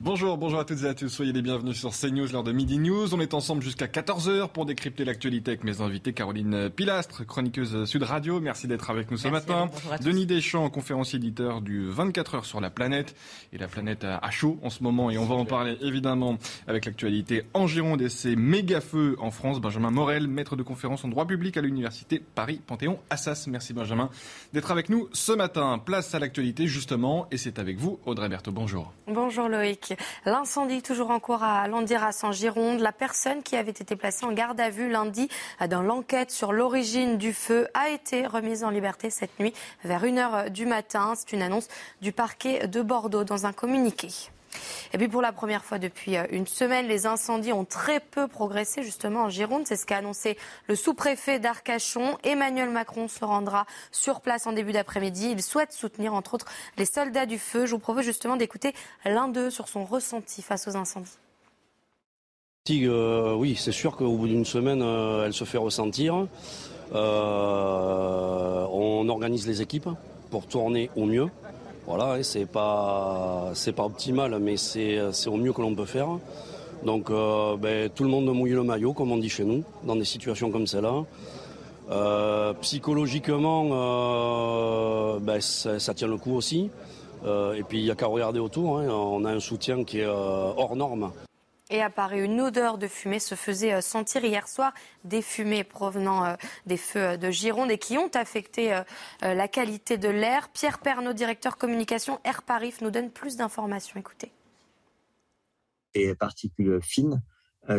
Bonjour, bonjour à toutes et à tous. Soyez les bienvenus sur CNews lors de Midi News. On est ensemble jusqu'à 14h pour décrypter l'actualité avec mes invités. Caroline Pilastre, chroniqueuse Sud Radio. Merci d'être avec nous ce Merci matin. à. Denis Deschamps, conférencier éditeur du 24 heures sur la planète. Et la planète a chaud en ce moment et on va en parler évidemment avec l'actualité en Gironde et ces méga feux en France. Benjamin Morel, maître de conférence en droit public à l'université Paris-Panthéon-Assas. Merci Benjamin d'être avec nous ce matin. Place à l'actualité justement et c'est avec vous Audrey Berthaud. Bonjour. Bonjour Loïc. L'incendie toujours en cours à Landiras en Gironde. La personne qui avait été placée en garde à vue lundi dans l'enquête sur l'origine du feu a été remise en liberté cette nuit vers 1h du matin. C'est une annonce du parquet de Bordeaux dans un communiqué. Et puis pour la première fois depuis euh, une semaine, les incendies ont très peu progressé justement en Gironde. C'est ce qu'a annoncé le sous-préfet d'Arcachon. Emmanuel Macron se rendra sur place en début d'après-midi. Il souhaite soutenir entre autres les soldats du feu. Je vous propose justement d'écouter l'un d'eux sur son ressenti face aux incendies. Euh, oui, c'est sûr qu'au bout d'une semaine, euh, elle se fait ressentir. On organise les équipes pour tourner au mieux. Voilà, et c'est pas c'est pas optimal, mais c'est c'est au mieux que l'on peut faire. Donc, euh, ben, tout le monde mouille le maillot, comme on dit chez nous, dans des situations comme celle-là. Euh, psychologiquement, euh, ben, ça, ça tient le coup aussi. Euh, et puis, il n'y a qu'à regarder autour. hein. On a un soutien qui est euh, hors norme. Et à Paris, une odeur de fumée se faisait euh, sentir hier soir, des fumées provenant euh, des feux euh, de Gironde et qui ont affecté la qualité de l'air. Pierre Pernaud, directeur communication Air Paris, nous donne plus d'informations. Écoutez. des particules fines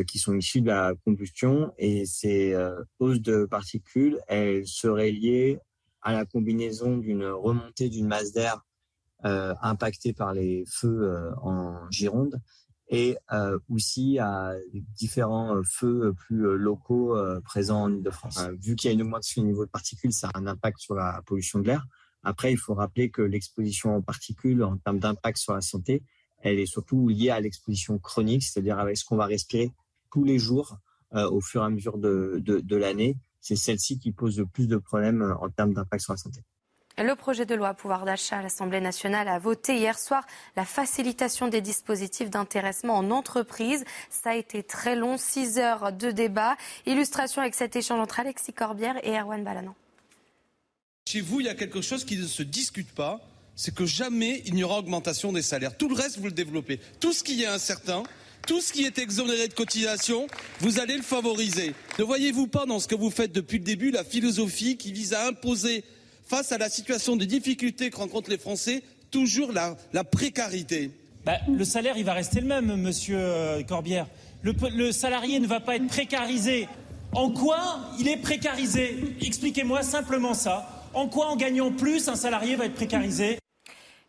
qui sont issues de la combustion et ces hausses de particules, elles seraient liées à la combinaison d'une remontée d'une masse d'air impactée par les feux en Gironde et euh, aussi à différents euh, feux plus euh, locaux euh, présents en Ile-de-France. Euh, vu qu'il y a une augmentation du niveau de particules, ça a un impact sur la pollution de l'air. Après, il faut rappeler que l'exposition aux particules, en termes d'impact sur la santé, elle est surtout liée à l'exposition chronique, c'est-à-dire avec ce qu'on va respirer tous les jours euh, au fur et à mesure de, de, de l'année. C'est celle-ci qui pose le plus de problèmes euh, en termes d'impact sur la santé. Le projet de loi pouvoir d'achat à l'Assemblée nationale a voté hier soir la facilitation des dispositifs d'intéressement en entreprise. Ça a été très long, six heures de débat. Illustration avec cet échange entre Alexis Corbière et Erwan Balanan. Chez vous, il y a quelque chose qui ne se discute pas, c'est que jamais il n'y aura augmentation des salaires. Tout le reste, vous le développez. Tout ce qui est incertain, tout ce qui est exonéré de cotisation, vous allez le favoriser. Ne voyez-vous pas dans ce que vous faites depuis le début la philosophie qui vise à imposer, face à la situation de difficulté que rencontrent les Français, toujours la, précarité Bah, le salaire, il va rester le même, monsieur euh, Corbière. Le, le salarié ne va pas être précarisé. En quoi il est précarisé? Expliquez-moi simplement ça. En quoi, en gagnant plus, un salarié va être précarisé?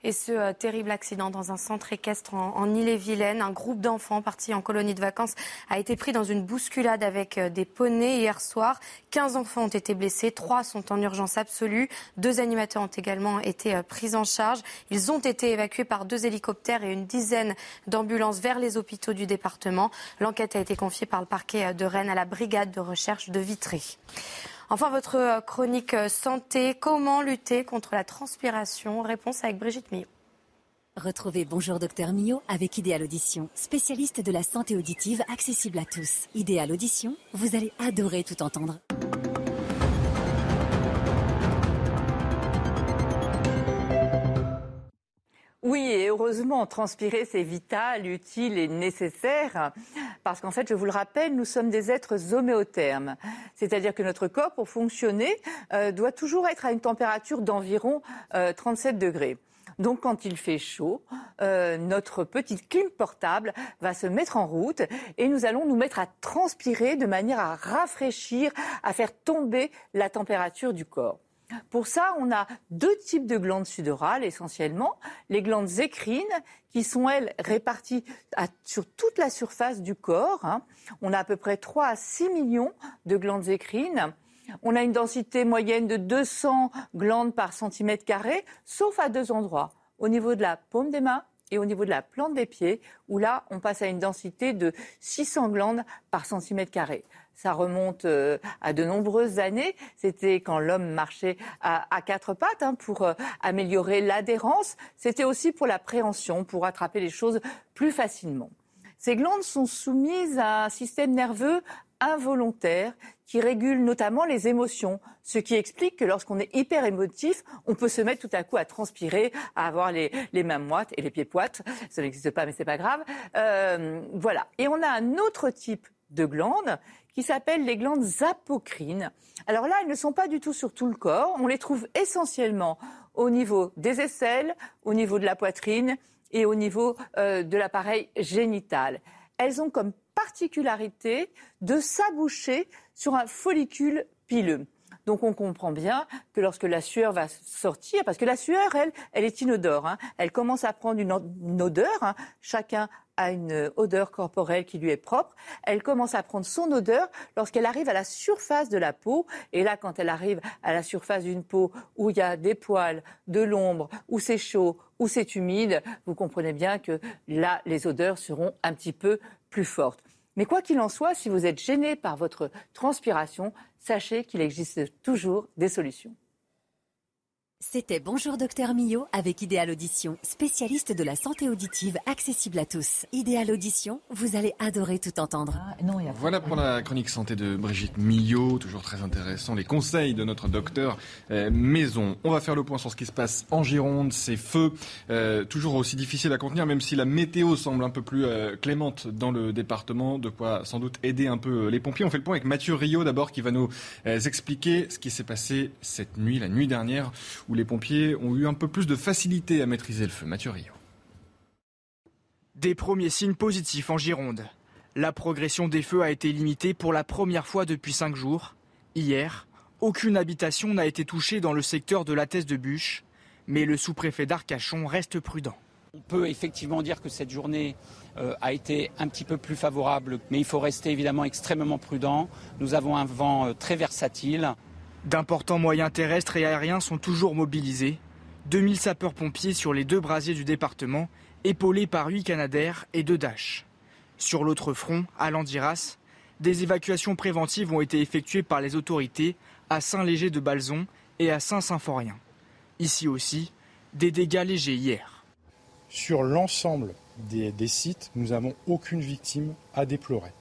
Et ce euh, terrible accident dans un centre équestre en, en Ille-et-Vilaine, un groupe d'enfants partis en colonie de vacances a été pris dans une bousculade avec euh, des poneys hier soir. 15 enfants ont été blessés, 3 sont en urgence absolue. Deux animateurs ont également été euh, pris en charge. Ils ont été évacués par deux hélicoptères et une dizaine d'ambulances vers les hôpitaux du département. L'enquête a été confiée par le parquet de Rennes à la brigade de recherche de Vitry. Enfin, votre euh, chronique euh, santé, comment lutter contre la transpiration? Réponse avec Brigitte Millot. Retrouvez Bonjour Docteur Millot avec Idéal Audition, spécialiste de la santé auditive accessible à tous. Idéal Audition, vous allez adorer tout entendre. Oui, et heureusement, transpirer, c'est vital, utile et nécessaire, parce qu'en fait, je vous le rappelle, nous sommes des êtres homéothermes, c'est-à-dire que notre corps, pour fonctionner, euh, doit toujours être à une température d'environ euh, 37 degrés. Donc, quand il fait chaud, euh, notre petite clim portable va se mettre en route et nous allons nous mettre à transpirer de manière à rafraîchir, à faire tomber la température du corps. Pour ça, on a deux types de glandes sudorales essentiellement. Les glandes écrines, qui sont, elles, réparties sur toute la surface du corps. Hein. On a à peu près 3 à 6 millions de glandes écrines. On a une densité moyenne de 200 glandes par centimètre carré, sauf à deux endroits, au niveau de la paume des mains et au niveau de la plante des pieds, où là, on passe à une densité de 600 glandes par centimètre carré. Ça remonte euh, à de nombreuses années. C'était quand l'homme marchait à, quatre pattes hein, pour euh, améliorer l'adhérence. C'était aussi pour la préhension, pour attraper les choses plus facilement. Ces glandes sont soumises à un système nerveux involontaire qui régule notamment les émotions, ce qui explique que lorsqu'on est hyper émotif, on peut se mettre tout à coup à transpirer, à avoir les, mains moites et les pieds poites. Ça n'existe pas, mais c'est pas grave. Euh, voilà. Et on a un autre type de glandes qui s'appellent les glandes apocrines. Alors là, elles ne sont pas du tout sur tout le corps. On les trouve essentiellement au niveau des aisselles, au niveau de la poitrine et au niveau euh, de l'appareil génital. Elles ont comme particularité de s'aboucher sur un follicule pileux. Donc on comprend bien que lorsque la sueur va sortir, parce que la sueur, elle, elle est inodore, hein. elle commence à prendre une, odeur, hein. chacun a une odeur corporelle qui lui est propre, elle commence à prendre son odeur lorsqu'elle arrive à la surface de la peau, et là quand elle arrive à la surface d'une peau où il y a des poils, de l'ombre, où c'est chaud, où c'est humide, vous comprenez bien que là les odeurs seront un petit peu plus fortes. Mais quoi qu'il en soit, si vous êtes gêné par votre transpiration, sachez qu'il existe toujours des solutions. C'était Bonjour Docteur Millot avec Idéal Audition, spécialiste de la santé auditive accessible à tous. Idéal Audition, vous allez adorer tout entendre. Ah, voilà pour la chronique santé de Brigitte Millot, toujours très intéressant. Les conseils de notre docteur euh, Maison. On va faire le point sur ce qui se passe en Gironde, ces feux, euh, toujours aussi difficiles à contenir, même si la météo semble un peu plus euh, clémente dans le département, de quoi sans doute aider un peu les pompiers. On fait le point avec Mathieu Rio d'abord qui va nous expliquer ce qui s'est passé cette nuit, la nuit dernière où les pompiers ont eu un peu plus de facilité à maîtriser le feu. Mathieu Rio. Des premiers signes positifs en Gironde. La progression des feux a été limitée pour la première fois depuis cinq jours. Hier, aucune habitation n'a été touchée dans le secteur de la Thèse de Bûche, mais le sous-préfet d'Arcachon reste prudent. On peut effectivement dire que cette journée euh, a été un petit peu plus favorable, mais il faut rester évidemment extrêmement prudent. Nous avons un vent euh, très versatile. D'importants moyens terrestres et aériens sont toujours mobilisés. 2000 sapeurs-pompiers sur les deux brasiers du département, épaulés par 8 Canadaires et 2 Dash. Sur l'autre front, à Landiras, des évacuations préventives ont été effectuées par les autorités à Saint-Léger de Balzon et à Saint-Symphorien. Ici aussi, des dégâts légers hier. Sur l'ensemble des, sites, nous n'avons aucune victime à déplorer.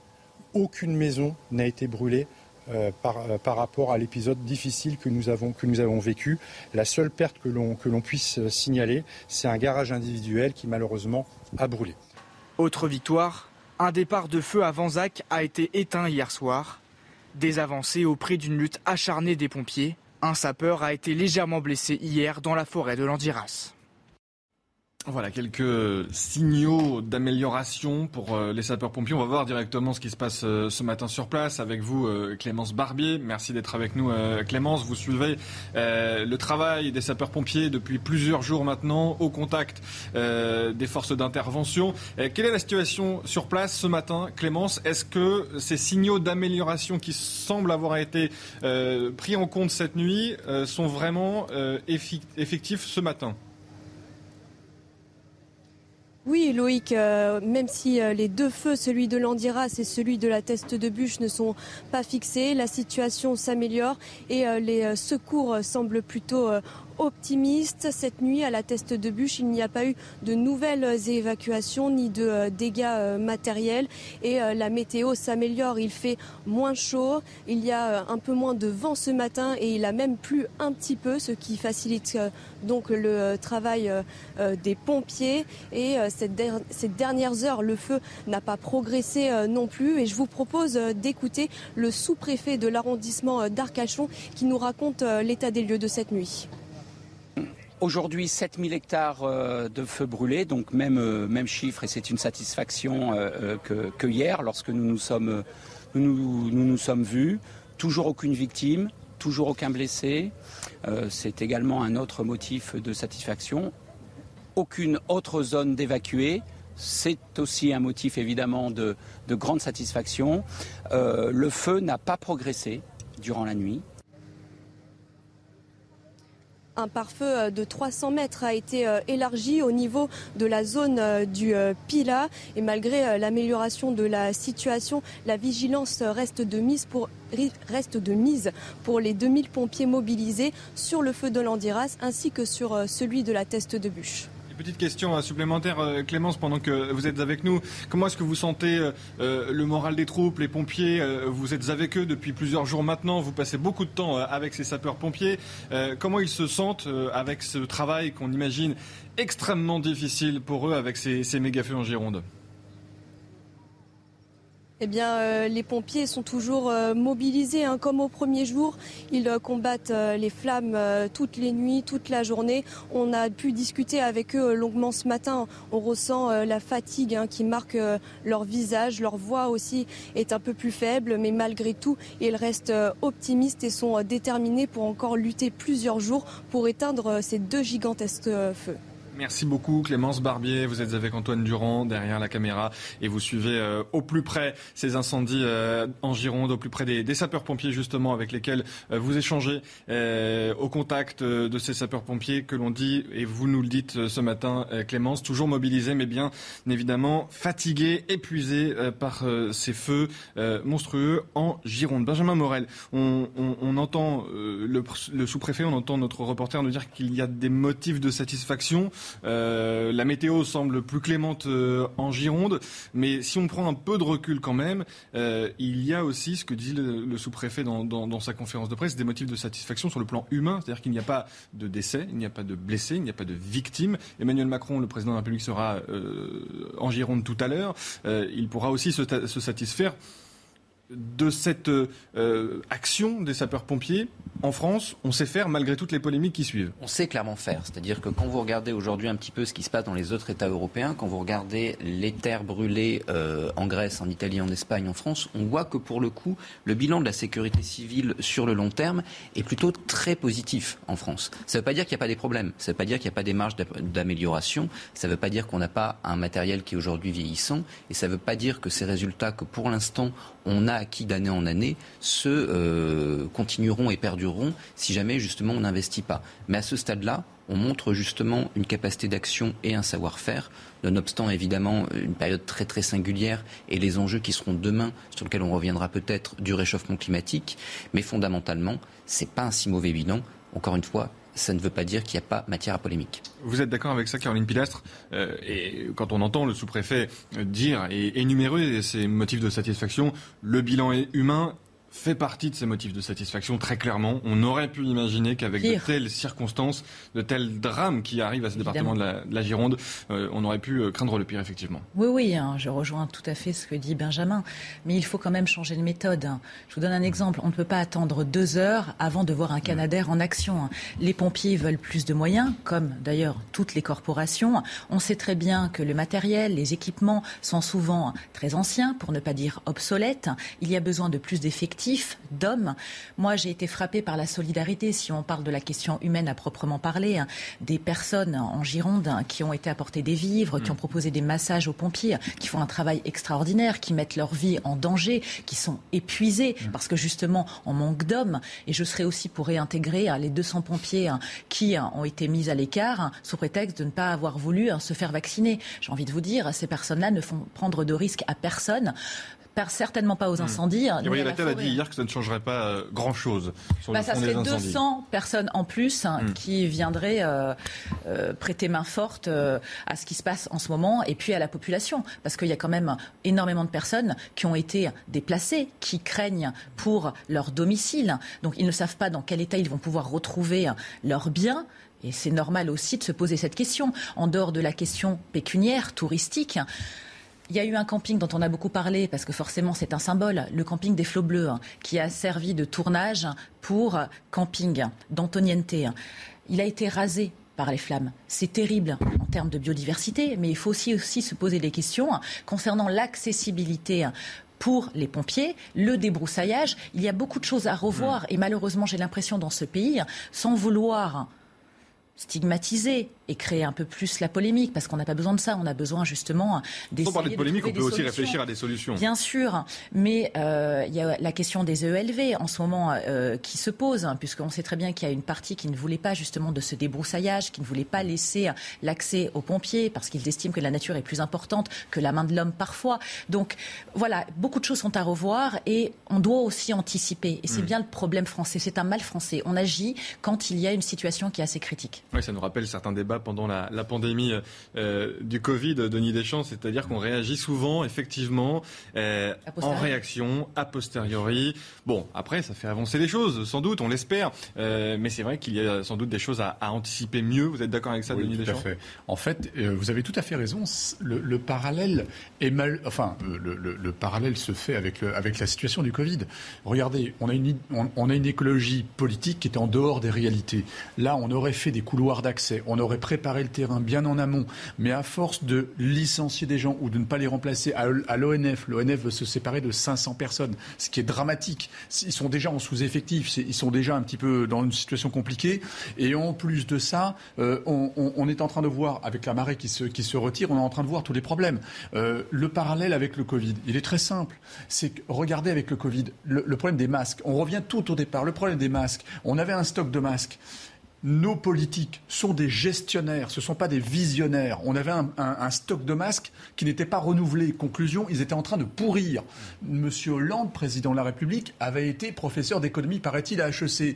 Aucune maison n'a été brûlée euh, euh, par, rapport à l'épisode difficile que nous avons, vécu. La seule perte que l'on, que l'on puisse euh, signaler, c'est un garage individuel qui malheureusement a brûlé. Autre victoire, un départ de feu à Vanzac a été éteint hier soir. Des avancées au prix d'une lutte acharnée des pompiers. Un sapeur a été légèrement blessé hier dans la forêt de Landiras. Voilà quelques signaux d'amélioration pour euh, les sapeurs-pompiers. On va voir directement ce qui se passe euh, ce matin sur place avec vous, euh, Clémence Barbier. Merci d'être avec nous, Clémence. Vous suivez le travail des sapeurs-pompiers depuis plusieurs jours maintenant, au contact des forces d'intervention. quelle est la situation sur place ce matin, Clémence? Est-ce que ces signaux d'amélioration qui semblent avoir été pris en compte cette nuit sont vraiment effectifs ce matin? Oui, Loïc, euh, même si euh, les deux feux, celui de l'Andiras et celui de la Teste de Bûche, ne sont pas fixés, la situation s'améliore et euh, les secours semblent plutôt optimiste. Cette nuit, à la teste de bûche, il n'y a pas eu de nouvelles évacuations ni de euh, dégâts euh, matériels. Et euh, la météo s'améliore. Il fait moins chaud. Il y a un peu moins de vent ce matin et il a même plu un petit peu, ce qui facilite donc le travail des pompiers. Et ces dernières heures, le feu n'a pas progressé non plus. Et je vous propose d'écouter le sous-préfet de l'arrondissement d'Arcachon qui nous raconte l'état des lieux de cette nuit. Aujourd'hui, 7000 hectares euh, de feux brûlés, donc même, euh, même chiffre, et c'est une satisfaction euh, que, hier, lorsque nous nous sommes, nous, sommes vus. Toujours aucune victime, toujours aucun blessé. C'est également un autre motif de satisfaction. Aucune autre zone d'évacuer. C'est aussi un motif évidemment de, grande satisfaction. le feu n'a pas progressé durant la nuit. Un pare-feu euh, de 300 mètres a été euh, élargi au niveau de la zone euh, du Pila. Et malgré l'amélioration de la situation, la vigilance reste de mise pour reste de mise les 2000 pompiers mobilisés sur le feu de l'Andiras ainsi que sur celui de la Teste de Bûche. Petite question euh, supplémentaire, euh, Clémence, pendant que vous êtes avec nous. Comment est-ce que vous sentez euh, le moral des troupes, les pompiers Vous êtes avec eux depuis plusieurs jours maintenant. Vous passez beaucoup de temps avec ces sapeurs-pompiers. Comment ils se sentent avec ce travail qu'on imagine extrêmement difficile pour eux avec ces, ces méga-feux en Gironde? Eh bien, euh, les pompiers sont toujours euh, mobilisés, hein, comme au premier jour. Ils euh, combattent les flammes toutes les nuits, toute la journée. On a pu discuter avec eux longuement ce matin. On ressent la fatigue hein, qui marque leur visage. Leur voix aussi est un peu plus faible, mais malgré tout, ils restent optimistes et sont déterminés pour encore lutter plusieurs jours pour éteindre ces deux gigantesques feux. Merci beaucoup Clémence Barbier. Vous êtes avec Antoine Durand derrière la caméra et vous suivez euh, au plus près ces incendies euh, en Gironde, au plus près des, sapeurs-pompiers justement avec lesquels euh, vous échangez au contact de ces sapeurs-pompiers que l'on dit, et vous nous le dites ce matin Clémence, toujours mobilisés mais bien évidemment fatigués, épuisés par ces feux monstrueux en Gironde. Benjamin Morel, on, entend le, le sous-préfet, on entend notre reporter nous dire qu'il y a des motifs de satisfaction. Euh, la météo semble plus clémente euh, en Gironde, mais si on prend un peu de recul quand même, euh, il y a aussi ce que dit le, sous-préfet dans, sa conférence de presse, des motifs de satisfaction sur le plan humain, c'est-à-dire qu'il n'y a pas de décès, il n'y a pas de blessés, il n'y a pas de victimes. Emmanuel Macron, le président de la République, sera en Gironde tout à l'heure. il pourra aussi se satisfaire de cette euh, action des sapeurs-pompiers en France, on sait faire malgré toutes les polémiques qui suivent On sait clairement faire. C'est-à-dire que quand vous regardez aujourd'hui un petit peu ce qui se passe dans les autres États européens, quand vous regardez les terres brûlées euh, en Grèce, en Italie, en Espagne, en France, on voit que pour le coup, le bilan de la sécurité civile sur le long terme est plutôt très positif en France. Ça ne veut pas dire qu'il n'y a pas des problèmes. Ça ne veut pas dire qu'il n'y a pas des marges d'amélioration. Ça ne veut pas dire qu'on n'a pas un matériel qui est aujourd'hui vieillissant. Et ça ne veut pas dire que ces résultats que pour l'instant on a acquis d'année en année se euh, continueront et perdureront si jamais justement on n'investit pas. Mais à ce stade-là, on montre justement une capacité d'action et un savoir-faire, nonobstant évidemment une période très très singulière et les enjeux qui seront demain, sur lesquels on reviendra peut-être, du réchauffement climatique. Mais fondamentalement, ce n'est pas un si mauvais bilan. Encore une fois, ça ne veut pas dire qu'il n'y a pas matière à polémique. Vous êtes d'accord avec ça, Caroline Pilastre euh, Et quand on entend le sous-préfet dire et énumérer ses motifs de satisfaction, le bilan est humain, fait partie de ces motifs de satisfaction très clairement. On aurait pu imaginer qu'avec de telles circonstances, de tels drames qui arrivent à ce département de la, Gironde, euh, on aurait pu euh, craindre le pire effectivement. Oui, oui, hein, je rejoins tout à fait ce que dit Benjamin, mais il faut quand même changer de méthode. Hein. Je vous donne un exemple. On ne peut pas attendre deux heures avant de voir un Canadair en action. Hein. Les pompiers veulent plus de moyens, comme d'ailleurs toutes les corporations. On sait très bien que le matériel, les équipements sont souvent très anciens, pour ne pas dire obsolètes. Il y a besoin de plus d'effectifs d'hommes. Moi, j'ai été frappée par la solidarité, si on parle de la question humaine à proprement parler, hein. des personnes en Gironde hein, qui ont été apportées des vivres, qui ont mm. proposé des massages aux pompiers, qui font un travail extraordinaire, qui mettent leur vie en danger, qui sont épuisés mm. parce que justement on manque d'hommes. Et je serai aussi pour réintégrer hein, les 200 pompiers qui ont été mis à l'écart sous prétexte de ne pas avoir voulu se faire vacciner. J'ai envie de vous dire, ces personnes-là ne font prendre de risques à personne certainement pas aux hmm. incendies. Mmh. Gabriel Attal a dit hier que ça ne changerait pas euh, grand-chose bah, ça serait 200 personnes en plus hein, hmm. qui viendraient euh, euh, prêter main forte à ce qui se passe en ce moment et puis à la population. Parce qu'il y a quand même énormément de personnes qui ont été déplacées, qui craignent pour leur domicile. Donc ils ne savent pas dans quel état ils vont pouvoir retrouver leurs biens. Et c'est normal aussi de se poser cette question. En dehors de la question pécuniaire, touristique, il y a eu un camping dont on a beaucoup parlé, parce que forcément c'est un symbole, le camping des Flots Bleus, hein, qui a servi de tournage pour camping d'Antoniente. Il a été rasé par les flammes. C'est terrible en termes de biodiversité, mais il faut aussi, aussi se poser des questions concernant l'accessibilité pour les pompiers, le débroussaillage. Il y a beaucoup de choses à revoir Mmh. et malheureusement, j'ai l'impression dans ce pays, sans vouloir stigmatiser et créer un peu plus la polémique, parce qu'on n'a pas besoin de ça, on a besoin justement d'essayer Sans parler de polémique, on peut des aussi solutions. réfléchir à des solutions. Bien sûr, mais euh, il y a la question des ELV en ce moment euh, qui se pose, hein, puisqu'on sait très bien qu'il y a une partie qui ne voulait pas justement de ce débroussaillage, qui ne voulait pas laisser l'accès aux pompiers, parce qu'ils estiment que la nature est plus importante que la main de l'homme parfois. Donc voilà, beaucoup de choses sont à revoir et on doit aussi anticiper. Et c'est Mm. bien le problème français, c'est un mal français. On agit quand il y a une situation qui est assez critique. Oui, ça nous rappelle certains débats pendant la, la pandémie euh, du Covid, Denis Deschamps, c'est-à-dire qu'on réagit souvent, effectivement, euh, en réaction, a posteriori. Bon, après, ça fait avancer les choses, sans doute, on l'espère, euh, mais c'est vrai qu'il y a sans doute des choses à, à anticiper mieux. Vous êtes d'accord avec ça, Oui, Denis tout à Deschamps? fait. En fait, euh, vous avez tout à fait raison. Le, le parallèle est mal. Enfin, euh, le, le- le parallèle se fait avec, le- avec la situation du Covid. Regardez, on a, une, on, on a une écologie politique qui est en dehors des réalités. Là, on aurait fait des d'accès, on aurait préparé le terrain bien en amont. Mais à force de licencier des gens ou de ne pas les remplacer à, l'ONF, l'ONF veut se séparer de 500 personnes, ce qui est dramatique. Ils sont déjà en sous-effectif, ils sont déjà un petit peu dans une situation compliquée. Et en plus de ça, euh, on, est en train de voir, avec la marée qui se, retire, on est en train de voir tous les problèmes. Euh, le parallèle avec le Covid, il est très simple. C'est que, regardez avec le Covid, le problème des masques. On revient tout au départ. Le problème des masques. On avait un stock de masques. Nos politiques sont des gestionnaires, ce ne sont pas des visionnaires. On avait un, stock de masques qui n'était pas renouvelé. Conclusion, ils étaient en train de pourrir. Monsieur Hollande, président de la République, avait été professeur d'économie, paraît-il, à HEC.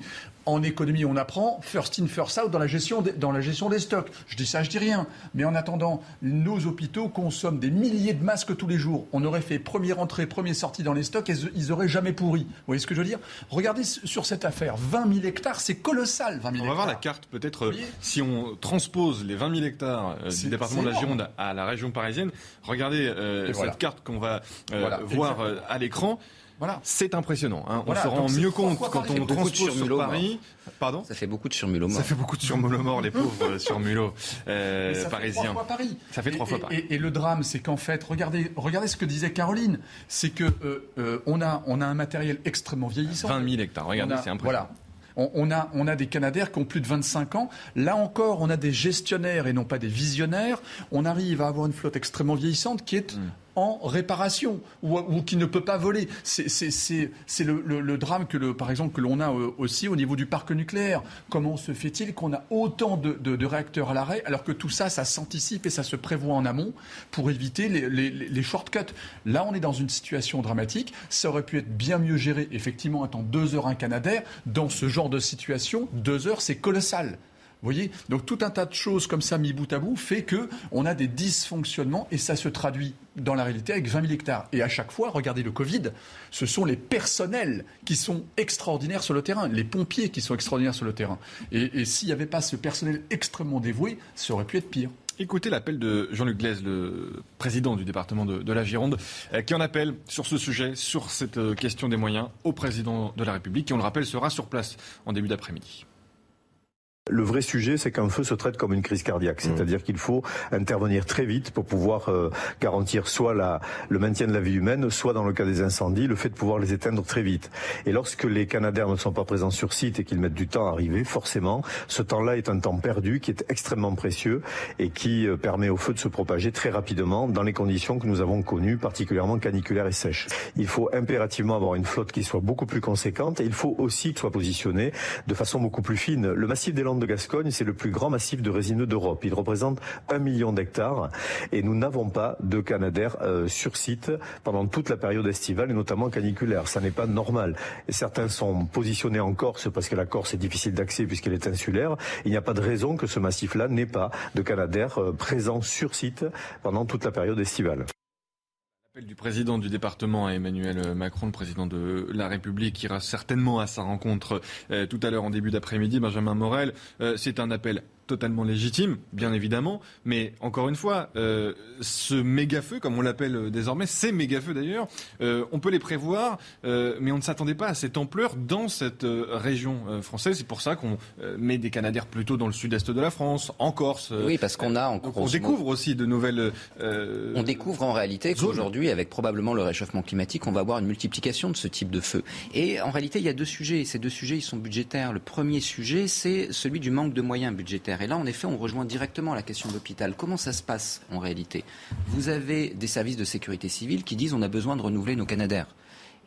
En économie, on apprend first in, first out dans la gestion des, dans la gestion des stocks. Je dis ça, je dis rien. Mais en attendant, nos hôpitaux consomment des milliers de masques tous les jours. On aurait fait première entrée, première sortie dans les stocks et ils auraient jamais pourri. Vous voyez ce que je veux dire? Regardez sur cette affaire. 20 000 hectares, c'est colossal. 20 000 On va voir la carte, peut-être, euh, si on transpose les 20 000 hectares euh, du département de la. Gironde à la région parisienne. Regardez euh, Et cette voilà. carte qu'on va euh, Voilà, voir à l'écran. Voilà. C'est impressionnant. hein. Voilà, on se rend donc mieux compte quand Paris. on transpose sur Paris. Pardon Ça fait beaucoup de surmulots morts. Ça fait beaucoup de surmulots morts, les pauvres euh, surmulots euh, Mais ça fait parisiens. trois fois Paris. Ça fait trois Et- fois Paris. Et, et le drame, c'est qu'en fait, regardez, regardez ce que disait Caroline, c'est que euh, euh, on a on a un matériel extrêmement vieillissant. 20 000 hectares, regardez, On a- c'est impressionnant. Voilà. On, a, on a des Canadaires qui ont plus de 25 ans. Là encore, on a des gestionnaires et non pas des visionnaires. On arrive à avoir une flotte extrêmement vieillissante qui est Mm. En réparation ou, qui ne peut pas voler. C'est- le, drame que, le, par exemple, que l'on a euh, aussi au niveau du parc nucléaire. Comment se fait-il qu'on a autant de, réacteurs à l'arrêt alors que tout ça, ça s'anticipe et ça se prévoit en amont pour éviter les, shortcuts? Là, on est dans une situation dramatique. Ça aurait pu être bien mieux géré. Effectivement, attends deux heures un Canadair. Dans ce genre de situation, deux heures, c'est colossal. Vous voyez Donc tout un tas de choses comme ça mis bout à bout fait que on a des dysfonctionnements et ça se traduit dans la réalité avec 20 000 hectares. Et à chaque fois, regardez le Covid, ce sont les personnels qui sont extraordinaires sur le terrain, les pompiers qui sont extraordinaires sur le terrain. Et, s'il n'y avait pas ce personnel extrêmement dévoué, ça aurait pu être pire. Écoutez l'appel de Jean-Luc Glaise, le président du département de, de la Gironde, euh, qui en appelle sur ce sujet, sur cette euh, question des moyens, au président de la République, qui, on le rappelle, sera sur place en début d'après-midi. Le vrai sujet, c'est qu'un feu se traite comme une crise cardiaque, c'est-à-dire qu'il faut intervenir très vite pour pouvoir euh, garantir soit la, le maintien de la vie humaine, soit dans le cas des incendies, le fait de pouvoir les éteindre très vite. Et lorsque les Canadaires ne sont pas présents sur site et qu'ils mettent du temps à arriver, forcément, ce temps-là est un temps perdu qui est extrêmement précieux et qui euh, permet au feu de se propager très rapidement dans les conditions que nous avons connues, particulièrement caniculaires et sèches. Il faut impérativement avoir une flotte qui soit beaucoup plus conséquente et il faut aussi que soit positionnée de façon beaucoup plus fine. Le massif des Landes de Gascogne, c'est le plus grand massif de résineux d'Europe. Il représente un million d'hectares et nous n'avons pas de Canadair euh, sur site pendant toute la période estivale et notamment caniculaire. Ça n'est pas normal. Et certains sont positionnés en Corse parce que la Corse est difficile d'accès puisqu'elle est insulaire. Il n'y a pas de raison que ce massif-là n'ait pas de Canadair euh, présent sur site pendant toute la période estivale. Du président du département, Emmanuel Macron, le président de la République, qui ira certainement à sa rencontre euh, tout à l'heure en début d'après-midi. Benjamin Morel, euh, c'est un appel totalement légitime, bien évidemment, mais encore une fois, euh, ce méga-feu, comme on l'appelle euh, désormais, ces méga-feux d'ailleurs, euh, on peut les prévoir, mais on ne s'attendait pas à cette ampleur dans cette région française. C'est pour ça qu'on met des Canadaires plutôt dans le sud-est de la France, en Corse. oui, parce qu'on a en On découvre aussi de nouvelles. on découvre en réalité qu'aujourd'hui, avec probablement le réchauffement climatique, on va avoir une multiplication de ce type de feu. Et en réalité, il y a deux sujets. Ces deux sujets, ils sont budgétaires. Le premier sujet, c'est celui du manque de moyens budgétaires. Et là, en effet, on rejoint directement la question de l'hôpital. Comment ça se passe en réalité? Vous avez des services de sécurité civile qui disent on a besoin de renouveler nos Canadaires.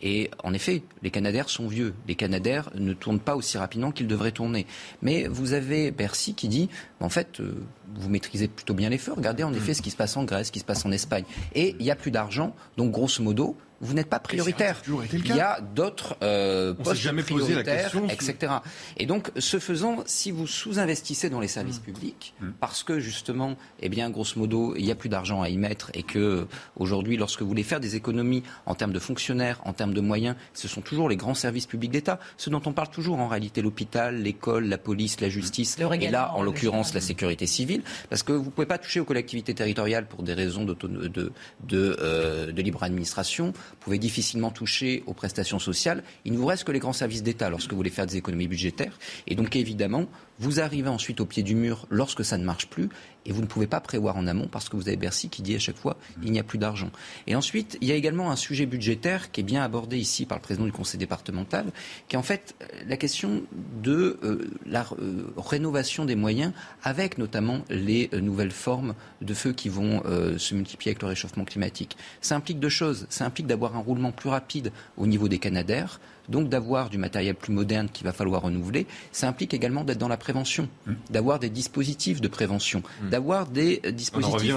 Et en effet, les Canadaires sont vieux. Les Canadaires ne tournent pas aussi rapidement qu'ils devraient tourner. Mais vous avez Bercy qui dit, en fait, euh, vous maîtrisez plutôt bien les feux. Regardez en effet ce qui se passe en Grèce, ce qui se passe en Espagne. Et il n'y a plus d'argent. Donc, grosso modo, vous n'êtes pas prioritaire. Il y a d'autres euh, postes jamais prioritaires, etc. Et donc, ce faisant, si vous sous-investissez dans les services mmh. publics, mmh. parce que justement, eh bien, grosso modo, il n'y a plus d'argent à y mettre, et que aujourd'hui, lorsque vous voulez faire des économies en termes de fonctionnaires, en termes de moyens, ce sont toujours les grands services publics d'État, ce dont on parle toujours en réalité, l'hôpital, l'école, la police, la justice, et là, en l'occurrence, la sécurité civile, parce que vous ne pouvez pas toucher aux collectivités territoriales pour des raisons de, de, de, euh, de libre administration pouvez difficilement toucher aux prestations sociales. Il ne vous reste que les grands services d'État lorsque vous voulez faire des économies budgétaires. Et donc, évidemment, vous arrivez ensuite au pied du mur lorsque ça ne marche plus et vous ne pouvez pas prévoir en amont parce que vous avez Bercy qui dit à chaque fois il n'y a plus d'argent. Et ensuite, il y a également un sujet budgétaire qui est bien abordé ici par le président du conseil départemental, qui est en fait la question de euh, la euh, rénovation des moyens avec notamment les euh, nouvelles formes de feu qui vont se multiplier avec le réchauffement climatique. Ça implique deux choses. Ça implique d'avoir un roulement plus rapide au niveau des canadaires donc d'avoir du matériel plus moderne qu'il va falloir renouveler, ça implique également d'être dans la prévention, mmh. d'avoir des dispositifs de prévention, mmh. d'avoir des euh, dispositifs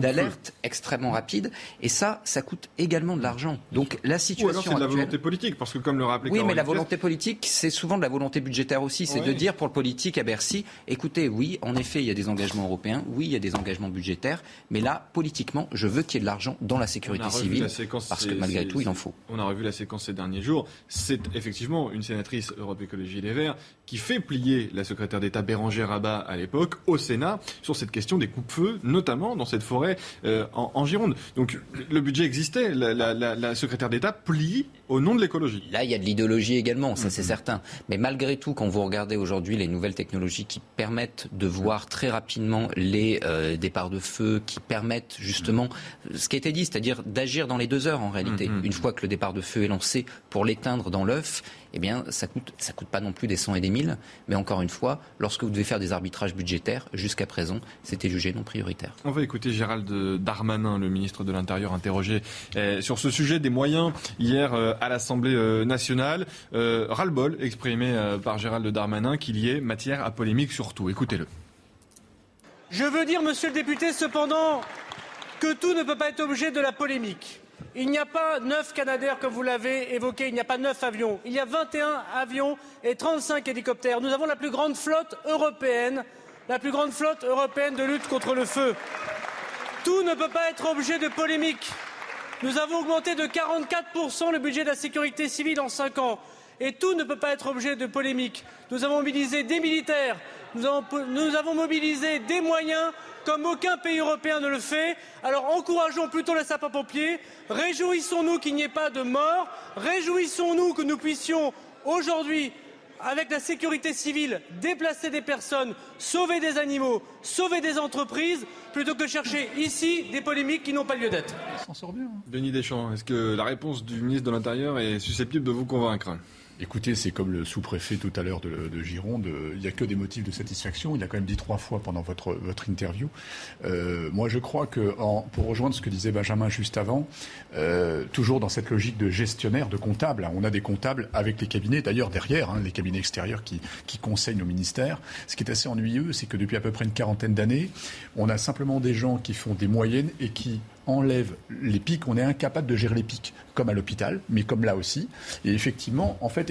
d'alerte extrêmement rapides. Et ça, ça coûte également de l'argent. Donc la situation. Ou alors c'est de la volonté politique, parce que comme le rappelait Oui, mais la volonté politique, c'est souvent de la volonté budgétaire aussi. C'est de dire pour le politique à Bercy, écoutez, oui, en effet, il y a des engagements européens, oui, il y a des engagements budgétaires, mais là, politiquement, je veux qu'il y ait de l'argent dans la sécurité civile, parce que malgré tout, il en faut. On a revu la séquence ces derniers jours c'est effectivement une sénatrice Europe Écologie Les Verts qui fait plier la secrétaire d'État Bérangère Rabat à l'époque au Sénat sur cette question des coupe-feux, notamment dans cette forêt euh, en, Gironde. Donc le budget existait, la, secrétaire d'État plie au nom de l'écologie. Là, il y a de l'idéologie également, ça c'est mm-hmm. certain. Mais malgré tout, quand vous regardez aujourd'hui les nouvelles technologies qui permettent de voir très rapidement les euh, départs de feu, qui permettent justement ce qui a été dit, c'est-à-dire d'agir dans les deux heures en réalité. Mm-hmm. Une fois que le départ de feu est lancé, pour l'éteindre dans l'œuf, eh bien, ça coûte, ça coûte pas non plus des cent et des mille. Mais encore une fois, lorsque vous devez faire des arbitrages budgétaires, jusqu'à présent, c'était jugé non prioritaire. On va écouter Gérald Darmanin, le ministre de l'Intérieur, interrogé eh, sur ce sujet des moyens hier euh, à l'Assemblée euh, nationale. Euh, ras-le-bol exprimé par Gérald Darmanin qu'il y ait matière à polémique surtout. Écoutez-le. Je veux dire, monsieur le député, cependant, que tout ne peut pas être objet de la polémique. Il n'y a pas neuf Canadair comme vous l'avez évoqué, il n'y a pas neuf avions. Il y a 21 avions et 35 hélicoptères. Nous avons la plus grande flotte européenne, la plus grande flotte européenne de lutte contre le feu. Tout ne peut pas être objet de polémique. Nous avons augmenté de 44% le budget de la sécurité civile en cinq ans. Et tout ne peut pas être objet de polémique. Nous avons mobilisé des militaires, nous avons mobilisé des moyens comme aucun pays européen ne le fait. Alors encourageons plutôt les sapeurs-pompiers, réjouissons-nous qu'il n'y ait pas de morts, réjouissons-nous que nous puissions aujourd'hui avec la sécurité civile, déplacer des personnes, sauver des animaux, sauver des entreprises, plutôt que chercher ici des polémiques qui n'ont pas lieu d'être. Denis Deschamps, est-ce que la réponse du ministre de l'Intérieur est susceptible de vous convaincre? Écoutez, c'est comme le sous-préfet tout à l'heure de, Gironde, il n'y a que des motifs de satisfaction. Il a quand même dit trois fois pendant votre, interview. Euh, moi, je crois que, pour rejoindre ce que disait Benjamin juste avant, euh, toujours dans cette logique de gestionnaire, de comptable, hein, on a des comptables avec les cabinets, d'ailleurs derrière, hein, les cabinets extérieurs qui, qui conseillent nos ministères. Ce qui est assez ennuyeux, c'est que depuis à peu près une quarantaine d'années, on a simplement des gens qui font des moyennes et qui enlève les pics, on est incapable de gérer les pics, comme à l'hôpital, mais comme là aussi. Et effectivement, en fait,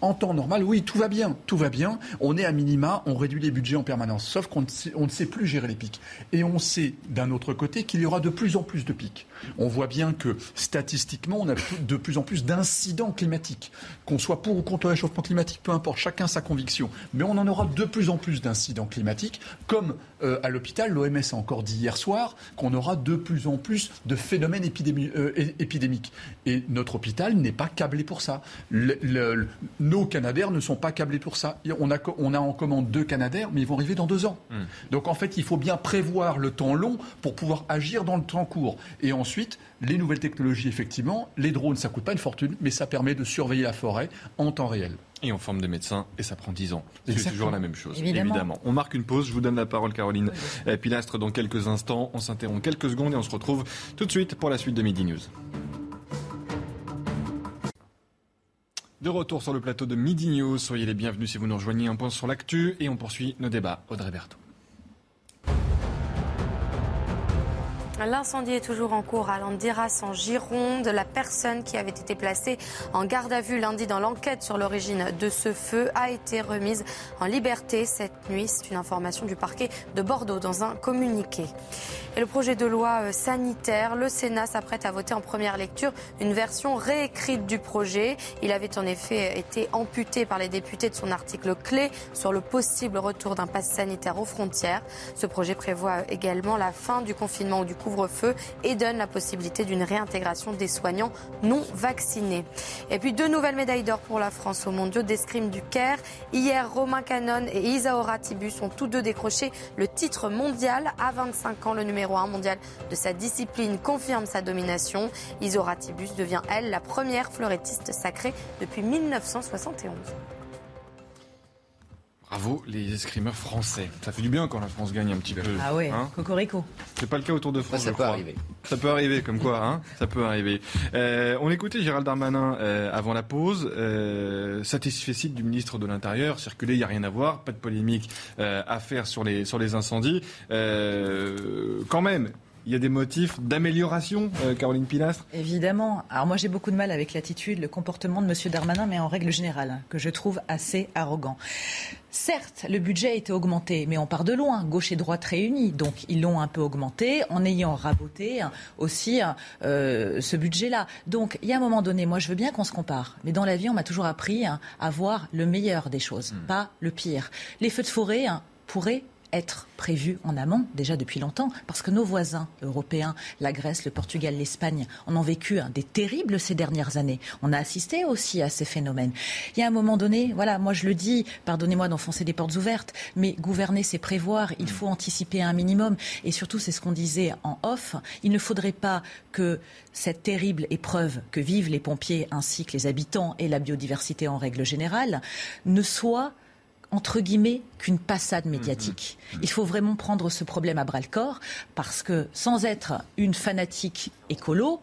en temps normal, oui, tout va bien, tout va bien. On est à minima, on réduit les budgets en permanence. Sauf qu'on ne sait plus gérer les pics. Et on sait, d'un autre côté, qu'il y aura de plus en plus de pics. On voit bien que statistiquement, on a de plus en plus d'incidents climatiques. Qu'on soit pour ou contre le réchauffement climatique, peu importe, chacun sa conviction. Mais on en aura de plus en plus d'incidents climatiques, comme euh, à l'hôpital, l'OMS a encore dit hier soir qu'on aura de plus en plus de phénomènes euh, épidémiques. Et notre hôpital n'est pas câblé pour ça. nos Canadaires ne sont pas câblés pour ça. On a, on a en commande deux Canadaires, mais ils vont arriver dans deux ans. Hmm. Donc en fait, il faut bien prévoir le temps long pour pouvoir agir dans le temps court. Et ensuite, les nouvelles technologies, effectivement, les drones, ça coûte pas une fortune, mais ça permet de surveiller la forêt en temps réel. Et on forme des médecins et ça prend 10 ans. C'est toujours la même chose, évidemment. On marque une pause. Je vous donne la parole, Caroline Pilastre, dans quelques instants. On s'interrompt quelques secondes et on se retrouve tout de suite pour la suite de Midi News. De retour sur le plateau de Midi News. Soyez les bienvenus si vous nous rejoignez. Un point sur l'actu et on poursuit nos débats. Audrey Berthaud. L'incendie est toujours en cours à Landiras en Gironde. La personne qui avait été placée en garde à vue lundi dans l'enquête sur l'origine de ce feu a été remise en liberté cette nuit. C'est une information du parquet de Bordeaux dans un communiqué. Et le projet de loi euh, sanitaire, le Sénat s'apprête à voter en première lecture une version réécrite du projet. Il avait en effet été amputé par les députés de son article clé sur le possible retour d'un pass sanitaire aux frontières. Ce projet prévoit également la fin du confinement ou du couvre-feu et donne la possibilité d'une réintégration des soignants non vaccinés. Et puis deux nouvelles médailles d'or pour la France au mondiaux d'escrime du Caire. Hier, Romain Canon et Isaora Tibus ont tous deux décroché le titre mondial à 25 ans. Le numéro numéro 1 mondial de sa discipline, confirme sa domination. Isoratibus devient, elle, la première fleurettiste sacrée depuis 1971. Bravo les escrimeurs français. Ça fait du bien quand la France gagne un petit peu. Ah ouais, hein cocorico. C'est pas le cas autour de France. ça peut arriver. Ça peut arriver, comme quoi, hein Ça peut arriver. Euh, on écoutait Gérald Darmanin euh, avant la pause. Euh, satisfait du ministre de l'Intérieur. Circuler, il n'y a rien à voir. Pas de polémique euh, à faire sur les, sur les incendies. quand même, il y a des motifs d'amélioration, euh, Caroline Pilastre? Évidemment. Alors moi j'ai beaucoup de mal avec l'attitude, le comportement de M. Darmanin, mais en règle générale, hein, que je trouve assez arrogant. Certes, le budget a été augmenté, mais on part de loin, gauche et droite réunis. Donc ils l'ont un peu augmenté en ayant raboté hein, aussi hein, euh, ce budget-là. Donc il y a un moment donné, moi je veux bien qu'on se compare, mais dans la vie on m'a toujours appris à voir le meilleur des choses, hmm. pas le pire. Les feux de forêt pourraient être prévu en amont déjà depuis longtemps, parce que nos voisins européens, la Grèce, le Portugal, l'Espagne, en ont vécu des terribles ces dernières années. On a assisté aussi à ces phénomènes. Il y a un moment donné, voilà, moi je le dis, pardonnez-moi d'enfoncer des portes ouvertes, mais gouverner, c'est prévoir. Il faut anticiper un minimum. Et surtout, c'est ce qu'on disait en off, il ne faudrait pas que cette terrible épreuve que vivent les pompiers ainsi que les habitants et la biodiversité en règle générale ne soit entre guillemets, qu'une passade médiatique. Mm-hmm. Il faut vraiment prendre ce problème à bras le corps parce que sans être une fanatique écolo,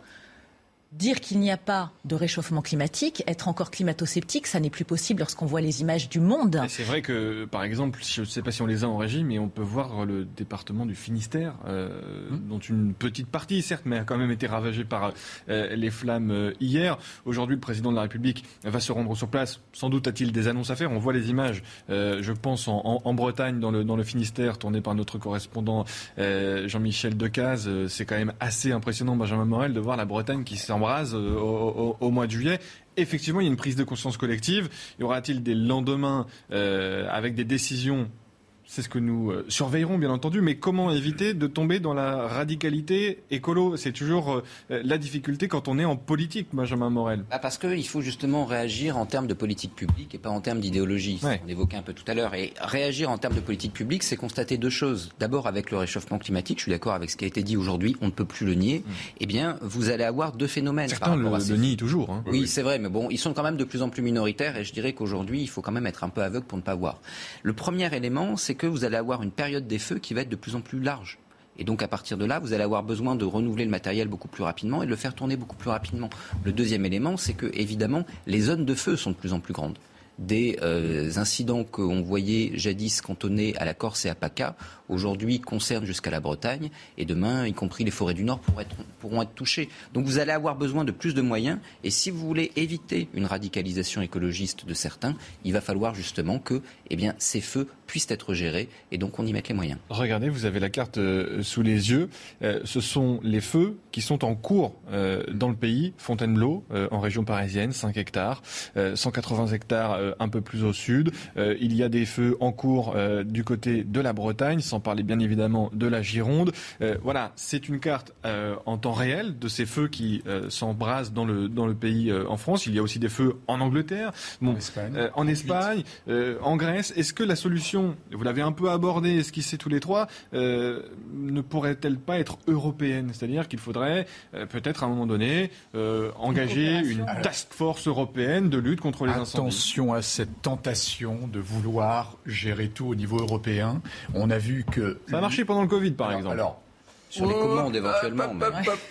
Dire qu'il n'y a pas de réchauffement climatique, être encore climato-sceptique, ça n'est plus possible lorsqu'on voit les images du monde. C'est vrai que, par exemple, je ne sais pas si on les a en régie, mais on peut voir le département du Finistère, euh, hum. dont une petite partie, certes, mais a quand même été ravagée par euh, les flammes euh, hier. Aujourd'hui, le président de la République va se rendre sur place. Sans doute a-t-il des annonces à faire. On voit les images, je pense, en, Bretagne, dans le, dans le Finistère, tournées par notre correspondant Jean-Michel Decaze. C'est quand même assez impressionnant, Benjamin Morel, de voir la Bretagne qui s'en euh, au, mois de juillet. Effectivement, il y a une prise de conscience collective. Y aura-t-il des lendemains euh, avec des décisions c'est ce que nous euh, surveillerons, bien entendu. Mais comment éviter de tomber dans la radicalité écolo? C'est toujours euh, la difficulté quand on est en politique, Benjamin Morel. Bah parce qu'il faut justement réagir en termes de politique publique et pas en termes d'idéologie. On évoquait un peu tout à l'heure. Et réagir en termes de politique publique, c'est constater deux choses. D'abord, avec le réchauffement climatique, je suis d'accord avec ce qui a été dit aujourd'hui, on ne peut plus le nier. Mm. Eh bien, vous allez avoir deux phénomènes. Certains le, le nient toujours. Hein. Oui, c'est vrai, mais bon, ils sont quand même de plus en plus minoritaires et je dirais qu'aujourd'hui, il faut quand même être un peu aveugle pour ne pas voir. Le premier élément, c'est que vous allez avoir une période des feux qui va être de plus en plus large. Et donc à partir de là, vous allez avoir besoin de renouveler le matériel beaucoup plus rapidement et de le faire tourner beaucoup plus rapidement. Le deuxième élément, c'est que évidemment, les zones de feu sont de plus en plus grandes. Des euh, incidents qu'on voyait jadis cantonnés à la Corse et à PACA, aujourd'hui concernent jusqu'à la Bretagne, et demain, y compris les forêts du Nord, pourront être, pourront être touchées. Donc vous allez avoir besoin de plus de moyens, et si vous voulez éviter une radicalisation écologiste de certains, il va falloir justement que eh bien, ces feux puissent être gérés, et donc on y mette les moyens. Regardez, vous avez la carte euh, sous les yeux. Euh, ce sont les feux qui sont en cours euh, dans le pays. Fontainebleau, en région parisienne, 5 hectares, 180 hectares un peu plus au sud. il y a des feux en cours du côté de la Bretagne, sans parler bien évidemment de la Gironde. voilà, c'est une carte en temps réel de ces feux qui s'embrasent dans le, dans le pays en France. Il y a aussi des feux en Angleterre, bon, en Espagne, en, Grèce. Est-ce que la solution, vous l'avez un peu abordé, esquissé tous les trois, ne pourrait-elle pas être européenne? C'est-à-dire qu'il faudrait peut-être à un moment donné engager une, task force européenne de lutte contre les incendies. Attention cette tentation de vouloir gérer tout au niveau européen. On a vu que ça a marché pendant le Covid, par exemple. Alors, sur les commandes éventuellement.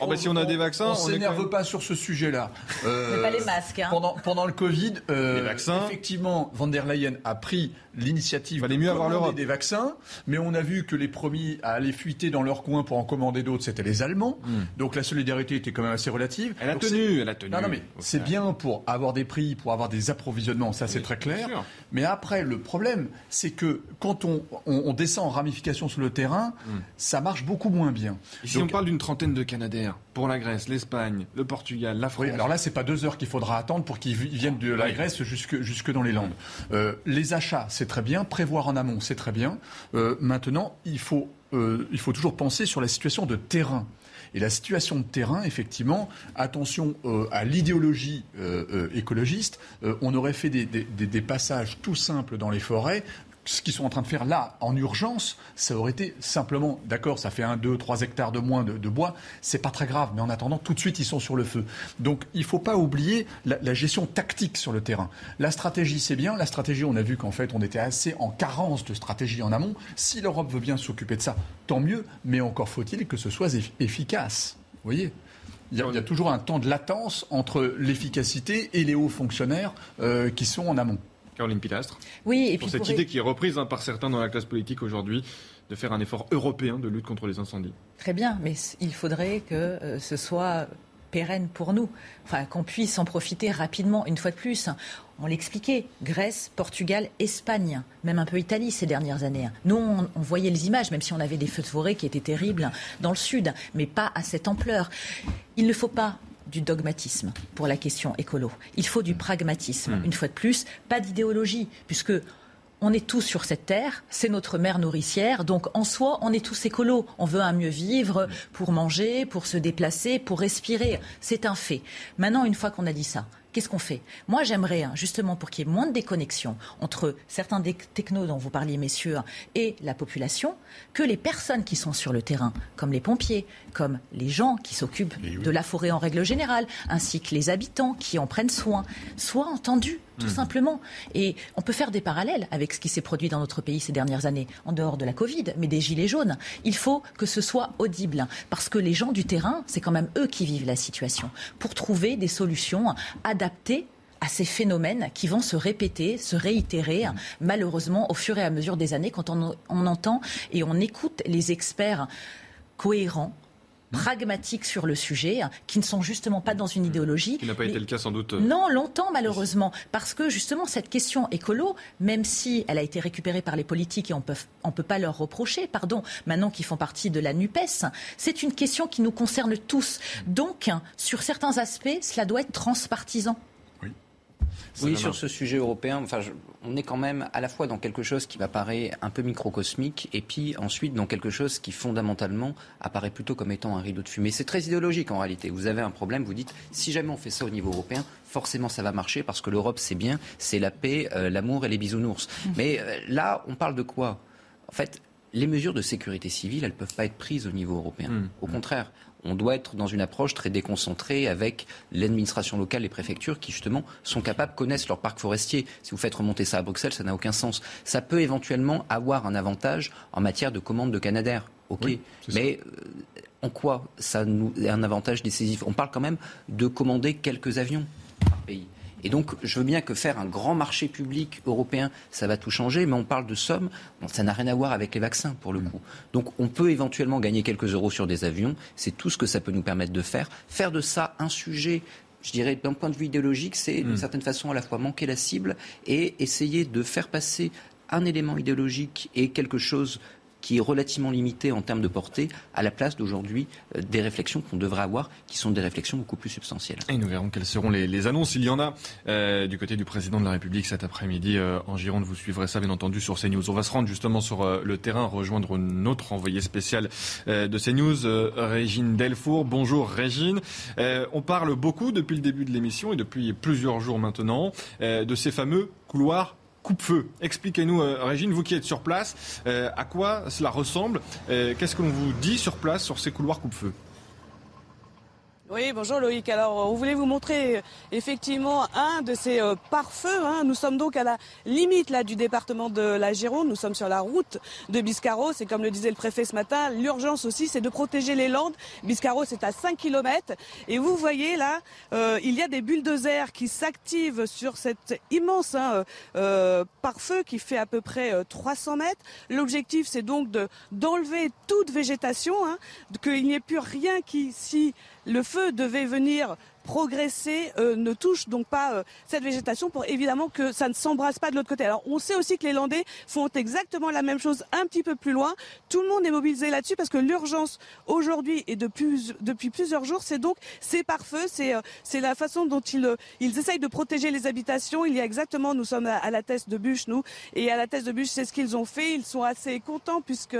Oh, bah, si on a des vaccins, on, s'énerve pas sur ce sujet-là. Euh, pas les masques. Hein. Pendant, pendant le Covid, euh, les vaccins. effectivement, van der Leyen a pris l'initiative de mieux avoir des vaccins, mais on a vu que les premiers à aller fuiter dans leur coin pour en commander d'autres, c'était les Allemands. Hmm. Donc la solidarité était quand même assez relative. Elle a tenu, elle a tenu. Non, non, mais c'est bien pour avoir des prix, pour avoir des approvisionnements, ça c'est très clair. Mais après, le problème, c'est que quand on, on, descend en ramification sur le terrain, hmm. ça marche beaucoup moins bien. si on parle d'une trentaine de Canadaires pour la Grèce, l'Espagne, le Portugal, la France. alors là, c'est pas deux heures qu'il faudra attendre pour qu'ils viennent de la Grèce jusque, jusque dans les Landes. Euh, les achats, c'est très bien. Prévoir en amont, c'est très bien. Euh, maintenant, il faut, euh, il faut toujours penser sur la situation de terrain. Et la situation de terrain, effectivement, attention à l'idéologie écologiste. on aurait fait des, des, passages tout simples dans les forêts ce qu'ils sont en train de faire là, en urgence, ça aurait été simplement, d'accord, ça fait 1, 2, 3 hectares de moins de, bois, c'est pas très grave, mais en attendant, tout de suite, ils sont sur le feu. Donc, il ne faut pas oublier la, gestion tactique sur le terrain. La stratégie, c'est bien. La stratégie, on a vu qu'en fait, on était assez en carence de stratégie en amont. Si l'Europe veut bien s'occuper de ça, tant mieux, mais encore faut-il que ce soit efficace. Vous voyez il y, a, toujours un temps de latence entre l'efficacité et les hauts fonctionnaires euh, qui sont en amont. Caroline Pilastre. Oui, et pour cette idée qui est reprise hein, par certains dans la classe politique aujourd'hui de faire un effort européen de lutte contre les incendies. Très bien, mais il faudrait que euh, ce soit pérenne pour nous, enfin qu'on puisse en profiter rapidement une fois de plus. On l'expliquait, Grèce, Portugal, Espagne, même un peu Italie ces dernières années. Nous, on, on, voyait les images, même si on avait des feux de forêt qui étaient terribles dans le sud, mais pas à cette ampleur. Il ne faut pas du dogmatisme pour la question écolo. Il faut du pragmatisme. Hmm. Une fois de plus, pas d'idéologie, puisque on est tous sur cette terre, c'est notre mère nourricière, donc en soi, on est tous écolos. On veut un mieux vivre pour manger, pour se déplacer, pour respirer. C'est un fait. Maintenant, une fois qu'on a dit ça, qu'est-ce qu'on fait? Moi, j'aimerais, hein, justement, pour qu'il y ait moins de déconnexion entre certains des technos dont vous parliez, messieurs, et la population, que les personnes qui sont sur le terrain, comme les pompiers, comme les gens qui s'occupent de la forêt en règle générale, ainsi que les habitants qui en prennent soin, soient entendus, tout hmm. simplement. Et on peut faire des parallèles avec ce qui s'est produit dans notre pays ces dernières années, en dehors de la Covid, mais des gilets jaunes. Il faut que ce soit audible, parce que les gens du terrain, c'est quand même eux qui vivent la situation, pour trouver des solutions adaptées à ces phénomènes qui vont se répéter, se réitérer, malheureusement, au fur et à mesure des années, quand on, entend et on écoute les experts cohérents, pragmatiques sur le sujet, qui ne sont justement pas dans une idéologie. Qui n'a pas été le cas sans doute. Euh, non, longtemps malheureusement, parce que justement cette question écolo, même si elle a été récupérée par les politiques et on peut on peut pas leur reprocher, pardon, maintenant qu'ils font partie de la Nupes, c'est une question qui nous concerne tous. Donc, sur certains aspects, cela doit être transpartisan. Oui, sur ce sujet européen, enfin, on est quand même à la fois dans quelque chose qui m'apparaît un peu microcosmique et puis ensuite dans quelque chose qui fondamentalement apparaît plutôt comme étant un rideau de fumée. C'est très idéologique en réalité. Vous avez un problème, vous dites si jamais on fait ça au niveau européen, forcément ça va marcher parce que l'Europe c'est bien, c'est la paix, euh, l'amour et les bisounours. Mmh. Mais euh, là, on parle de quoi? En fait, les mesures de sécurité civile, elles ne peuvent pas être prises au niveau européen. Mmh. Au contraire, on doit être dans une approche très déconcentrée avec l'administration locale, les préfectures qui justement sont capables, connaissent leur parc forestier. Si vous faites remonter ça à Bruxelles, ça n'a aucun sens. Ça peut éventuellement avoir un avantage en matière de commande de Canadair. Ok, mais euh, en quoi ça nous est un avantage décisif? On parle quand même de commander quelques avions par pays. Et donc, je veux bien que faire un grand marché public européen, ça va tout changer, mais on parle de sommes, ça n'a rien à voir avec les vaccins pour le coup. Donc, on peut éventuellement gagner quelques euros sur des avions, c'est tout ce que ça peut nous permettre de faire. Faire de ça un sujet je dirais, d'un point de vue idéologique, c'est d'une certaine façon à la fois manquer la cible et essayer de faire passer un élément idéologique et quelque chose qui est relativement limité en termes de portée, à la place d'aujourd'hui euh, des réflexions qu'on devrait avoir, qui sont des réflexions beaucoup plus substantielles. Et nous verrons quelles seront les, annonces. Il y en a euh, du côté du président de la République cet après-midi euh, en Gironde. Vous suivrez ça, bien entendu, sur CNews. On va se rendre justement sur le terrain, rejoindre notre envoyé spécial de CNews, Régine Delfour. Bonjour Régine. on parle beaucoup depuis le début de l'émission et depuis plusieurs jours maintenant de ces fameux couloirs coupe-feu. Expliquez-nous, euh, Régine, vous qui êtes sur place, euh, à quoi cela ressemble euh, Qu'est-ce que l'on vous dit sur place sur ces couloirs coupe-feu? Oui, bonjour Loïc. Alors, on voulait vous montrer euh, effectivement un de ces euh, pare-feux. Hein. Nous sommes donc à la limite là du département de la Gironde. Nous sommes sur la route de Biscarros. Et comme le disait le préfet ce matin, l'urgence aussi, c'est de protéger les Landes. Biscarros, c'est à 5 km. Et vous voyez là, euh, il y a des bulldozers qui s'activent sur cet immense hein, pare-feu qui fait à peu près 300 mètres. L'objectif, c'est donc de d'enlever toute végétation, hein, qu'il n'y ait plus rien qui, si le feu devait venir progresser euh, ne touche donc pas euh, cette végétation pour évidemment que ça ne s'embrasse pas de l'autre côté. Alors on sait aussi que les Landais font exactement la même chose un petit peu plus loin. Tout le monde est mobilisé là-dessus parce que l'urgence aujourd'hui et depuis, plusieurs jours, c'est donc ces pare-feux, c'est euh, c'est la façon dont ils, ils essayent de protéger les habitations. Il y a exactement, nous sommes à, la Teste de Bûche, nous, et à la Teste de Bûche, c'est ce qu'ils ont fait. Ils sont assez contents puisque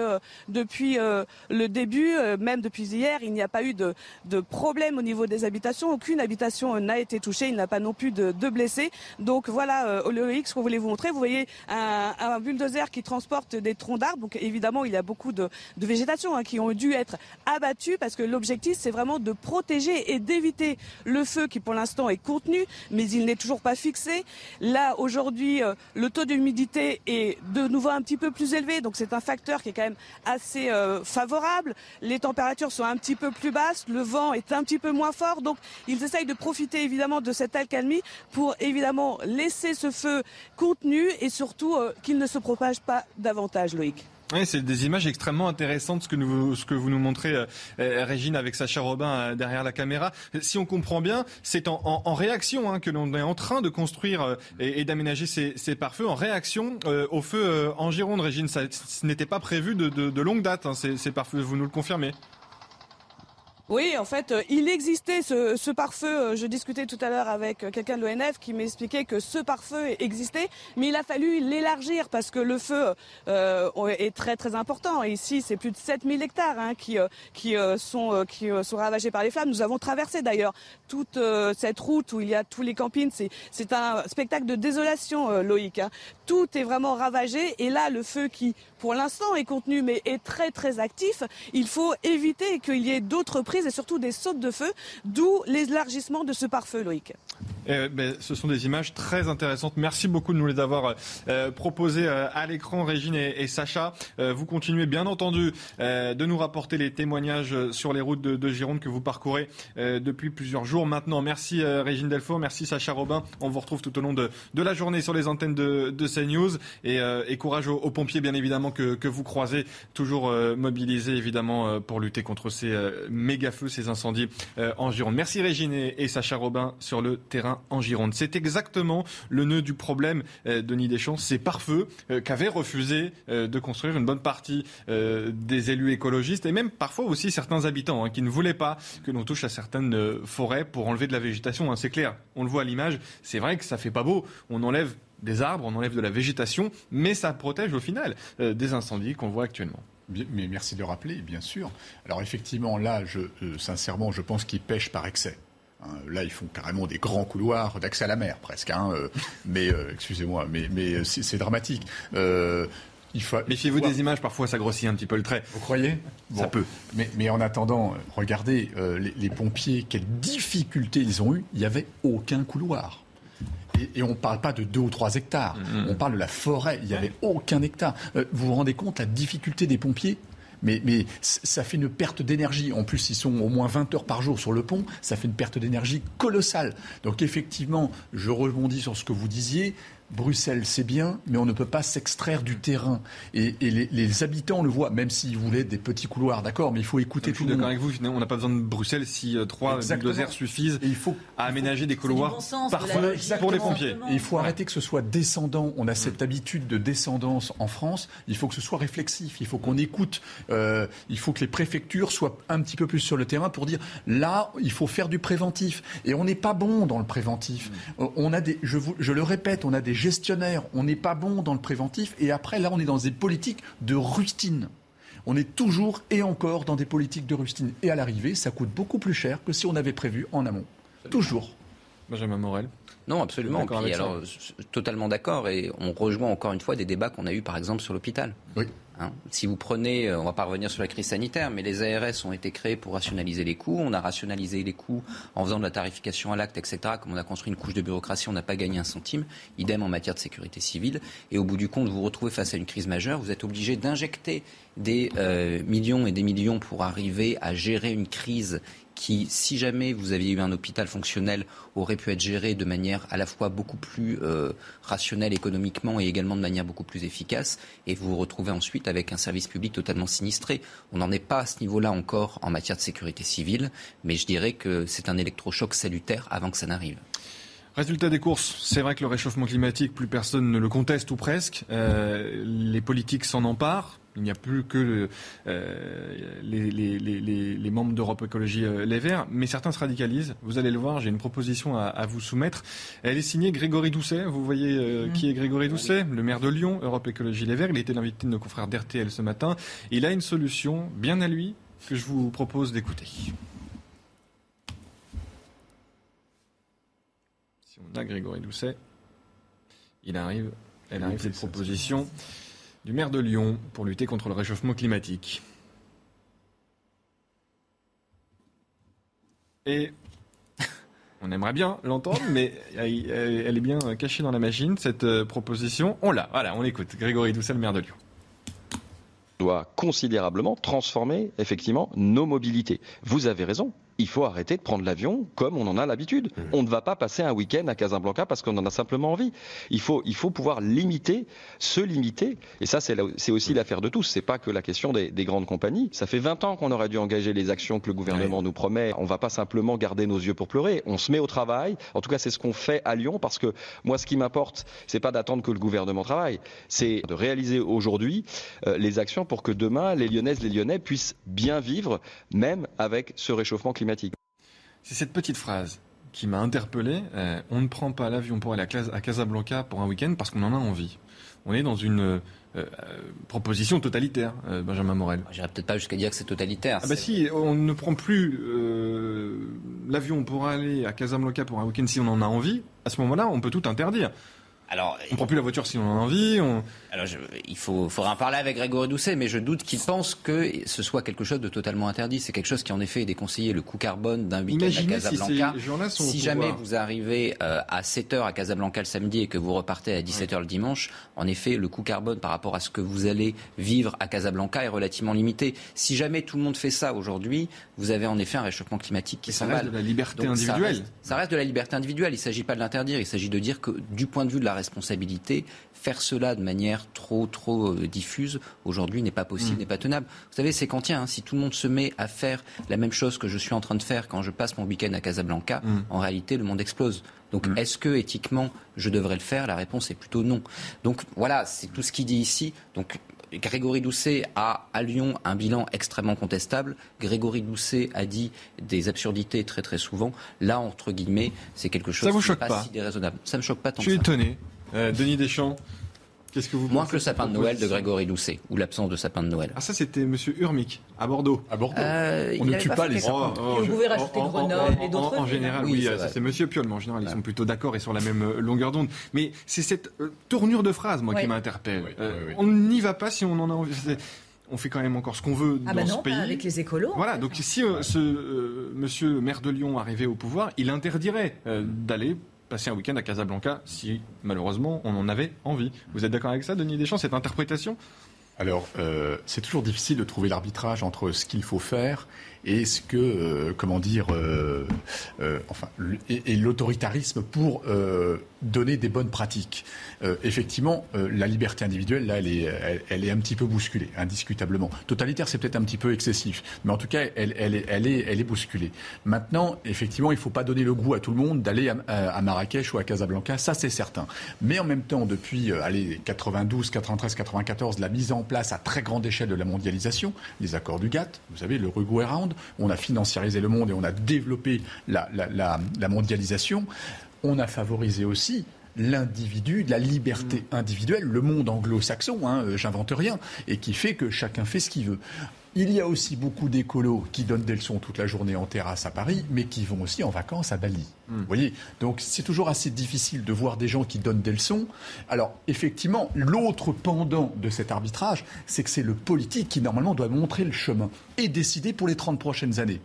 depuis le début, même depuis hier, il n'y a pas eu de, de problème au niveau des habitations. Habitation n'a été touchée. Il n'a pas non plus de, blessés. Donc voilà, euh, X qu'on voulait vous montrer. Vous voyez un, bulldozer qui transporte des troncs d'arbres. Donc évidemment, il y a beaucoup de, végétation hein, qui ont dû être abattus parce que l'objectif, c'est vraiment de protéger et d'éviter le feu qui pour l'instant est contenu, mais il n'est toujours pas fixé. Là, aujourd'hui, euh, le taux d'humidité est de nouveau un petit peu plus élevé. Donc c'est un facteur qui est quand même assez euh, favorable. Les températures sont un petit peu plus basses. Le vent est un petit peu moins fort. Donc il ils essayent de profiter évidemment de cette accalmie pour évidemment laisser ce feu contenu et surtout euh, qu'il ne se propage pas davantage, Loïc. Oui, c'est des images extrêmement intéressantes ce que, vous nous montrez, euh, euh, Régine, avec Sacha Robin derrière la caméra. Si on comprend bien, c'est en, réaction hein, que l'on est en train de construire et, d'aménager ces, ces pare-feux, en réaction au feu en Gironde, Régine. Ce n'était pas prévu de, longue date, hein, ces, ces pare-feux, vous nous le confirmez oui, en fait, euh, il existait ce, ce pare-feu. Euh, je discutais tout à l'heure avec euh, quelqu'un de l'ONF qui m'expliquait que ce pare-feu existait, mais il a fallu l'élargir parce que le feu euh, est très très important. ici, c'est plus de 7000 hectares hein, qui, qui, sont, qui sont ravagés par les flammes. Nous avons traversé d'ailleurs toute cette route où il y a tous les campings. C'est un spectacle de désolation, Loïc. Hein. Tout est vraiment ravagé. Et là, le feu qui, pour l'instant, est contenu mais est très très actif, il faut éviter qu'il y ait d'autres prises et surtout des sautes de feu, d'où l'élargissement de ce pare-feu, Loïc. Eh ben, ce sont des images très intéressantes. Merci beaucoup de nous les avoir euh, proposées euh, à l'écran, Régine et, Sacha. Euh, vous continuez bien entendu de nous rapporter les témoignages sur les routes de, Gironde que vous parcourez depuis plusieurs jours maintenant. Merci Régine Delfour, merci Sacha Robin. On vous retrouve tout au long de, la journée sur les antennes de, CNews. Et, et courage aux, pompiers, bien évidemment, que, vous croisez, toujours mobilisés évidemment pour lutter contre ces méga feux, ces incendies en Gironde. Merci Régine et Sacha Robin sur le terrain en Gironde. C'est exactement le nœud du problème, euh, Denis Deschamps. C'est par feu euh, qu'avait refusé euh, de construire une bonne partie des élus écologistes et même parfois aussi certains habitants hein, qui ne voulaient pas que l'on touche à certaines forêts pour enlever de la végétation. Hein, c'est clair, on le voit à l'image. C'est vrai que ça fait pas beau. On enlève des arbres, on enlève de la végétation, mais ça protège au final des incendies qu'on voit actuellement. Mais merci de le rappeler, bien sûr. Alors effectivement, là, sincèrement, je pense qu'ils pêchent par excès. Hein, là, ils font carrément des grands couloirs d'accès à la mer, presque. Hein, euh, mais euh, excusez-moi, mais, mais c'est dramatique. Euh, Méfiez-vous des images, parfois ça grossit un petit peu le trait. Vous croyez? Ça peut. Mais, mais, en attendant, regardez les, pompiers, quelles difficultés ils ont eues. Il n'y avait aucun couloir. Et, on ne parle pas de 2 ou 3 hectares. Mm-hmm. On parle de la forêt. Il n'y avait aucun hectare. vous vous rendez compte la difficulté des pompiers? Mais, mais ça fait une perte d'énergie. En plus, ils sont au moins 20 heures par jour sur le pont. Ça fait une perte d'énergie colossale. Donc effectivement, je rebondis sur ce que vous disiez. Bruxelles, c'est bien, mais on ne peut pas s'extraire du terrain. Et, les, habitants le voient, même s'ils voulaient des petits couloirs, d'accord, mais il faut écouter tout le monde. Je suis d'accord avec vous, on n'a pas besoin de Bruxelles si euh, trois bulldozers suffisent et il faut, à aménager des couloirs parfois pour les pompiers. Et il faut arrêter que ce soit descendant. On a cette habitude de descendance en France. Il faut que ce soit réflexif. Il faut qu'on écoute. Euh, il faut que les préfectures soient un petit peu plus sur le terrain pour dire là, il faut faire du préventif. Et on n'est pas bon dans le préventif. Mm. On a des, je, vous, je le répète, on a des gestionnaire, on n'est pas bon dans le préventif, et après, là, on est dans des politiques de rustine. On est toujours et encore dans des politiques de rustine. Et à l'arrivée, ça coûte beaucoup plus cher que si on avait prévu en amont. Toujours. Benjamin Morel. Non, absolument. alors, totalement d'accord. Et on rejoint encore une fois des débats qu'on a eus, par exemple, sur l'hôpital. Oui. Hein. si vous prenez, euh, on va pas revenir sur la crise sanitaire, mais les ARS ont été créés pour rationaliser les coûts. On a rationalisé les coûts en faisant de la tarification à l'acte, etc. Comme on a construit une couche de bureaucratie, on n'a pas gagné un centime. Idem en matière de sécurité civile. Et au bout du compte, vous vous retrouvez face à une crise majeure. Vous êtes obligé d'injecter des euh, millions et des millions pour arriver à gérer une crise qui, si jamais vous aviez eu un hôpital fonctionnel, aurait pu être géré de manière à la fois beaucoup plus euh, rationnelle économiquement et également de manière beaucoup plus efficace. Et vous vous retrouvez ensuite avec un service public totalement sinistré. On n'en est pas à ce niveau-là encore en matière de sécurité civile, mais je dirais que c'est un électrochoc salutaire avant que ça n'arrive. Résultat des courses, c'est vrai que le réchauffement climatique, plus personne ne le conteste ou presque. Euh, les politiques s'en emparent. Il n'y a plus que euh, les, membres d'Europe Écologie euh, Les Verts, mais certains se radicalisent. Vous allez le voir, j'ai une proposition à, vous soumettre. Elle est signée Grégory Doucet. Vous voyez euh, mmh. qui est Grégory Doucet Le maire de Lyon, Europe Écologie Les Verts. Il était l'invité de nos confrères d'RTL ce matin. Il a une solution bien à lui que je vous propose d'écouter. Si on a Grégory Doucet, il arrive, elle arrive cette proposition du maire de Lyon pour lutter contre le réchauffement climatique. Et on aimerait bien l'entendre, mais elle est bien cachée dans la machine, cette euh, proposition. On l'a, voilà, on écoute. Grégory Doucet, le maire de Lyon doit considérablement transformer effectivement nos mobilités. Vous avez raison, il faut arrêter de prendre l'avion comme on en a l'habitude. Mmh. On ne va pas passer un week-end à Casablanca parce qu'on en a simplement envie. Il faut, il faut pouvoir limiter, se limiter. Et ça, c'est aussi l'affaire de tous. C'est pas que la question des, grandes compagnies. Ça fait 20 ans qu'on aurait dû engager les actions que le gouvernement nous promet. On va pas simplement garder nos yeux pour pleurer. On se met au travail. En tout cas, c'est ce qu'on fait à Lyon parce que moi, ce qui m'importe, c'est pas d'attendre que le gouvernement travaille. C'est de réaliser aujourd'hui euh, les actions pour que demain, les Lyonnaises, les Lyonnais puissent bien vivre, même avec ce réchauffement climatique. C'est cette petite phrase qui m'a interpellé. Euh, on ne prend pas l'avion pour aller à Casablanca pour un week-end parce qu'on en a envie. On est dans une euh, euh, proposition totalitaire, Benjamin Morel. J'irai peut-être pas jusqu'à dire que c'est totalitaire. Ah bah si, on ne prend plus l'avion pour aller à Casablanca pour un week-end si on en a envie. À ce moment-là, on peut tout interdire. Alors, on prend plus la voiture si on en a envie. Alors, il faut, faudra en parler avec Grégory Doucet, mais je doute qu'il pense que ce soit quelque chose de totalement interdit. C'est quelque chose qui, en effet, est déconseillé. Le coût carbone d'un week-end à Casablanca. Si, jamais vous arrivez euh, à 7 h à Casablanca le samedi et que vous repartez à 17 h le dimanche, en effet, le coût carbone par rapport à ce que vous allez vivre à Casablanca est relativement limité. Si jamais tout le monde fait ça aujourd'hui, vous avez en effet un réchauffement climatique qui s'emballe. Ça reste de la liberté individuelle. Ça reste, ça reste, de la liberté individuelle. Il ne s'agit pas de l'interdire. Il s'agit de dire que, du point de vue de la responsabilité, faire cela de manière trop trop euh, diffuse aujourd'hui n'est pas possible, mm. n'est pas tenable. Vous savez, c'est kantien. Hein, si tout le monde se met à faire la même chose que je suis en train de faire quand je passe mon week-end à Casablanca, mm. en réalité, le monde explose. Donc, mm. est-ce que éthiquement, je devrais le faire? La réponse est plutôt non. Donc, voilà, c'est tout ce qu'il dit ici. Donc, Grégory Doucet a à Lyon un bilan extrêmement contestable. Grégory Doucet a dit des absurdités très très souvent. Là, entre guillemets, c'est quelque chose qui n'est pas, si déraisonnable. Ça me choque pas tant Je suis étonné. Euh, Denis Deschamps, qu'est-ce que vous Moins que le sapin de Noël de Grégory Doucet, ou l'absence de sapin de Noël. Ah ça c'était Monsieur Urmic, à Bordeaux. À Bordeaux. Euh, on ne tue pas, les sapins. Oh, vous pouvez rajouter Grenoble et d'autres. En, général, oui, c'est Monsieur Piolle, mais en général, ils sont plutôt d'accord et sur la même euh, longueur d'onde. Mais c'est cette tournure de phrase, moi, qui m'interpelle. on n'y va pas si on en a envie on fait quand même encore ce qu'on veut ah bah dans ce pays. Avec les écolos. Voilà, donc si ce monsieur maire de Lyon arrivait au pouvoir, il interdirait d'aller passer un week-end à Casablanca si malheureusement on en avait envie. Vous êtes d'accord avec ça, Denis Deschamps, cette interprétation? Alors, euh, c'est toujours difficile de trouver l'arbitrage entre ce qu'il faut faire et ce que, euh, comment dire, euh, euh, enfin, et, l'autoritarisme pour donner des bonnes pratiques. effectivement, la liberté individuelle, là, elle est, elle, est un petit peu bousculée, indiscutablement. Totalitaire, c'est peut-être un petit peu excessif, mais en tout cas, elle, elle, est, elle, est, elle est bousculée. Maintenant, effectivement, il ne faut pas donner le goût à tout le monde d'aller à, Marrakech ou à Casablanca, ça c'est certain. Mais en même temps, depuis allez, 92, 93, 94, la mise en place à très grande échelle de la mondialisation, les accords du GATT, vous savez, le Rugo Round, on a financiarisé le monde et on a développé la, mondialisation, on a favorisé aussi l'individu, la liberté mm. individuelle, le monde anglo-saxon, hein, euh, j'invente rien, et qui fait que chacun fait ce qu'il veut. Il y a aussi beaucoup d'écolos qui donnent des leçons toute la journée en terrasse à Paris, mais qui vont aussi en vacances à Bali. Hmm. Vous voyez Donc c'est toujours assez difficile de voir des gens qui donnent des leçons. Alors effectivement, l'autre pendant de cet arbitrage, c'est que c'est le politique qui normalement doit montrer le chemin et décider pour les 30 prochaines années.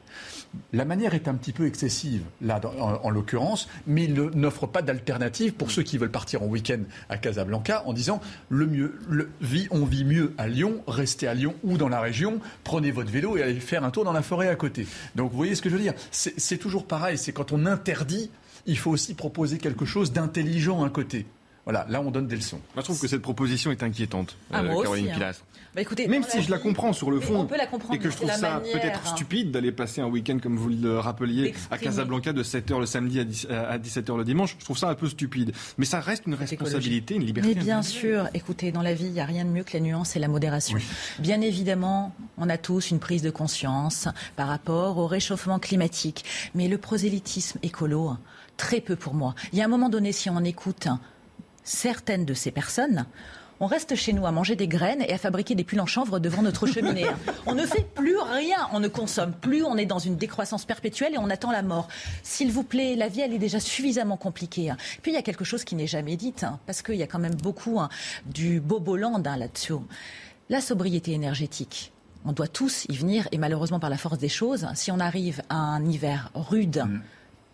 La manière est un petit peu excessive, là, en, l'occurrence, mais il n'offre pas d'alternative pour ceux qui veulent partir en week-end à Casablanca en disant le mieux, le, on vit mieux à Lyon, restez à Lyon ou dans la région, prenez votre vélo et allez faire un tour dans la forêt à côté. Donc vous voyez ce que je veux dire? C'est toujours pareil, c'est quand on interdit, il faut aussi proposer quelque chose d'intelligent à côté. Voilà, là on donne des leçons. Moi je trouve que cette proposition est inquiétante, ah, euh, Caroline hein. Pilas. Bah, écoutez, Même si je la comprends sur le fond, et que je trouve ça peut-être hein. stupide d'aller passer un week-end, comme vous le rappeliez, à Casablanca de 7h le samedi à 17h le dimanche, je trouve ça un peu stupide. Mais ça reste une responsabilité, une liberté. Mais bien sûr, écoutez, dans la vie, il n'y a rien de mieux que la nuance et la modération. Bien évidemment, on a tous une prise de conscience par rapport au réchauffement climatique. Mais le prosélytisme écolo, très peu pour moi. Il y a un moment donné, si on écoute certaines de ces personnes, on reste chez nous à manger des graines et à fabriquer des pulls en chanvre devant notre cheminée. On ne fait plus rien, on ne consomme plus, on est dans une décroissance perpétuelle et on attend la mort. S'il vous plaît, la vie, elle est déjà suffisamment compliquée. Puis il y a quelque chose qui n'est jamais dit, hein, parce qu'il y a quand même beaucoup hein, du boboland hein, là-dessus. La sobriété énergétique. On doit tous y venir et malheureusement par la force des choses, si on arrive à un hiver rude, mm.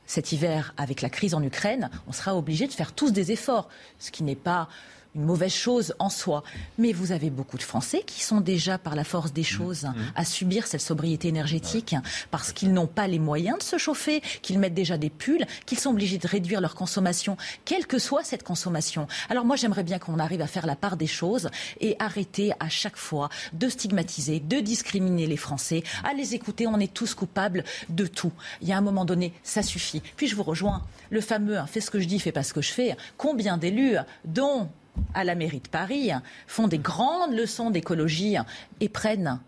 cet hiver avec la crise en Ukraine, on sera obligé de faire tous des efforts, ce qui n'est pas une mauvaise chose en soi. Mais vous avez beaucoup de Français qui sont déjà, par la force des choses, mmh. à subir cette sobriété énergétique parce qu'ils n'ont pas les moyens de se chauffer, qu'ils mettent déjà des pulls, qu'ils sont obligés de réduire leur consommation, quelle que soit cette consommation. Alors moi, j'aimerais bien qu'on arrive à faire la part des choses et arrêter à chaque fois de stigmatiser, de discriminer les Français, à les écouter. On est tous coupables de tout. Il y a un moment donné, ça suffit. Puis je vous rejoins. Le fameux hein, fais ce que je dis, fais pas ce que je fais. Combien d'élus, dont à la mairie de Paris font des grandes leçons d'écologie et prennent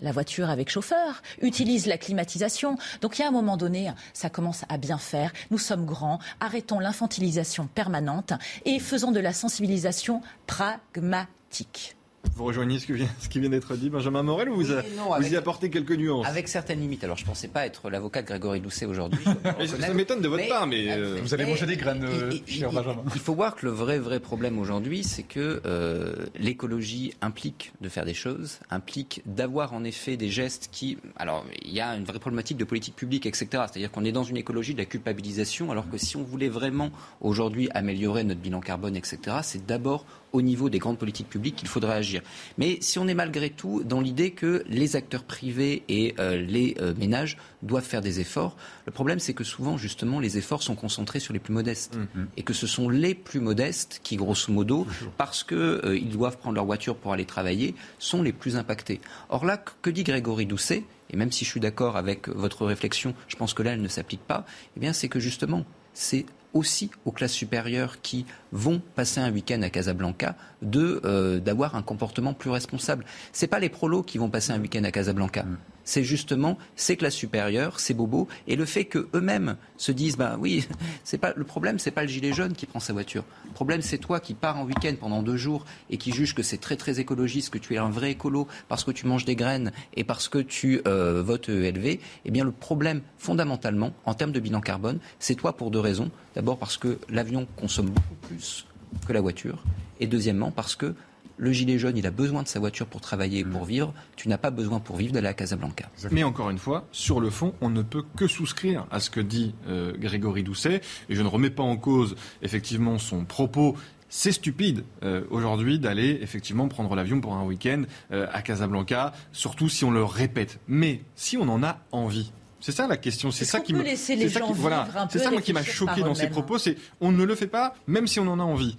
la voiture avec chauffeur, utilisent la climatisation. Donc il y a un moment donné, ça commence à bien faire. Nous sommes grands, arrêtons l'infantilisation permanente et faisons de la sensibilisation pragmatique. Vous rejoignez ce, vient, ce qui vient d'être dit, Benjamin Morel, ou vous, y apportez quelques nuances Avec certaines limites. Alors, je ne pensais pas être l'avocat de Grégory Doucet aujourd'hui. ça m'étonne de votre part, mais... Euh, vous allez manger des graines, cher Benjamin. Il faut voir que le vrai, vrai problème aujourd'hui, c'est que euh, l'écologie implique de faire des choses, implique d'avoir en effet des gestes qui... Alors, il y a une vraie problématique de politique publique, etc. C'est-à-dire qu'on est dans une écologie de la culpabilisation, alors que si on voulait vraiment aujourd'hui améliorer notre bilan carbone, etc., c'est d'abord au niveau des grandes politiques publiques qu'il faudrait agir. Mais si on est malgré tout dans l'idée que les acteurs privés et euh, les euh, ménages doivent faire des efforts, le problème c'est que souvent justement les efforts sont concentrés sur les plus modestes mmh. et que ce sont les plus modestes qui grosso modo parce qu'ils euh, doivent prendre leur voiture pour aller travailler sont les plus impactés. Or là que dit Grégory Doucet et même si je suis d'accord avec votre réflexion, je pense que là elle ne s'applique pas, eh bien c'est que justement c'est aussi aux classes supérieures qui vont passer un week-end à Casablanca euh, d'avoir un comportement plus responsable. C'est pas les prolos qui vont passer un week-end à Casablanca. Mm c'est justement ces classes supérieures, ces bobos, et le fait qu'eux-mêmes se disent, ben oui, c'est pas le problème, c'est pas le gilet jaune qui prend sa voiture. Le problème, c'est toi qui pars en week-end pendant deux jours et qui juge que c'est très très écologiste, que tu es un vrai écolo parce que tu manges des graines et parce que tu euh, votes ELV. Eh bien, le problème, fondamentalement, en termes de bilan carbone, c'est toi pour deux raisons. D'abord parce que l'avion consomme beaucoup plus que la voiture, et deuxièmement parce que le gilet jaune, il a besoin de sa voiture pour travailler et pour vivre. Tu n'as pas besoin pour vivre d'aller à Casablanca. Mais encore une fois, sur le fond, on ne peut que souscrire à ce que dit euh, Grégory Doucet. Et je ne remets pas en cause effectivement son propos c'est stupide euh, aujourd'hui d'aller effectivement prendre l'avion pour un week-end euh, à Casablanca, surtout si on le répète. Mais si on en a envie, c'est ça la question. C'est ça qui me. Laisser les gens voilà. C'est ça moi qui m'a choqué dans ces propos. C'est on ne le fait pas, même si on en a envie.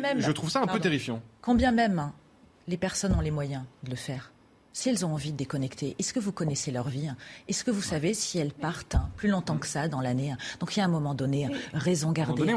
Même, je trouve ça un peu terrifiant. Combien même hein, les personnes ont les moyens de le faire si elles ont envie de déconnecter, est-ce que vous connaissez leur vie Est-ce que vous savez si elles partent hein, plus longtemps que ça dans l'année Donc il y a un moment donné, raison gardée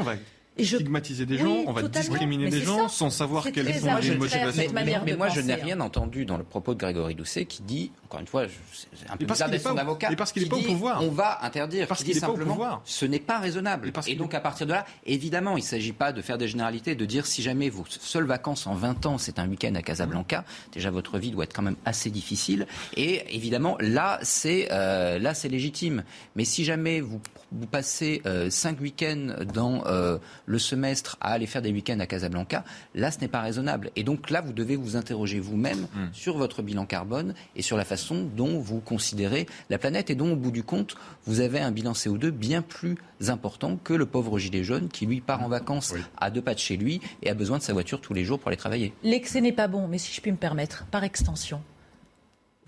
stigmatiser des gens, on va discriminer des gens sans savoir quelles sont les motivations. Mais, moi, je n'ai rien entendu dans le propos de Grégory Doucet qui dit, encore une fois, c'est un peu bizarre d'être son avocat, parce qu'il n'est pas au pouvoir. On va interdire. Parce qu'il dit simplement, ce n'est pas raisonnable. Et donc, à partir de là, évidemment, il ne s'agit pas de faire des généralités, de dire si jamais vos seules vacances en 20 ans, c'est un week-end à Casablanca, déjà votre vie doit être quand même assez difficile. Et évidemment, là, c'est euh, là, c'est légitime. Mais si jamais vous, vous passez euh, cinq week-ends dans euh, le semestre à aller faire des week-ends à Casablanca, là, ce n'est pas raisonnable. Et donc là, vous devez vous interroger vous-même hmm. sur votre bilan carbone et sur la façon dont vous considérez la planète et dont, au bout du compte, vous avez un bilan CO2 bien plus important que le pauvre gilet jaune qui, lui, part en vacances à deux pas de chez lui et a besoin de sa voiture tous les jours pour aller travailler. L'excès n'est pas bon, mais si je puis me permettre, par extension,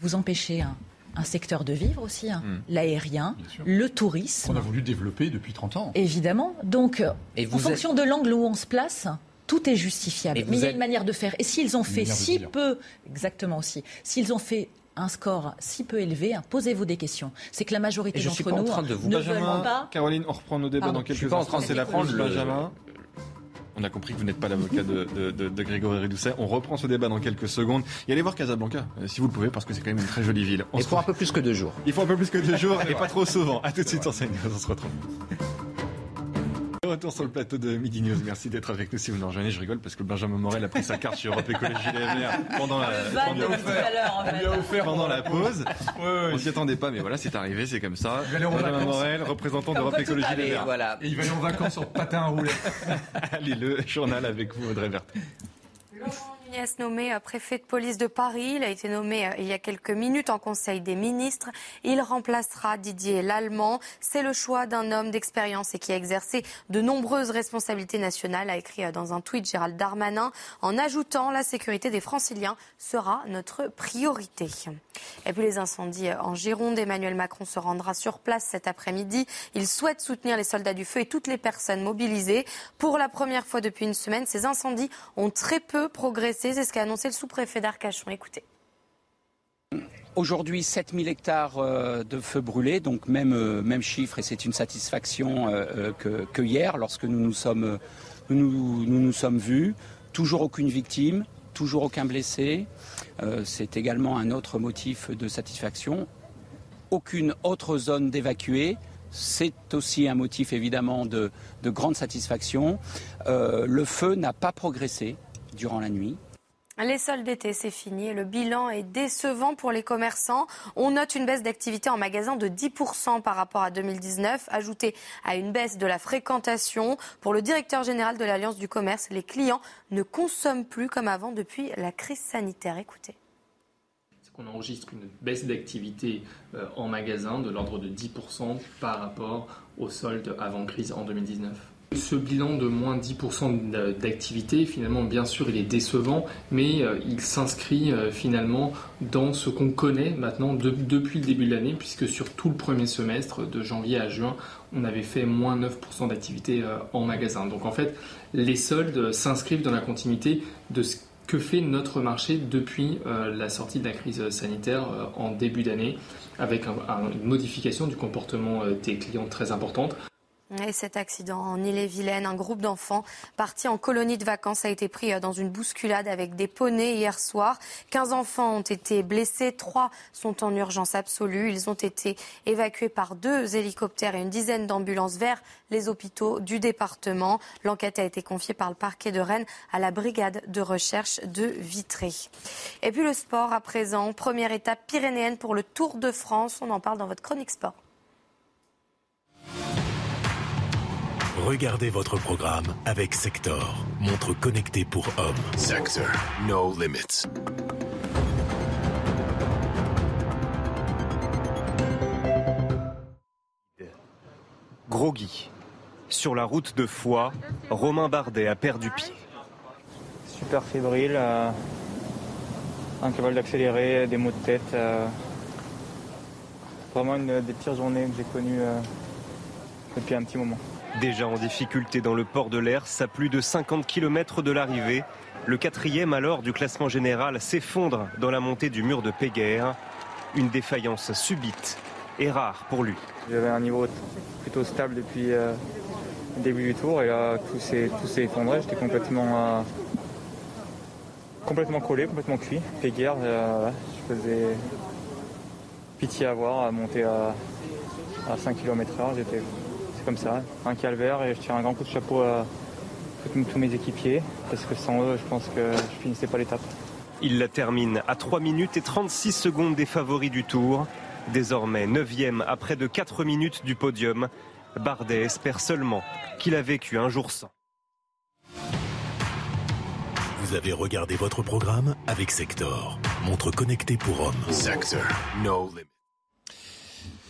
vous empêchez un un secteur de vivre aussi, hein. hmm. l'aérien, le tourisme. On a voulu développer depuis 30 ans. Évidemment. Donc, Et en fonction de l'angle où on se place, tout est justifiable. Mais il y a une manière de faire. Et s'ils ont fait si peu, exactement aussi, s'ils ont fait un score si peu élevé, hein, posez-vous des questions. C'est que la majorité d'entre nous de vous... ne veulent pas. Caroline, on reprend nos débats dans quelques instants. C'est la France, Benjamin. On a compris que vous n'êtes pas l'avocat de, Grégory Ridoucet. On reprend ce débat dans quelques secondes. Et allez voir Casablanca, euh, si vous le pouvez, parce que c'est quand même une très jolie ville. On Il faut un peu plus que deux jours. Il faut un peu plus que deux jours et pas trop souvent. A tout de suite sur. On se retrouve. Retour sur le plateau de Midi News. Merci d'être avec nous si vous nous rejoignez. Je rigole parce que Benjamin Morel a pris sa carte sur Europe Écologie Les Verts pendant la, pendant la pause. Ouais, On s'y attendait pas, mais voilà, c'est arrivé, c'est comme ça. Benjamin Morel, représentant d'Europe Écologie Les Verts. Voilà. Et il va aller en vacances sur patin à rouler. Allez, le journal avec vous, Audrey Verte nommé euh, préfet de police de Paris. Il a été nommé euh, il y a quelques minutes en Conseil des ministres. Il remplacera Didier Lallemand. C'est le choix d'un homme d'expérience et qui a exercé de nombreuses responsabilités nationales, a écrit euh, dans un tweet Gérald Darmanin, en ajoutant la sécurité des franciliens sera notre priorité. Et puis les incendies en Gironde, Emmanuel Macron se rendra sur place cet après-midi. Il souhaite soutenir les soldats du feu et toutes les personnes mobilisées. Pour la première fois depuis une semaine, ces incendies ont très peu progressé c'est ce qu'a annoncé le sous-préfet d'Arcachon. Écoutez. Aujourd'hui, 7000 hectares euh, de feux brûlés, donc même, euh, même chiffre, et c'est une satisfaction euh, que, hier, lorsque nous nous sommes, nous, nous, nous sommes vus. Toujours aucune victime, toujours aucun blessé. c'est également un autre motif de satisfaction. Aucune autre zone d'évacuer. C'est aussi un motif évidemment de, de grande satisfaction. le feu n'a pas progressé durant la nuit. Les soldes d'été, c'est fini le bilan est décevant pour les commerçants. On note une baisse d'activité en magasin de 10% par rapport à 2019, ajoutée à une baisse de la fréquentation. Pour le directeur général de l'Alliance du commerce, les clients ne consomment plus comme avant depuis la crise sanitaire. Écoutez. On enregistre une baisse d'activité euh, en magasin de l'ordre de 10% par rapport aux soldes avant crise en 2019. Ce bilan de moins 10% d'activité, finalement, bien sûr, il est décevant, mais euh, il s'inscrit euh, finalement dans ce qu'on connaît maintenant depuis le début de l'année, puisque sur tout le premier semestre, de janvier à juin, on avait fait moins 9% d'activité euh, en magasin. Donc en fait, les soldes s'inscrivent dans la continuité de ce que fait notre marché depuis la sortie de la crise sanitaire en début d'année, avec une modification du comportement des clients très importante. Et cet accident en Ille-et-Vilaine, un groupe d'enfants partis en colonie de vacances a été pris euh, dans une bousculade avec des poneys hier soir. 15 enfants ont été blessés, 3 sont en urgence absolue. Ils ont été évacués par deux hélicoptères et une dizaine d'ambulances vers les hôpitaux du département. L'enquête a été confiée par le parquet de Rennes à la brigade de recherche de Vitré. Et puis le sport à présent, première étape pyrénéenne pour le Tour de France. On en parle dans votre chronique sport. Regardez votre programme avec Sector, montre connectée pour hommes. Sector, no limits. Groggy. Sur la route de Foix, Romain Bardet a perdu pied. Super fébrile, euh, incapable d'accélérer, des maux de tête. euh, vraiment une des pires journées que j'ai connues euh, depuis un petit moment. Déjà en difficulté dans le port de l'Ers, à plus de 50 km de l'arrivée, le quatrième alors du classement général s'effondre dans la montée du mur de Péguerre. Une défaillance subite et rare pour lui. J'avais un niveau plutôt stable depuis euh, le début du tour et là tout s'est effondré. J'étais complètement euh, complètement collé, complètement cuit. Péguerre, euh, je faisais pitié à voir, à monter à, à 5 km/h. Comme ça, un calvaire et je tire un grand coup de chapeau à tous mes équipiers parce que sans eux, je pense que je finissais pas l'étape. Il la termine à 3 minutes et 36 secondes des favoris du tour. Désormais 9e à près de 4 minutes du podium, Bardet espère seulement qu'il a vécu un jour sans. Vous avez regardé votre programme avec Sector, montre connectée pour hommes. Sector, no limit.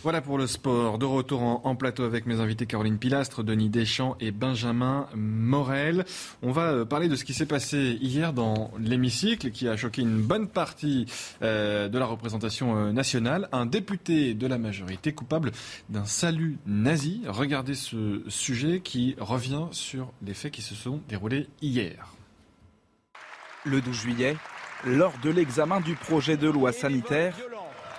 Voilà pour le sport. De retour en, plateau avec mes invités Caroline Pilastre, Denis Deschamps et Benjamin Morel. On va euh, parler de ce qui s'est passé hier dans l'hémicycle qui a choqué une bonne partie euh, de la représentation euh, nationale. Un député de la majorité coupable d'un salut nazi. Regardez ce sujet qui revient sur les faits qui se sont déroulés hier. Le 12 juillet, lors de l'examen du projet de loi sanitaire,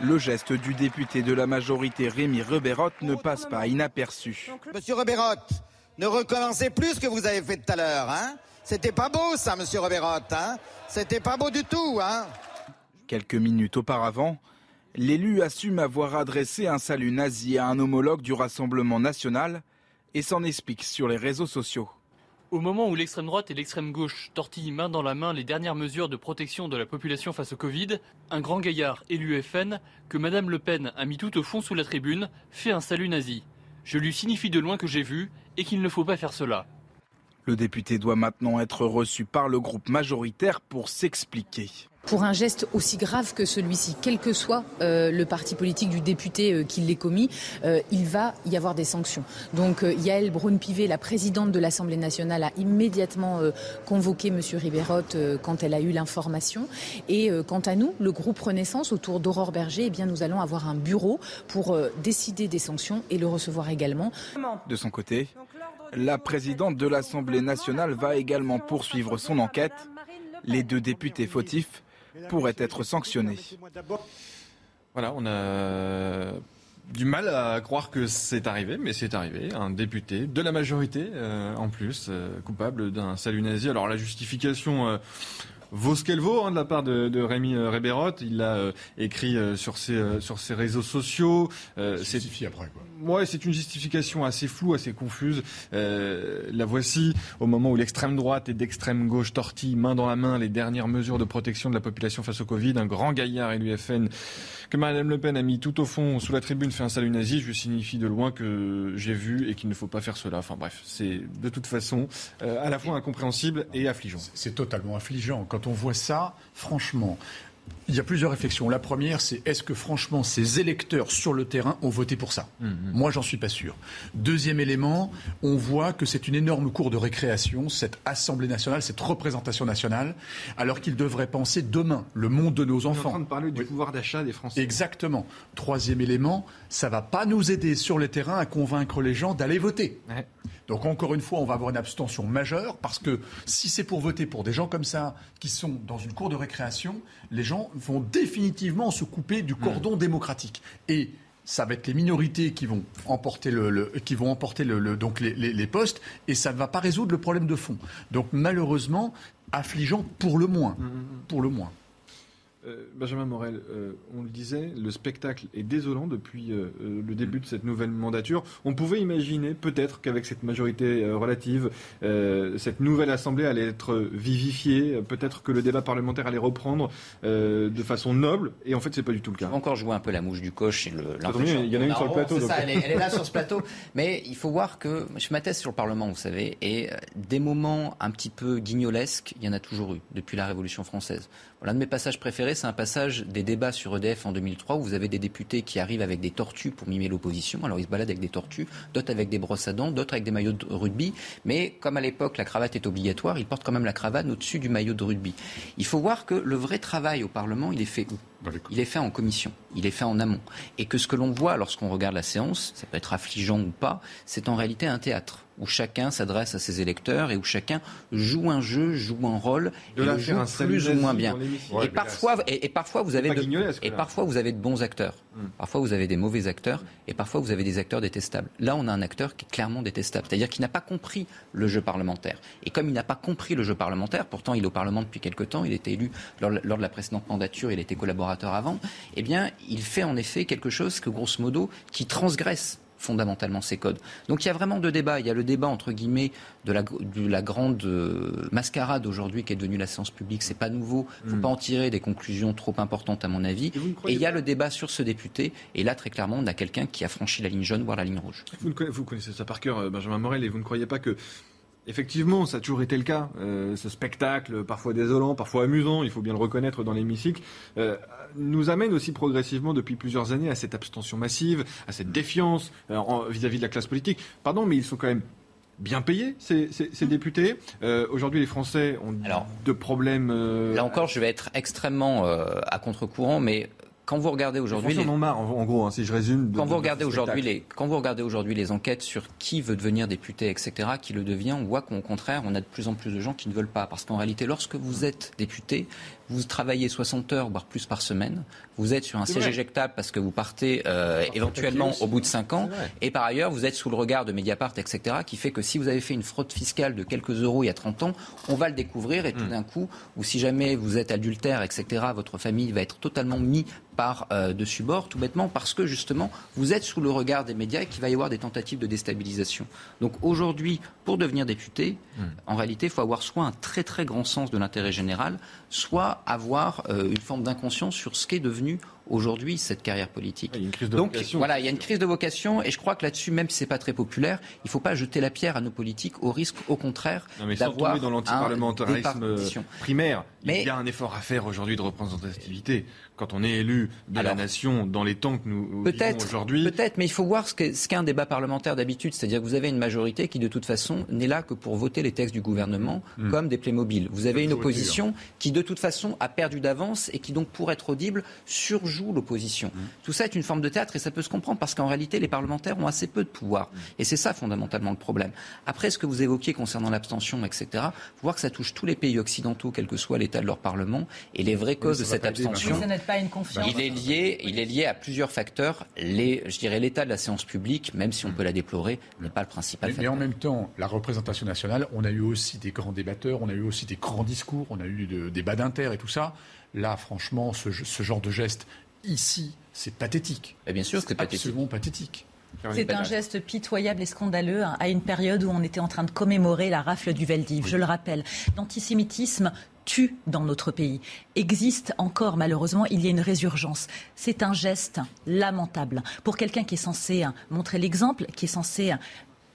le geste du député de la majorité Rémi Rebérot ne passe pas inaperçu. Monsieur Rebérotte, ne recommencez plus ce que vous avez fait tout à l'heure, hein C'était pas beau ça, monsieur Rebérotte, hein C'était pas beau du tout, hein Quelques minutes auparavant, l'élu assume avoir adressé un salut nazi à un homologue du Rassemblement national et s'en explique sur les réseaux sociaux. Au moment où l'extrême droite et l'extrême gauche tortillent main dans la main les dernières mesures de protection de la population face au Covid, un grand gaillard élu FN, que Madame Le Pen a mis tout au fond sous la tribune, fait un salut nazi. Je lui signifie de loin que j'ai vu et qu'il ne faut pas faire cela. Le député doit maintenant être reçu par le groupe majoritaire pour s'expliquer. Pour un geste aussi grave que celui-ci, quel que soit euh, le parti politique du député euh, qui l'ait commis, euh, il va y avoir des sanctions. Donc euh, Yael Braun-Pivet, la présidente de l'Assemblée nationale, a immédiatement euh, convoqué M. Ribérotte euh, quand elle a eu l'information. Et quant à nous, le groupe Renaissance, autour d'Aurore Berger, eh bien, nous allons avoir un bureau pour décider des sanctions et le recevoir également. De son côté, la présidente de l'Assemblée nationale va également poursuivre son enquête. Les deux députés fautifs pourraient être sanctionnés. Voilà, on a du mal à croire que c'est arrivé, mais c'est arrivé. Un député de la majorité, euh, en plus, euh, coupable d'un salut nazi. Alors la justification. euh, vaut ce qu'elle vaut hein, de la part de, de Rémi euh, Rebérotte. Il l'a euh, écrit euh, sur, ses, euh, sur ses réseaux sociaux. Euh, c'est après, quoi. Ouais, c'est une justification assez floue, assez confuse. Euh, la voici au moment où l'extrême droite et d'extrême gauche tortillent main dans la main les dernières mesures de protection de la population face au Covid. Un grand gaillard et l'UFN que Madame Le Pen a mis tout au fond sous la tribune fait un salut nazi. Je signifie de loin que j'ai vu et qu'il ne faut pas faire cela. Enfin bref, c'est de toute façon euh, à la fois incompréhensible et affligeant. C'est totalement affligeant. Quand on voit ça, franchement, il y a plusieurs réflexions. La première, c'est est-ce que franchement ces électeurs sur le terrain ont voté pour ça? Moi, j'en suis pas sûr. Deuxième élément, on voit que c'est une énorme cour de récréation, cette Assemblée nationale, cette représentation nationale, alors qu'ils devraient penser demain le monde de nos On est en enfants. train de parler du pouvoir d'achat des Français. Exactement. Troisième élément, ça va pas nous aider sur le terrain à convaincre les gens d'aller voter. Donc encore une fois, on va avoir une abstention majeure parce que si c'est pour voter pour des gens comme ça qui sont dans une cour de récréation, les gens vont définitivement se couper du cordon démocratique. Et ça va être les minorités qui vont emporter le, le- qui vont emporter le, le- donc les, les- les postes et ça ne va pas résoudre le problème de fond. Donc malheureusement, affligeant pour le moins, pour le moins. Euh, Benjamin Morel, euh, on le disait, le spectacle est désolant depuis euh, le début de cette nouvelle mandature. On pouvait imaginer peut-être qu'avec cette majorité relative, cette nouvelle Assemblée allait être vivifiée, peut-être que le débat parlementaire allait reprendre de façon noble, et en fait c'est pas du tout le cas. Encore jouer un peu la mouche du coche et le il y en a une sur le plateau, C'est donc. ça, elle est, elle est là sur ce plateau. Mais il faut voir que je m'atteste sur le Parlement, vous savez, et des moments un petit peu guignolesques, il y en a toujours eu depuis la Révolution française. L'un de mes passages préférés, c'est un passage des débats sur EDF en 2003 où vous avez des députés qui arrivent avec des tortues pour mimer l'opposition. Alors ils se baladent avec des tortues, d'autres avec des brosses à dents, d'autres avec des maillots de rugby. Mais comme à l'époque la cravate est obligatoire, ils portent quand même la cravate au-dessus du maillot de rugby. Il faut voir que le vrai travail au Parlement, il est fait où? Il est fait en commission, il est fait en amont. Et que ce que l'on voit lorsqu'on regarde la séance, ça peut être affligeant ou pas, c'est en réalité un théâtre où chacun s'adresse à ses électeurs et où chacun joue un jeu, joue un rôle De et le joue un plus ou moins bien. et, parfois, et, et parfois vous avez de, guignolesque, et là. parfois vous avez de bons acteurs. Parfois vous avez des mauvais acteurs et parfois vous avez des acteurs détestables. Là, on a un acteur qui est clairement détestable, c'est-à-dire qu'il n'a pas compris le jeu parlementaire. Et comme il n'a pas compris le jeu parlementaire, pourtant il est au Parlement depuis quelque temps, il était élu lors, lors de la précédente mandature, il était collaborateur avant, eh bien, il fait en effet quelque chose que, grosso modo, qui transgresse fondamentalement ces codes. Donc il y a vraiment deux débats. Il y a le débat entre guillemets de la, de la grande euh, mascarade aujourd'hui qui est devenue la séance publique. C'est pas nouveau. Il ne faut Mm. pas en tirer des conclusions trop importantes à mon avis. Et il y a le débat sur ce député. Et là très clairement, on a quelqu'un qui a franchi la ligne jaune, voire la ligne rouge. Vous, ne conna- vous connaissez ça par cœur, euh, Benjamin Morel, et vous ne croyez pas que, effectivement, ça a toujours été le cas. euh, ce spectacle, parfois désolant, parfois amusant, il faut bien le reconnaître dans l'hémicycle, euh, nous amène aussi progressivement depuis plusieurs années à cette abstention massive, à cette défiance euh, vis-à-vis de la classe politique. Pardon, mais ils sont quand même bien payés, ces, ces- ces députés. Euh, Aujourd'hui, les Français ont de problèmes. euh, Là encore, je vais être extrêmement euh, à contre-courant, mais quand vous regardez les aujourd'hui Français en ont marre, en, en gros, hein, si je résume. de- Quand de- vous de regardez ce aujourd'hui spectacle. les, quand vous regardez aujourd'hui les enquêtes sur qui veut devenir député, etc., qui le devient, on voit qu'au contraire, on a de plus en plus de gens qui ne veulent pas. Parce qu'en réalité, lorsque vous êtes député, vous travaillez 60 heures, voire plus par semaine. Vous êtes sur un siège éjectable parce que vous partez euh, éventuellement au bout de 5 ans. Et par ailleurs, vous êtes sous le regard de Mediapart, etc., qui fait que si vous avez fait une fraude fiscale de quelques euros il y a 30 ans, on va le découvrir et tout Hmm. d'un coup, ou si jamais vous êtes adultère, etc., votre famille va être totalement mise par euh, dessus bord, tout bêtement parce que justement, vous êtes sous le regard des médias et qu'il va y avoir des tentatives de déstabilisation. Donc aujourd'hui, pour devenir député, Hmm. en réalité, il faut avoir soit un très très grand sens de l'intérêt général, soit avoir euh, une forme d'inconscience sur ce qu'est devenu aujourd'hui cette carrière politique. crise de Donc vocation, voilà, il y a une crise de vocation et je crois que là-dessus, même si c'est pas très populaire, il ne faut pas jeter la pierre à nos politiques au risque, au contraire, Non, mais sans d'avoir dans l'antiparlementarisme primaire, Mais- il y a un effort à faire aujourd'hui de représentativité. Quand on est élu de la nation dans les temps que nous vivons Peut-être, aujourd'hui, peut-être, mais il faut voir ce qu'est ce qu'est un débat parlementaire d'habitude, c'est-à-dire que vous avez une majorité qui, de toute façon, n'est là que pour voter les textes du gouvernement Mm. comme des Playmobil. Vous avez une opposition qui, de toute façon, a perdu d'avance et qui, donc, pour être audible, surjoue l'opposition. Mm. Tout ça est une forme de théâtre et ça peut se comprendre parce qu'en réalité, les parlementaires ont assez peu de pouvoir. Mm. Et c'est ça, fondamentalement, le problème. Après, ce que vous évoquiez concernant l'abstention, etc., faut voir que ça touche tous les pays occidentaux, quel que soit l'état de leur parlement, et les vraies causes de cette abstention. Pas une confiance. Il est lié, il est lié à plusieurs facteurs. Les, je dirais l'état de la séance publique, même si on peut la déplorer, n'est pas le principal Mais, mais facteur. en même temps, la représentation nationale, on a eu aussi des grands débatteurs, on a eu aussi des grands discours, on a eu de- des débats d'inter et tout ça. Là, franchement, ce, ce genre de geste ici, c'est pathétique. bien sûr, c'est pathétique. Absolument pathétique. C'est un geste pitoyable et scandaleux hein, à une période où on était en train de commémorer la rafle du Veldiv. Je le rappelle, l'antisémitisme tue dans notre pays. Existe encore, malheureusement, il y a une résurgence. C'est un geste lamentable. Pour quelqu'un qui est censé hein, montrer l'exemple, qui est censé hein,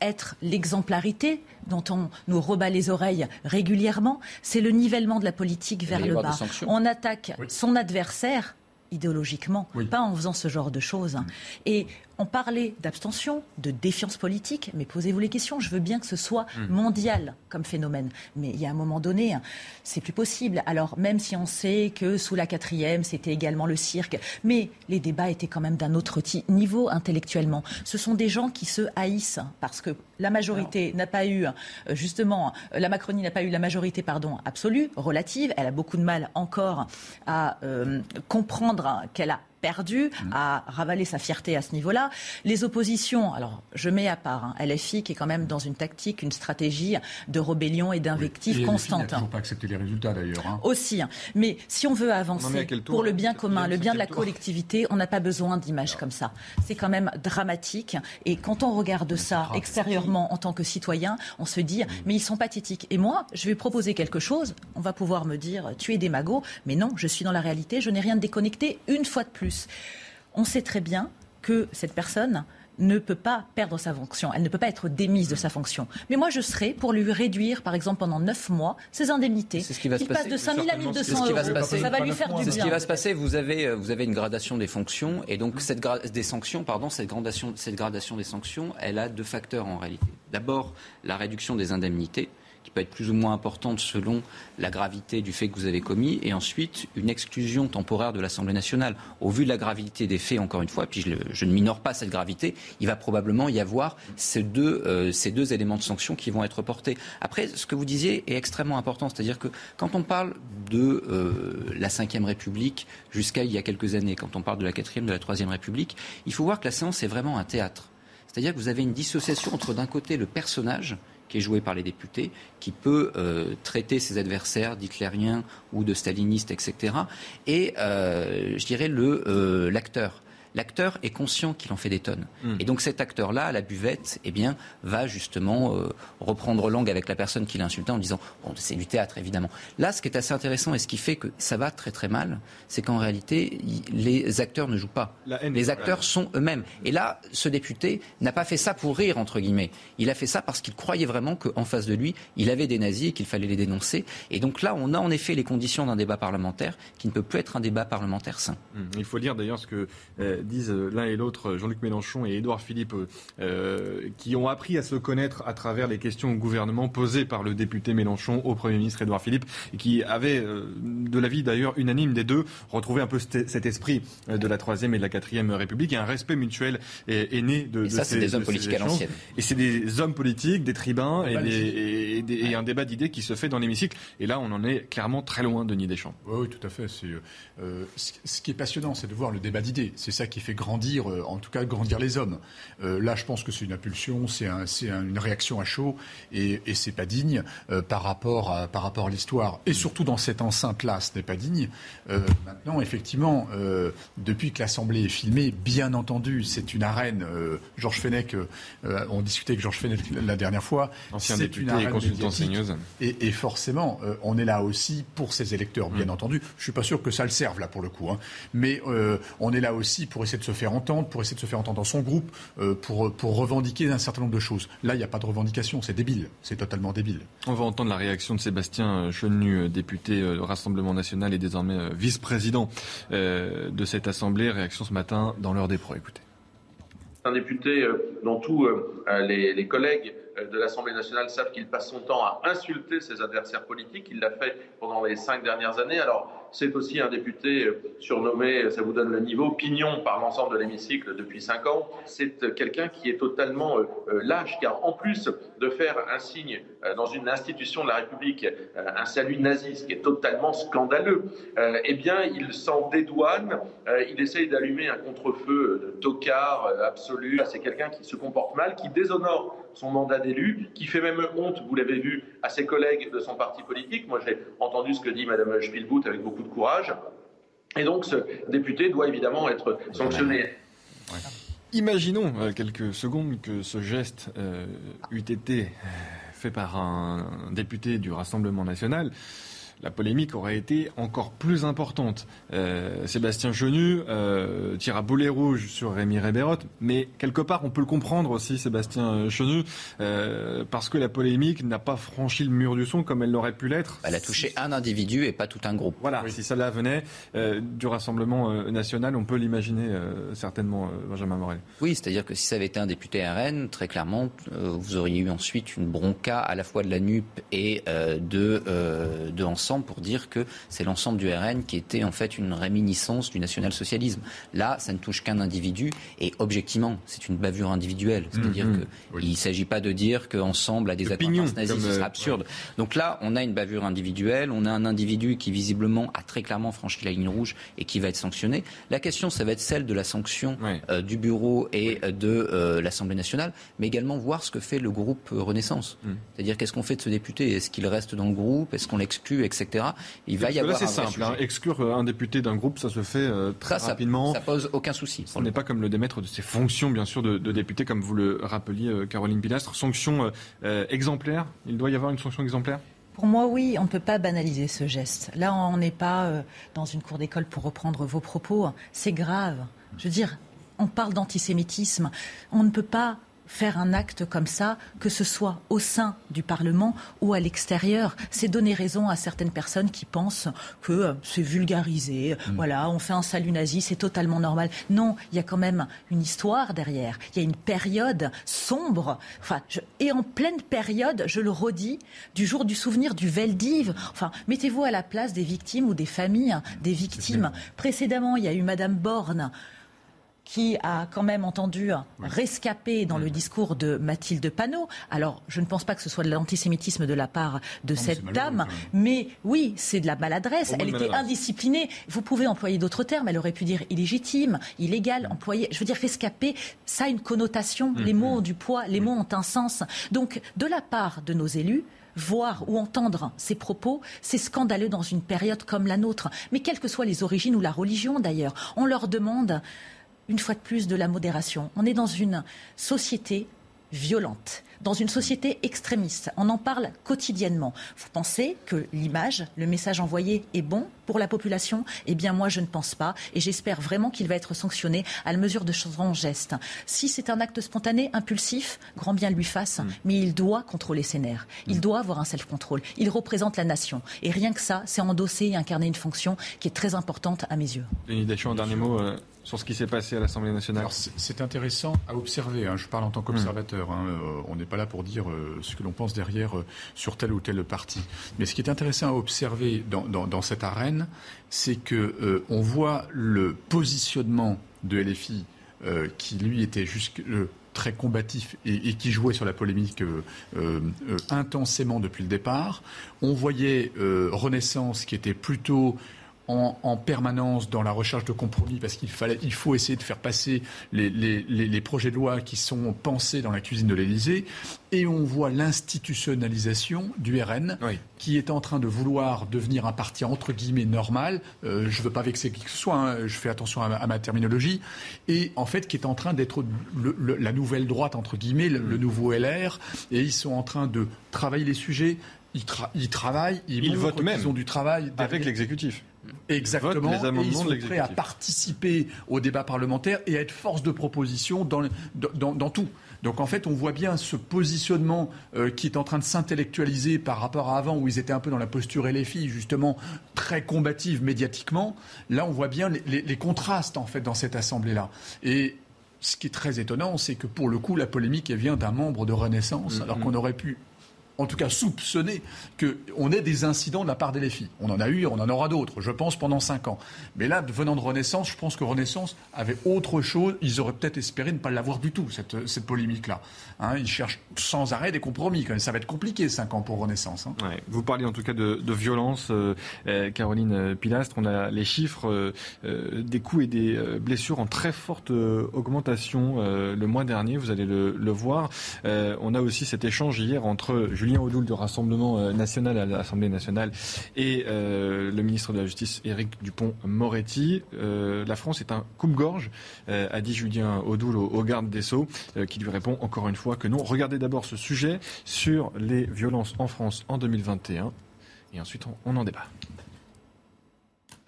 être l'exemplarité dont on nous rebat les oreilles régulièrement, c'est le nivellement de la politique vers le bas. On attaque son adversaire idéologiquement, pas en faisant ce genre de choses. Et on parlait d'abstention, de défiance politique, mais posez-vous les questions. Je veux bien que ce soit Mm. mondial comme phénomène, mais il y a un moment donné, hein, c'est plus possible. Alors même si on sait que sous la quatrième, c'était également le cirque, mais les débats étaient quand même d'un autre niveau intellectuellement. Ce sont des gens qui se haïssent parce que la majorité n'a pas eu, euh, justement, euh, la Macronie n'a pas eu la majorité, pardon, absolue, relative. Elle a beaucoup de mal encore à euh, comprendre hein, qu'elle a perdu, à ravaler sa fierté à ce niveau-là. Les oppositions, alors je mets à part hein, LFI qui est quand même dans une tactique, une stratégie de rébellion et d'invective LFI constante. n'a toujours pas accepté les résultats d'ailleurs. hein. Aussi. hein. Mais si on veut avancer tour, pour le bien commun, le bien de la tour collectivité, on n'a pas besoin d'images comme ça. C'est quand même dramatique. Et quand on regarde ça extérieurement en tant que citoyen, on se dit, mais ils sont pathétiques. Et moi, je vais proposer quelque chose. On va pouvoir me dire, tu es démago. Mais non, je suis dans la réalité. Je n'ai rien de déconnecté une fois de plus. On sait très bien que cette personne ne peut pas perdre sa fonction, elle ne peut pas être démise de sa fonction. Mais moi, je serais pour lui réduire, par exemple, pendant 9 mois, ses indemnités. C'est ce qui va se passe passer. de 5 000 à 1 200 qui va euros. passer. Ça va lui faire du C'est ce qui bien. va se passer. Vous avez, euh, vous avez une gradation des fonctions et donc cette gra- des sanctions, pardon, cette gradation, cette gradation des sanctions, elle a deux facteurs en réalité. D'abord, la réduction des indemnités peut être plus ou moins importante selon la gravité du fait que vous avez commis, et ensuite une exclusion temporaire de l'Assemblée nationale. Au vu de la gravité des faits, encore une fois, puis je, ne minore pas cette gravité, il va probablement y avoir ces deux, euh, ces deux éléments de sanction qui vont être portés. Après, ce que vous disiez est extrêmement important, c'est-à-dire que quand on parle de euh, la Ve République jusqu'à il y a quelques années, quand on parle de la quatrième, de la Troisième République, il faut voir que la séance est vraiment un théâtre. C'est-à-dire que vous avez une dissociation entre d'un côté le personnage qui est joué par les députés, qui peut euh, traiter ses adversaires d'hitlériens ou de stalinistes, etc. Et euh, je dirais le euh, l'acteur. L'acteur est conscient qu'il en fait des tonnes. Et donc cet acteur-là, à la buvette, eh bien, va justement euh, reprendre langue avec la personne qui l'a insulté en disant bon, c'est du théâtre, évidemment. Là, ce qui est assez intéressant et ce qui fait que ça va très très mal, c'est qu'en réalité, les acteurs ne jouent pas. Les acteurs sont eux-mêmes. Et là, ce député n'a pas fait ça pour rire, entre guillemets. Il a fait ça parce qu'il croyait vraiment qu'en face de lui, il avait des nazis et qu'il fallait les dénoncer. Et donc là, on a en effet les conditions d'un débat parlementaire qui ne peut plus être un débat parlementaire sain. Hum, Il faut lire d'ailleurs ce que euh, disent euh, l'un et l'autre, Jean-Luc Mélenchon et Édouard Philippe, euh, euh, qui ont appris à se connaître à travers les questions au gouvernement posées par le député Mélenchon au Premier ministre Édouard Philippe, et qui avaient, euh, de l'avis d'ailleurs unanime des deux, retrouvé un peu cet esprit euh, de la Troisième et de la Quatrième République, et un respect mutuel est, est né de, Et de ça, c'est ces- des hommes de ces politiques à l'ancienne. Et c'est des hommes politiques, des tribuns, et, des- un débat d'idées qui se fait dans l'hémicycle. Et là, on en est clairement très loin, Denis Deschamps. Oui, oui, tout à fait. C'est, euh, ce ce qui est passionnant, c'est de voir le débat d'idées. C'est ça qui fait grandir, euh, en tout cas, grandir les hommes. Euh, là, je pense que c'est une impulsion, c'est un, c'est un- une réaction à chaud, et, et c'est pas digne euh, par rapport à, par rapport à l'histoire. Et surtout dans cette enceinte-là, ce n'est pas digne. Euh, maintenant, effectivement, euh, depuis que l'Assemblée est filmée, bien entendu, c'est une arène. euh, Georges Fenech, on discutait avec Georges Fenech la dernière fois. Ancien député une et consultant. CNews. Et, et forcément, on est là aussi pour ses électeurs, bien Mm. entendu. Je suis pas sûr que ça le serve là pour le coup, hein. mais on est là aussi pour essayer de se faire entendre, pour essayer de se faire entendre dans son groupe, pour pour revendiquer un certain nombre de choses. Là, il n'y a pas de revendication, c'est débile, c'est totalement débile. On va entendre la réaction de Sébastien Chenu, député au National et désormais euh, vice-président euh, de cette Assemblée. Réaction ce matin dans l'heure des pros. Écoutez. un député euh, dont tous les, les collègues de l'Assemblée nationale savent qu'il passe son temps à insulter ses adversaires politiques. Il l'a fait pendant les cinq dernières années. Alors, c'est aussi un député euh, surnommé, ça vous donne le niveau, pignon par l'ensemble de l'hémicycle depuis cinq ans. C'est euh, quelqu'un qui est totalement euh, euh, lâche, car en plus de faire un signe euh, dans une institution de la République, euh, un salut nazi, ce qui est totalement scandaleux, euh, eh bien, il s'en dédouane. Euh, il essaye d'allumer un contre-feu de tocard euh, absolu. C'est quelqu'un qui se comporte mal, qui déshonore son mandat d'élu, qui fait même honte, vous l'avez vu, à ses collègues de son parti politique. Moi, j'ai entendu ce que dit Mme Spielbout avec beaucoup de courage. Et donc, ce député doit évidemment être sanctionné. Imaginons euh, quelques secondes que ce geste euh, eût été euh, fait par un député du Rassemblement national. La polémique aurait été encore plus importante. Euh, Sébastien Chenu euh, tire à boulet rouge sur Rémi Rébérot, mais quelque part on peut le comprendre aussi, Sébastien Chenu, euh, parce que la polémique n'a pas franchi le mur du son comme elle l'aurait pu l'être. Elle a touché un individu et pas tout un groupe. Voilà, si cela venait euh, du Rassemblement euh, national, on peut l'imaginer euh, certainement, euh, Benjamin Morel. Oui, c'est-à-dire que si ça avait été un député RN, très clairement, euh, vous auriez eu ensuite une bronca à la fois de la NUP et euh, de, euh, de Ensemble pour dire que c'est l'ensemble du RN qui était en fait une réminiscence du national-socialisme. Là, ça ne touche qu'un individu et objectivement, c'est une bavure individuelle. C'est-à-dire Mhm. qu'il ne s'agit pas de dire qu'Ensemble a des nazies, comme, ce euh, serait absurde. Donc là, on a une bavure individuelle, on a un individu qui visiblement a très clairement franchi la ligne rouge et qui va être sanctionné. La question, ça va être celle de la sanction euh, du bureau et euh, de euh, l'Assemblée nationale, mais également voir ce que fait le groupe euh, Renaissance. Mm. C'est-à-dire qu'est-ce qu'on fait de ce député? Est-ce qu'il reste dans le groupe? Est-ce qu'on l'exclut, etc. Il va y avoir c'est simple. hein. sujet. Exclure euh, un député d'un groupe, ça se fait euh, très Ça, rapidement. ça pose aucun souci. Ce n'est pas comme le démettre de ses fonctions, bien sûr, de, de député, comme vous le rappeliez, euh, Caroline Pilastre. Sanction euh, euh, exemplaire? Il doit y avoir une sanction exemplaire? Pour moi, oui, on ne peut pas banaliser ce geste. Là, on n'est pas euh, dans une cour d'école pour reprendre vos propos. C'est grave. Je veux dire, on parle d'antisémitisme. On ne peut pas faire un acte comme ça, que ce soit au sein du Parlement ou à l'extérieur. C'est donner raison à certaines personnes qui pensent que euh, c'est vulgarisé, mm. voilà, on fait un salut nazi, c'est totalement normal. Non, il y a quand même une histoire derrière. Il y a une période sombre, enfin, et en pleine période, je le redis, du jour du souvenir du Veldiv. Enfin, mettez-vous à la place des victimes ou des familles des victimes. Précédemment, il y a eu Madame Borne qui a quand même entendu rescaper dans le discours de Mathilde Panot. Alors, je ne pense pas que ce soit de l'antisémitisme de la part de cette dame, mais oui, c'est de la maladresse. Elle était indisciplinée. Vous pouvez employer d'autres termes. Elle aurait pu dire illégitime, illégal, employé. Je veux dire, rescaper, ça a une connotation. Les mots ont du poids, les mots ont un sens. Donc, de la part de nos élus, voir ou entendre ces propos, c'est scandaleux dans une période comme la nôtre. Mais quelles que soient les origines ou la religion d'ailleurs, on leur demande une fois de plus, de la modération. On est dans une société violente, dans une société extrémiste. On en parle quotidiennement. Vous pensez que l'image, le message envoyé est bon pour la population? Eh bien, moi, je ne pense pas. Et j'espère vraiment qu'il va être sanctionné à la mesure de son geste. Si c'est un acte spontané, impulsif, grand bien lui fasse. Mm. Mais il doit contrôler ses nerfs. Il mm. doit avoir un self-control. Il représente la nation. Et rien que ça, c'est endosser et incarner une fonction qui est très importante à mes yeux. Denis Deschamps, un dernier mot. Euh, sur ce qui s'est passé à l'Assemblée nationale C'est intéressant à observer. Hein. Je parle en tant qu'observateur. Hein. Euh, on n'est pas là pour dire euh, ce que l'on pense derrière euh, sur tel ou tel parti. Mais ce qui est intéressant à observer dans, cette arène, c'est que on voit le positionnement de LFI qui lui était jusque très combatif et, qui jouait sur la polémique intensément depuis le départ. On voyait Renaissance qui était plutôt en, permanence dans la recherche de compromis parce qu'il fallait, il faut essayer de faire passer les, projets de loi qui sont pensés dans la cuisine de l'Élysée. Et on voit l'institutionnalisation du RN qui est en train de vouloir devenir un parti entre guillemets normal. Euh, je ne veux pas vexer qui que ce soit, hein, je fais attention à ma, terminologie. Et en fait, qui est en train d'être la nouvelle droite entre guillemets, le, nouveau LR. Et ils sont en train de travailler les sujets. Ils, travaillent, ils, votent même ils ont du travail avec l'exécutif. Exactement. et ils sont prêts à participer au débat parlementaire et à être force de proposition dans, dans, tout. Donc en fait, on voit bien ce positionnement euh, qui est en train de s'intellectualiser par rapport à avant où ils étaient un peu dans la posture LFI, justement très combative médiatiquement. Là, on voit bien les, contrastes en fait dans cette assemblée-là. Et ce qui est très étonnant, c'est que pour le coup, la polémique elle vient d'un membre de Renaissance, mm-hmm. alors qu'on aurait pu en tout cas soupçonner qu'on ait des incidents de la part des filles. On en a eu, on en aura d'autres, je pense, pendant cinq ans. Mais là, venant de Renaissance, je pense que Renaissance avait autre chose. Ils auraient peut-être espéré ne pas l'avoir du tout, cette, cette polémique-là. Hein, ils cherchent sans arrêt des compromis. Ça va être compliqué, cinq ans pour Renaissance. Hein. Vous parliez en tout cas de, violence, euh, euh, Caroline Pilastre. On a les chiffres euh, des coups et des blessures en très forte augmentation le mois dernier. Vous allez le, voir. on a aussi cet échange hier entre Julien Audoul du Rassemblement euh, national à l'Assemblée nationale et euh, le ministre de la Justice Éric Dupont-Moretti. Euh, la France est un coupe-gorge, a dit Julien Audoul au, garde des Sceaux, qui lui répond encore une fois que non. Regardez d'abord ce sujet sur les violences en France en 2021 et ensuite on, en débat.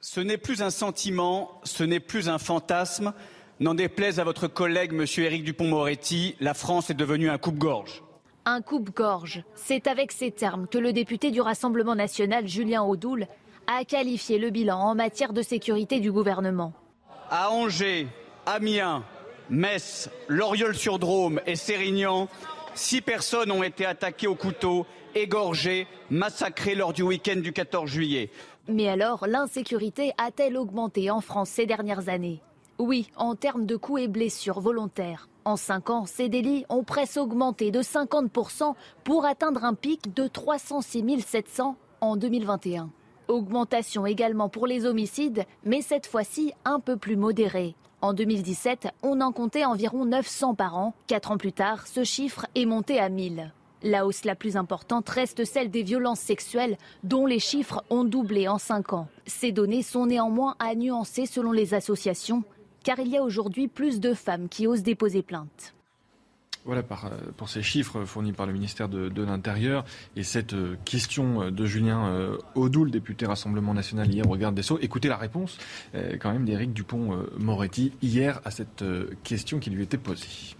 Ce n'est plus un sentiment, ce n'est plus un fantasme. N'en déplaise à votre collègue, M. Éric Dupont-Moretti, la France est devenue un coupe-gorge. Un coupe-gorge, c'est avec ces termes que le député du Rassemblement national, Julien Audoul, a qualifié le bilan en matière de sécurité du gouvernement. À Angers, Amiens, Metz, Loriol-sur-Drôme et Sérignan, six personnes ont été attaquées au couteau, égorgées, massacrées lors du week-end du 14 juillet. Mais alors, l'insécurité a-t-elle augmenté en France ces dernières années? Oui, en termes de coups et blessures volontaires. En cinq ans, ces délits ont presque augmenté de 50% pour atteindre un pic de 306 700 en 2021. Augmentation également pour les homicides, mais cette fois-ci un peu plus modérée. En 2017, on en comptait environ 900 par an. Quatre ans plus tard, ce chiffre est monté à 1000. La hausse la plus importante reste celle des violences sexuelles, dont les chiffres ont doublé en cinq ans. Ces données sont néanmoins à nuancer selon les associations car il y a aujourd'hui plus de femmes qui osent déposer plainte. Voilà par, pour ces chiffres fournis par le ministère de, l'Intérieur et cette question de Julien Audoul, député Rassemblement National hier au Garde des Sceaux. Écoutez la réponse quand même d'Éric Dupont-Moretti hier à cette question qui lui était posée.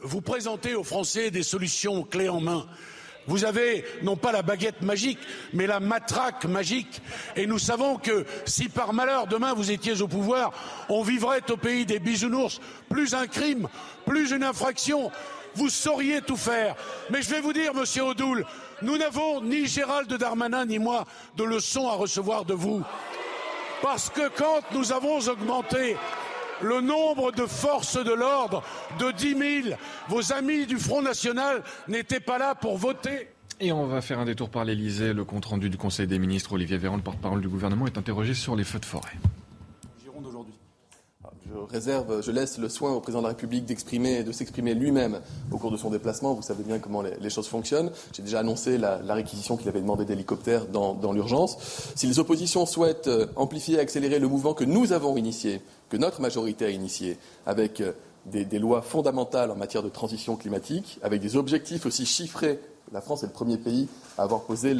Vous présentez aux Français des solutions clés en main. Vous avez non pas la baguette magique, mais la matraque magique. Et nous savons que si par malheur demain vous étiez au pouvoir, on vivrait au pays des bisounours. Plus un crime, plus une infraction. Vous sauriez tout faire. Mais je vais vous dire, monsieur Odoul, nous n'avons ni Gérald Darmanin ni moi de leçons à recevoir de vous. Parce que quand nous avons augmenté le nombre de forces de l'ordre de 10 000. Vos amis du Front National n'étaient pas là pour voter. Et on va faire un détour par l'Elysée. Le compte-rendu du Conseil des ministres, Olivier Véran, le porte-parole du gouvernement, est interrogé sur les feux de forêt. Je réserve, je laisse le soin au président de la République d'exprimer, de s'exprimer lui-même au cours de son déplacement. Vous savez bien comment les, choses fonctionnent. J'ai déjà annoncé la, réquisition qu'il avait demandé d'hélicoptères dans, l'urgence. Si les oppositions souhaitent euh, amplifier et accélérer le mouvement que nous avons initié, que notre majorité a initié, avec euh, des, lois fondamentales en matière de transition climatique, avec des objectifs aussi chiffrés. La France est le premier pays à avoir posé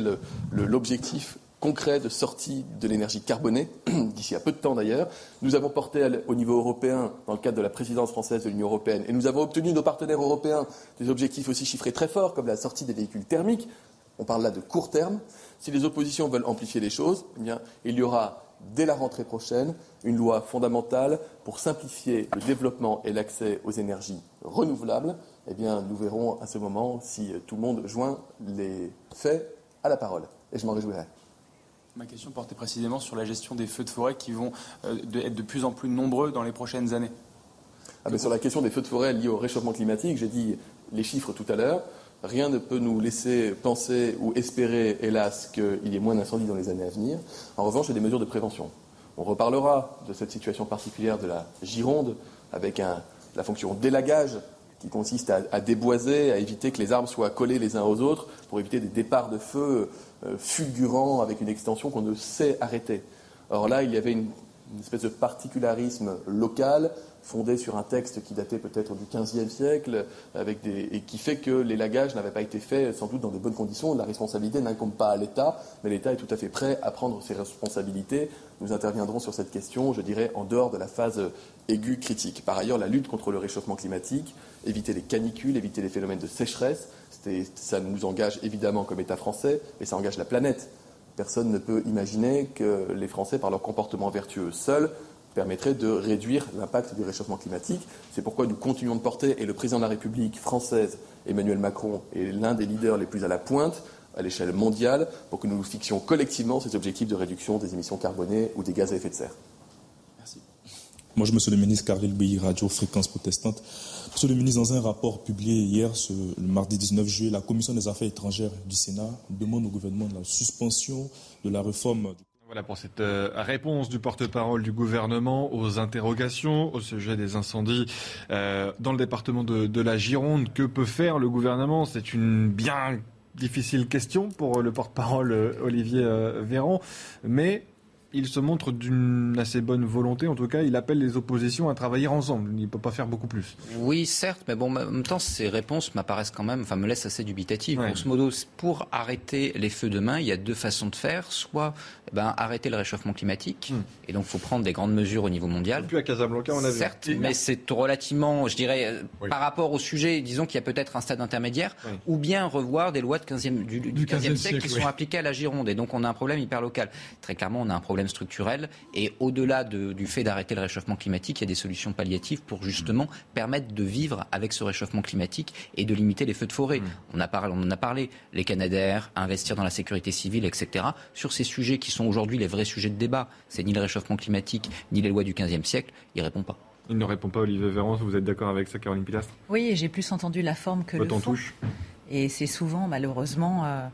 l'objectif concret de sortie de l'énergie carbonée, d'ici à peu de temps d'ailleurs. Nous avons porté au niveau européen, dans le cadre de la présidence française de l'Union européenne, et nous avons obtenu de nos partenaires européens des objectifs aussi chiffrés très forts, comme la sortie des véhicules thermiques. On parle là de court terme. Si les oppositions veulent amplifier les choses, eh bien, il y aura dès la rentrée prochaine une loi fondamentale pour simplifier le développement et l'accès aux énergies renouvelables. Eh bien, nous verrons à ce moment si tout le monde joint les faits à la parole. Et je m'en réjouirai. Ma question portait précisément sur la gestion des feux de forêt qui vont euh, être de plus en plus nombreux dans les prochaines années. Ah ben, sur la question des feux de forêt liés au réchauffement climatique, j'ai dit les chiffres tout à l'heure. Rien ne peut nous laisser penser ou espérer, hélas, qu'il y ait moins d'incendies dans les années à venir. En revanche, il y a des mesures de prévention. On reparlera de cette situation particulière de la Gironde avec la fonction d'élagage qui consiste à, déboiser, à éviter que les arbres soient collés les uns aux autres pour éviter des départs de feu euh, fulgurants avec une extension qu'on ne sait arrêter. Or là, il y avait une espèce de particularisme local fondé sur un texte qui datait peut-être du XVe siècle, avec et qui fait que l'élagage n'avait pas été fait sans doute dans de bonnes conditions. La responsabilité n'incombe pas à l'État, mais l'État est tout à fait prêt à prendre ses responsabilités. Nous interviendrons sur cette question, je dirais, en dehors de la phase aiguë critique. Par ailleurs, la lutte contre le réchauffement climatique, éviter les canicules, éviter les phénomènes de sécheresse, ça nous engage évidemment comme État français, et ça engage la planète. Personne ne peut imaginer que les Français, par leur comportement vertueux seuls, permettrait de réduire l'impact du réchauffement climatique. C'est pourquoi nous continuons de porter, et le président de la République française, Emmanuel Macron, est l'un des leaders les plus à la pointe à l'échelle mondiale pour que nous fixions collectivement ces objectifs de réduction des émissions carbonées ou des gaz à effet de serre. Merci. Je Monsieur le ministre Bouilly, Radio Fréquence Protestante. Monsieur le ministre, dans un rapport publié hier, le mardi 19 juillet, la Commission des Affaires étrangères du Sénat demande au gouvernement la suspension de la réforme. Voilà pour cette euh, réponse du porte-parole du gouvernement aux interrogations au sujet des incendies euh, dans le département de, la Gironde. Que peut faire le gouvernement? C'est une bien difficile question pour le porte-parole euh, Olivier Véran, mais il se montre d'une assez bonne volonté. En tout cas, il appelle les oppositions à travailler ensemble. Il ne peut pas faire beaucoup plus. Oui, certes, mais bon, en même temps, ces réponses m'apparaissent quand même, enfin, me laissent assez dubitatives. Ouais. ce modo, pour arrêter les feux de main, il y a deux façons de faire. Soit eh ben, arrêter le réchauffement climatique, hmm. et donc il faut prendre des grandes mesures au niveau mondial. Plus à Casablanca, on a vu. Certes, mais c'est relativement, je dirais, euh, par rapport au sujet, disons qu'il y a peut-être un stade intermédiaire, ou bien revoir des lois de 15e, du, du, 15e, siècle, qui sont appliquées à la Gironde. Et donc on a un problème hyper local. Très clairement, on a un problème structurel. Et au-delà du fait d'arrêter le réchauffement climatique, il y a des solutions palliatives pour justement permettre de vivre avec ce réchauffement climatique et de limiter les feux de forêt. Mm. On, a parlé, on en a parlé, les Canadaires, investir dans la sécurité civile, etc. Sur ces sujets qui sont aujourd'hui les vrais sujets de débat, c'est ni le réchauffement climatique, ni les lois du XVe siècle, il ne répond pas. Il ne répond pas, Olivier Véran. Vous êtes d'accord avec ça, Caroline Pilastre? Oui, j'ai plus entendu la forme que le fond. touche. Et c'est souvent, malheureusement, euh,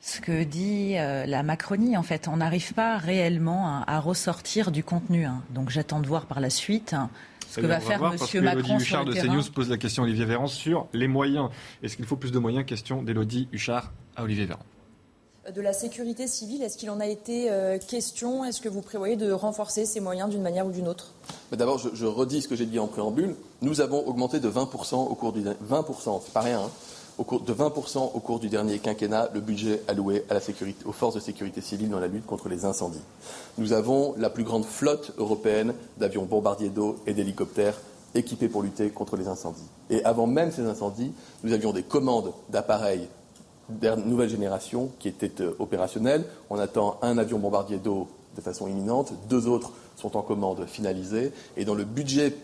ce que dit euh, la Macronie. En fait, on n'arrive pas réellement à, ressortir du contenu. Hein. Donc j'attends de voir par la suite. Hein, ce que va, faire M. Macron Huchard sur le de CNews pose la question à Olivier Véran sur les moyens. Est-ce qu'il faut plus de moyens? Question d'Élodie Huchard à Olivier Véran. De la sécurité civile. Est-ce qu'il en a été euh, question? Est-ce que vous prévoyez de renforcer ces moyens d'une manière ou d'une autre? D'abord, je, redis ce que j'ai dit en préambule. Nous avons augmenté de 20% au cours du 20%, c'est pas rien. Hein, de 20% au cours du dernier quinquennat le budget alloué aux forces de sécurité civile dans la lutte contre les incendies. Nous avons la plus grande flotte européenne d'avions bombardiers d'eau et d'hélicoptères équipés pour lutter contre les incendies. Et avant même ces incendies, nous avions des commandes d'appareils nouvelle génération qui étaient euh, opérationnels. On attend un avion bombardier d'eau de façon imminente, deux autres sont en commande finalisée, et dans le budget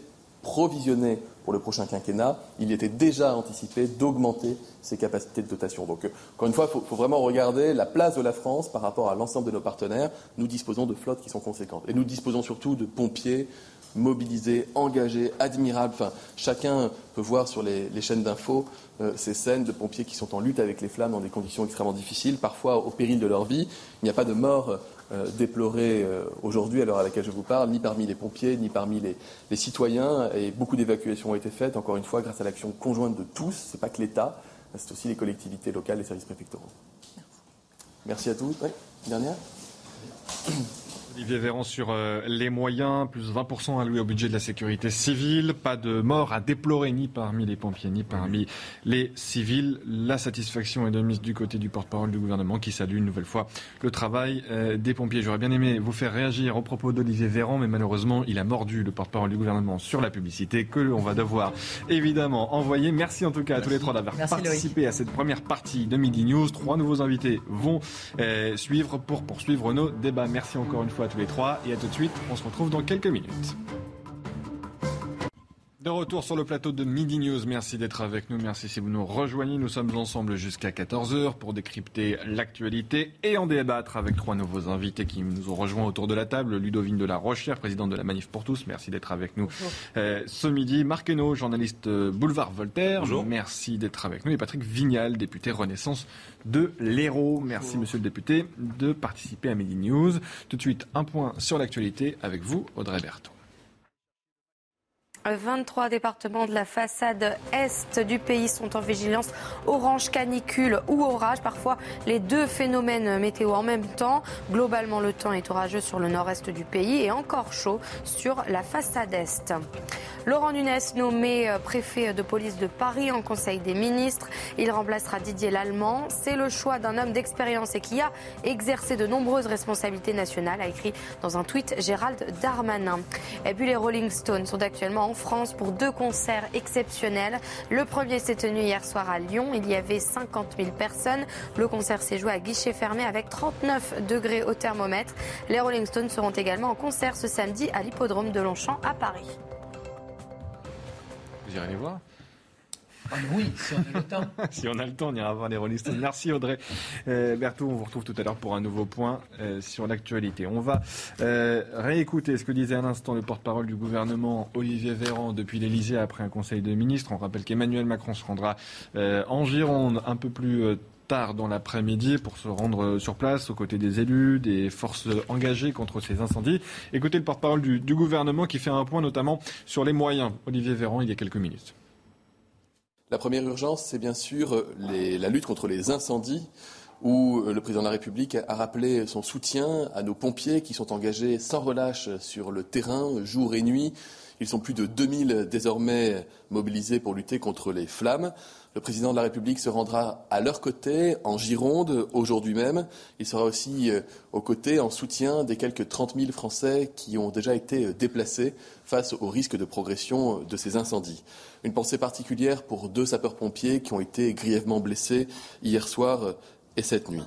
provisionné pour le prochain quinquennat, il était déjà anticipé d'augmenter ses capacités de dotation. Donc, euh, encore une fois, il faut, faut, vraiment regarder la place de la France par rapport à l'ensemble de nos partenaires. Nous disposons de flottes qui sont conséquentes. Et nous disposons surtout de pompiers mobilisés, engagés, admirables. Enfin, chacun peut voir sur les, les chaînes d'infos euh, ces scènes de pompiers qui sont en lutte avec les flammes dans des conditions extrêmement difficiles, parfois au péril de leur vie. Il n'y a pas de mort euh, déplorée euh, aujourd'hui, à l'heure à laquelle je vous parle, ni parmi les pompiers, ni parmi les, les citoyens. Et beaucoup d'évacuations ont été faites, encore une fois, grâce à l'action conjointe de tous. Ce n'est pas que l'État, c'est aussi les collectivités locales, les services préfectoraux. Merci à tous. Oui, dernière Olivier Véran sur euh, les moyens, plus 20% alloués au budget de la sécurité civile, pas de mort à déplorer ni parmi les pompiers ni parmi les civils. La satisfaction est de mise du côté du porte-parole du gouvernement qui salue une nouvelle fois le travail euh, des pompiers. J'aurais bien aimé vous faire réagir au propos d'Olivier Véran, mais malheureusement il a mordu le porte-parole du gouvernement sur la publicité que l'on va devoir évidemment envoyer. Merci en tout cas à tous les trois d'avoir participé à cette première partie de Midi News. Trois nouveaux invités vont euh, suivre pour poursuivre nos débats. Merci encore une fois à tous les trois et à tout de suite. On se retrouve dans quelques minutes. De retour sur le plateau de Midi News. Merci d'être avec nous. Merci si vous nous rejoignez. Nous sommes ensemble jusqu'à 14h pour décrypter l'actualité et en débattre avec trois nouveaux invités qui nous ont rejoints autour de la table. Ludovine de la Rochère, présidente de la Manif pour tous. Merci d'être avec nous euh, ce midi. Marc Hainaut, journaliste euh, Boulevard Voltaire. Bonjour. Merci d'être avec nous. Et Patrick Vignal, député Renaissance de l'Hérault. Merci, monsieur le député, de participer à Midi News. Tout de suite, un point sur l'actualité avec vous, Audrey Berthaud. 23 départements de la façade est du pays sont en vigilance orange canicule ou orage. Parfois, les deux phénomènes météo en même temps. Globalement, le temps est orageux sur le nord-est du pays et encore chaud sur la façade est. Laurent Nunes, nommé préfet de police de Paris en Conseil des ministres. Il remplacera Didier Lallemand. C'est le choix d'un homme d'expérience et qui a exercé de nombreuses responsabilités nationales, a écrit dans un tweet Gérald Darmanin. Et puis les Rolling Stones sont actuellement en France pour deux concerts exceptionnels. Le premier s'est tenu hier soir à Lyon. Il y avait 50 000 personnes. Le concert s'est joué à guichet fermé avec 39 degrés au thermomètre. Les Rolling Stones seront également en concert ce samedi à l'hippodrome de Longchamp à Paris. Vous irez les voir? Ah oui, si on a le temps. si on a le temps, on ira voir les Rolling. Merci Audrey. Euh, Berthaud, on vous retrouve tout à l'heure pour un nouveau point euh, sur l'actualité. On va euh, réécouter ce que disait à l'instant le porte-parole du gouvernement, Olivier Véran, depuis l'Elysée après un conseil de ministres. On rappelle qu'Emmanuel Macron se rendra en Gironde un peu plus tard dans l'après-midi pour se rendre sur place aux côtés des élus, des forces engagées contre ces incendies. Écoutez le porte-parole du gouvernement qui fait un point notamment sur les moyens. Olivier Véran, il y a quelques minutes. La première urgence, c'est bien sûr les, la lutte contre les incendies, où le président de la République a rappelé son soutien à nos pompiers qui sont engagés sans relâche sur le terrain, jour et nuit. Ils sont plus de 2000 désormais mobilisés pour lutter contre les flammes. Le président de la République se rendra à leur côté en Gironde aujourd'hui même. Il sera aussi aux côtés en soutien des quelques 30 000 Français qui ont déjà été déplacés face au risque de progression de ces incendies. Une pensée particulière pour deux sapeurs-pompiers qui ont été grièvement blessés hier soir et cette nuit.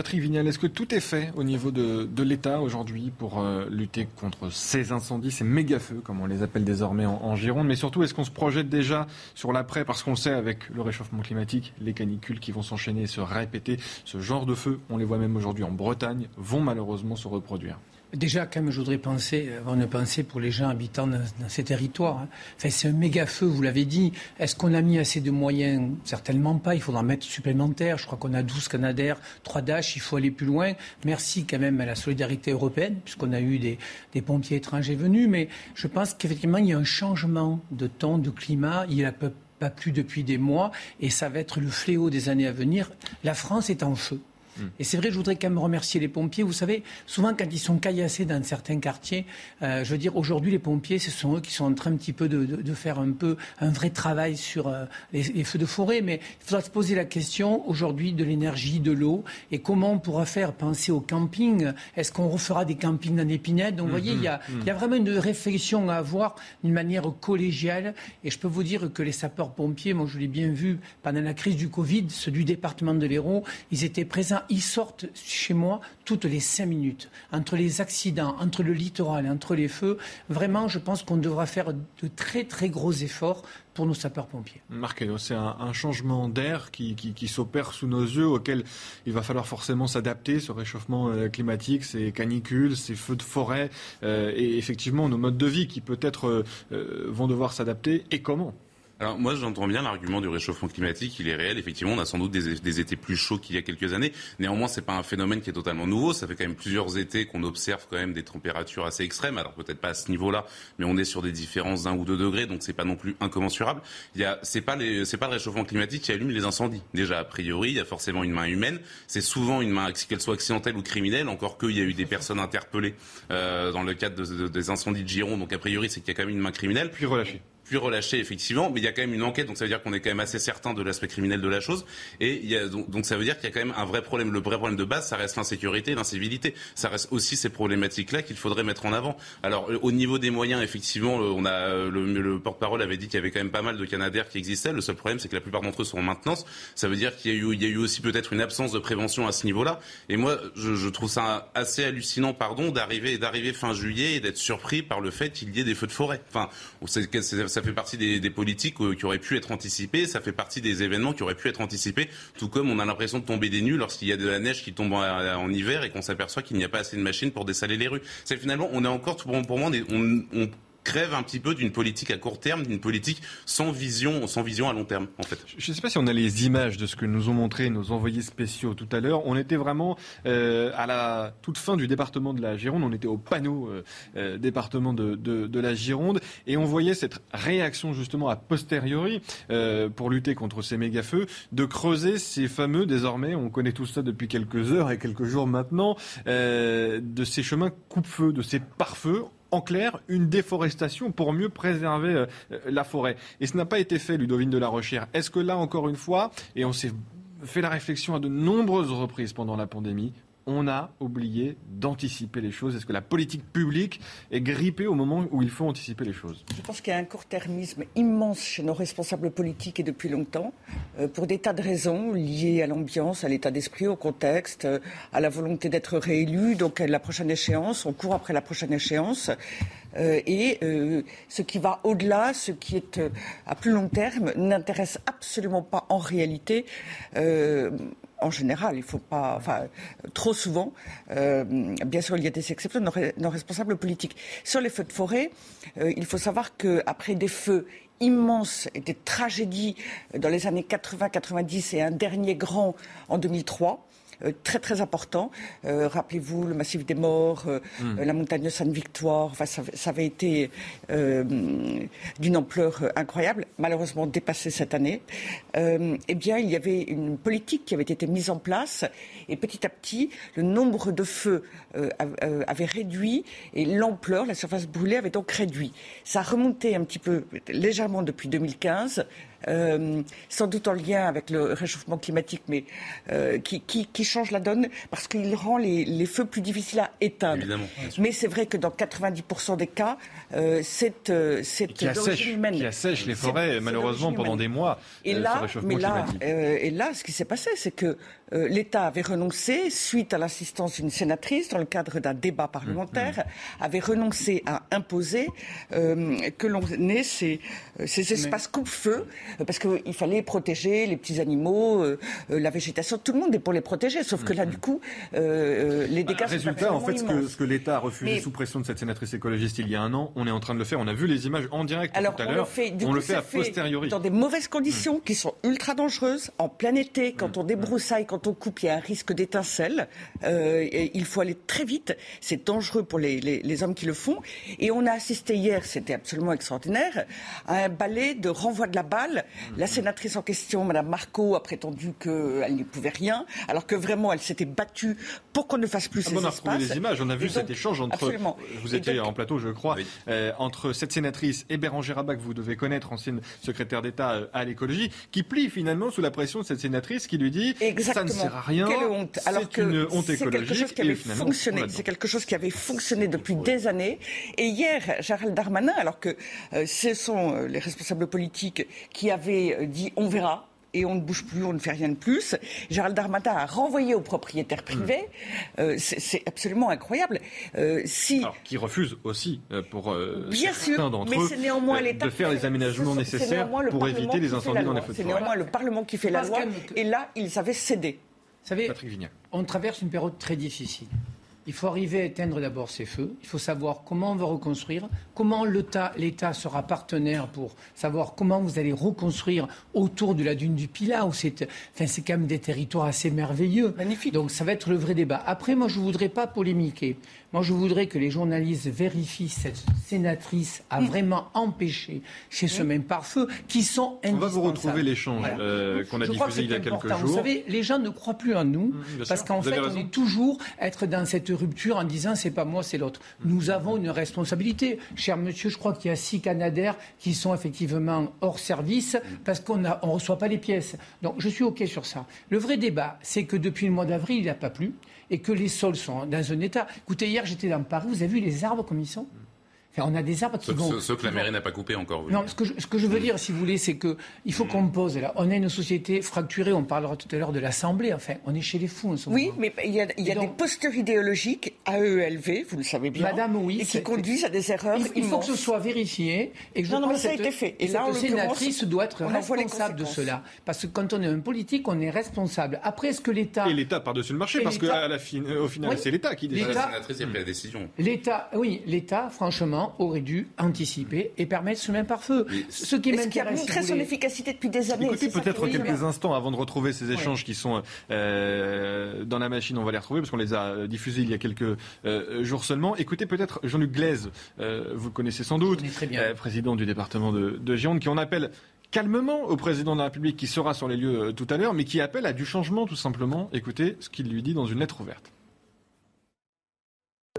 Patrick Vignal, est-ce que tout est fait au niveau de, l'État aujourd'hui pour euh, lutter contre ces incendies, ces méga-feux, comme on les appelle désormais en, en Gironde? Mais surtout, est-ce qu'on se projette déjà sur l'après? Parce qu'on sait, avec le réchauffement climatique, les canicules qui vont s'enchaîner et se répéter, ce genre de feux, on les voit même aujourd'hui en Bretagne, vont malheureusement se reproduire. Déjà, quand même, je voudrais penser, avoir une pensée pour les gens habitant dans, ces territoires. Hein. C'est un méga feu, vous l'avez dit. Est-ce qu'on a mis assez de moyens? Certainement pas. Il faudra en mettre supplémentaires. Je crois qu'on a 12 Canadaires, 3 Dash. Il faut aller plus loin. Merci quand même à la solidarité européenne, puisqu'on a eu des, pompiers étrangers venus. Mais je pense qu'effectivement, il y a un changement de temps, de climat. Il a pas plu depuis des mois et ça va être le fléau des années à venir. La France est en feu. Et c'est vrai, je voudrais quand même remercier les pompiers. Vous savez, souvent quand ils sont caillassés dans certains quartiers, euh, je veux dire, aujourd'hui, les pompiers, ce sont eux qui sont en train un petit peu de, de, de faire un peu un vrai travail sur euh, les, les, feux de forêt. Mais il faudra se poser la question aujourd'hui de l'énergie, de l'eau, et comment on pourra faire penser au camping. Est-ce qu'on refera des campings dans l'épinette Donc, vous voyez, il y, a, Mhm. il y a vraiment une réflexion à avoir d'une manière collégiale. Et je peux vous dire que les sapeurs-pompiers, moi, je l'ai bien vu pendant la crise du Covid, ceux du département de l'Hérault, ils étaient présents. Ils sortent chez moi toutes les cinq minutes. Entre les accidents, entre le littoral, entre les feux, vraiment, je pense qu'on devra faire de très, très gros efforts pour nos sapeurs-pompiers. Marc c'est un, changement d'air qui, s'opère sous nos yeux, auquel il va falloir forcément s'adapter, ce réchauffement euh, climatique, ces canicules, ces feux de forêt, euh, et effectivement nos modes de vie qui peut-être euh, vont devoir s'adapter, et comment? Alors moi j'entends bien l'argument du réchauffement climatique, il est réel. Effectivement, on a sans doute des, étés plus chauds qu'il y a quelques années. Néanmoins, c'est pas un phénomène qui est totalement nouveau. Ça fait quand même plusieurs étés qu'on observe quand même des températures assez extrêmes. Alors peut-être pas à ce niveau-là, mais on est sur des différences d'un ou deux degrés, donc c'est pas non plus incommensurable. Il y a, c'est pas c'est pas le réchauffement climatique qui allume les incendies. Déjà a priori, il y a forcément une main humaine. C'est souvent une main, qu'elle soit accidentelle ou criminelle. Encore qu'il y a eu des personnes interpellées euh, dans le cadre de- de- des incendies de Gironde. Donc a priori, c'est qu'il y a quand même une main criminelle. Puis relâchée puis relâché effectivement, mais il y a quand même une enquête, donc ça veut dire qu'on est quand même assez certain de l'aspect criminel de la chose, et donc, ça veut dire qu'il y a quand même un vrai problème. Le vrai problème de base, ça reste l'insécurité, l'incivilité, ça reste aussi ces problématiques-là qu'il faudrait mettre en avant. Alors euh, au niveau des moyens, effectivement, on a euh, le, le porte-parole avait dit qu'il y avait quand même pas mal de canadaires qui existaient. Le seul problème, c'est que la plupart d'entre eux sont en maintenance. Ça veut dire qu'il y a eu, aussi peut-être une absence de prévention à ce niveau-là. Et moi, je, trouve ça assez hallucinant, pardon, d'arriver fin juillet et d'être surpris par le fait qu'il y ait des feux de forêt. Enfin, ça fait partie des, politiques euh, qui auraient pu être anticipées. Ça fait partie des événements qui auraient pu être anticipés. Tout comme on a l'impression de tomber des nues lorsqu'il y a de la neige qui tombe en, en hiver et qu'on s'aperçoit qu'il n'y a pas assez de machines pour dessaler les rues. C'est finalement, on est encore, pour, pour moi, crève un petit peu d'une politique à court terme, d'une politique sans vision, sans vision à long terme, en fait. Je ne sais pas si on a les images de ce que nous ont montré nos envoyés spéciaux tout à l'heure. On était vraiment euh, à la toute fin du département de la Gironde. On était au panneau euh, euh, département de, de, la Gironde et on voyait cette réaction justement a posteriori pour lutter contre ces méga feux, de creuser ces fameux désormais, on connaît tout ça depuis quelques heures et quelques jours maintenant, de ces chemins coupe-feu, de ces pare-feux en clair, une déforestation pour mieux préserver euh, la forêt. Et ce n'a pas été fait, Ludovine de la Rochère. Est-ce que là, encore une fois, et on s'est fait la réflexion à de nombreuses reprises pendant la pandémie, on a oublié d'anticiper les choses Est-ce que la politique publique est grippée au moment où il faut anticiper les choses? Je pense qu'il y a un court-termisme immense chez nos responsables politiques et depuis longtemps, euh, pour des tas de raisons liées à l'ambiance, à l'état d'esprit, au contexte, euh, à la volonté d'être réélu, donc à la prochaine échéance, on court après la prochaine échéance. Euh, et ce qui va au-delà, ce qui est à plus long terme, n'intéresse absolument pas en réalité. Euh, en général, il faut pas, enfin, trop souvent, euh, bien sûr, il y a des exceptions, nos, nos responsables politiques. Sur les feux de forêt, euh, il faut savoir qu'après des feux immenses et des tragédies dans les années 80-90 et un dernier grand en 2003, euh, très très important. Euh, Rappelez-vous le massif des morts, euh, Mm. euh, la montagne de Sainte-Victoire. Enfin, ça, ça avait été euh, d'une ampleur euh, incroyable, malheureusement dépassée cette année. Euh, eh bien, il y avait une politique qui avait été mise en place et petit à petit, le nombre de feux euh, av- euh, avait réduit et l'ampleur, la surface brûlée avait donc réduit. Ça a remonté un petit peu légèrement depuis 2015. Euh, sans doute en lien avec le réchauffement climatique, mais euh, qui, qui, qui change la donne parce qu'il rend les, les feux plus difficiles à éteindre. Évidemment. Mais c'est vrai que dans 90% des cas, euh, c'est euh, qui d'origine assèche, humaine. qui assèche les forêts, malheureusement, pendant des mois, Et euh, là, mais là, euh, et là, ce qui s'est passé, c'est que euh, l'État avait renoncé, suite à l'assistance d'une sénatrice, dans le cadre d'un débat parlementaire, avait renoncé à imposer euh, que l'on ait ces, euh, ces espaces coupe-feu, euh, parce qu'il fallait protéger les petits animaux, euh, euh, la végétation, tout le monde est pour les protéger, sauf que là, du coup, les dégâts sont Résultat, en fait, ce que, ce que l'État a refusé Mais- sous pression de cette sénatrice écologiste il y a un an, on est en train de le faire. On a vu les images en direct Alors, tout à on le fait, du on coup, le fait a posteriori. dans des mauvaises conditions qui sont ultra dangereuses. En plein été, quand on débroussaille, quand on coupe, il y a un risque d'étincelle. Euh, il faut aller très vite. C'est dangereux pour les, les- les hommes qui le font. Et on a assisté hier, c'était absolument extraordinaire, à un ballet de renvoi de la balle. La sénatrice en question, Madame Marco, a prétendu qu'elle n'y pouvait rien, alors que vraiment, elle s'était battue pour qu'on ne fasse plus ah ces bon, on a espaces. les images, on a vu Et cet donc, échange entre. absolument. Vous étiez donc- en plateau, je crois, euh, entre cette sénatrice et Bérangère Rabat, que vous devez connaître, ancienne secrétaire d'État euh, à l'écologie, qui plie finalement sous la pression de cette sénatrice qui lui dit Exactement. Ne sert à rien. Quelle honte. Alors que une honte c'est quelque chose qui avait fonctionné. C'est quelque chose qui avait fonctionné depuis des années. Et hier, Gérald Darmanin, alors que euh, ce sont euh, les responsables politiques qui avaient euh, dit on verra. Et on ne bouge plus, on ne fait rien de plus. Gérald Darmanin a renvoyé aux propriétaires privés. Mmh. Euh, c'est c'est absolument incroyable. Euh, si Alors, qui refuse aussi, euh, pour euh, Bien certains d'entre eux, c'est néanmoins euh, de faire les aménagements c'est- c'est nécessaires le pour Parlement éviter les incendies dans les feux de C'est forêt. néanmoins le Parlement qui fait la loi. Et là, ils avaient cédé. Vous savez, on traverse une période très difficile. Il faut arriver à éteindre d'abord ces feux. Il faut savoir comment on va reconstruire, comment l'État sera partenaire pour savoir comment vous allez reconstruire autour de la dune du Pilat, où c'est enfin, c'est quand même des territoires assez merveilleux. Magnifique. Donc ça va être le vrai débat. Après, moi, je ne voudrais pas polémiquer. Moi, je voudrais que les journalistes vérifient cette sénatrice a vraiment empêché chez ce même pare-feu, qui sont On va vous indispensables. retrouver l'échange Voilà. euh, qu'on a Je crois que diffusé il y a c'est quelques important. jours. Vous savez, les gens ne croient plus en nous bien parce qu'en fait, on est toujours être dans cette rupture en disant c'est pas moi, c'est l'autre. Nous avons une responsabilité. Cher monsieur, je crois qu'il y a six Canadaires qui sont effectivement hors service parce qu'on ne reçoit pas les pièces. Donc je suis OK sur ça. Le vrai débat, c'est que depuis le mois d'avril, il n'a pas plu et que les sols sont dans un état. Écoutez, hier, j'étais dans Paris, vous avez vu les arbres comme ils sont? On a des arbres qui Ceux, vont. ceux- que la mairie n'a pas coupé encore. oui. non, ce que, je, ce que je veux dire, si vous voulez, c'est que il faut qu'on pose là. On a une société fracturée. On parlera tout à l'heure de l'Assemblée. Enfin, on est chez les fous en ce Oui, moment. mais il y a, il y a donc- des postures idéologiques AELV, vous le savez bien, Madame, oui, et qui conduisent à des erreurs Il, il faut que ce soit vérifié et que je Non, non, mais ça a cette- été fait. Et cette là, l'occurrence, sénatrice doit être responsable de cela. Parce que quand on est un politique, on est responsable. Après, est-ce que l'État... Et l'État par-dessus le marché, Et parce qu'au final, Oui. c'est l'État qui décide. La sénatrice a pris la décision. L'État, oui, l'État, franchement, aurait dû anticiper et permettre ce même pare-feu. Ce qui Mais ce qui a m'intéresse, si montré son voulez- efficacité depuis des années. Écoutez peut-être quelques instants avant de retrouver ces échanges qui sont euh, dans la machine. On va les retrouver parce qu'on les a euh, diffusés il y a quelques euh, jours seulement. Écoutez peut-être Jean-Luc Glaise, euh, vous le connaissez sans doute, connais très bien. euh, président du département de, de Gironde, qui en appelle calmement au président de la République qui sera sur les lieux euh, tout à l'heure, mais qui appelle à du changement tout simplement. Écoutez ce qu'il lui dit dans une lettre ouverte.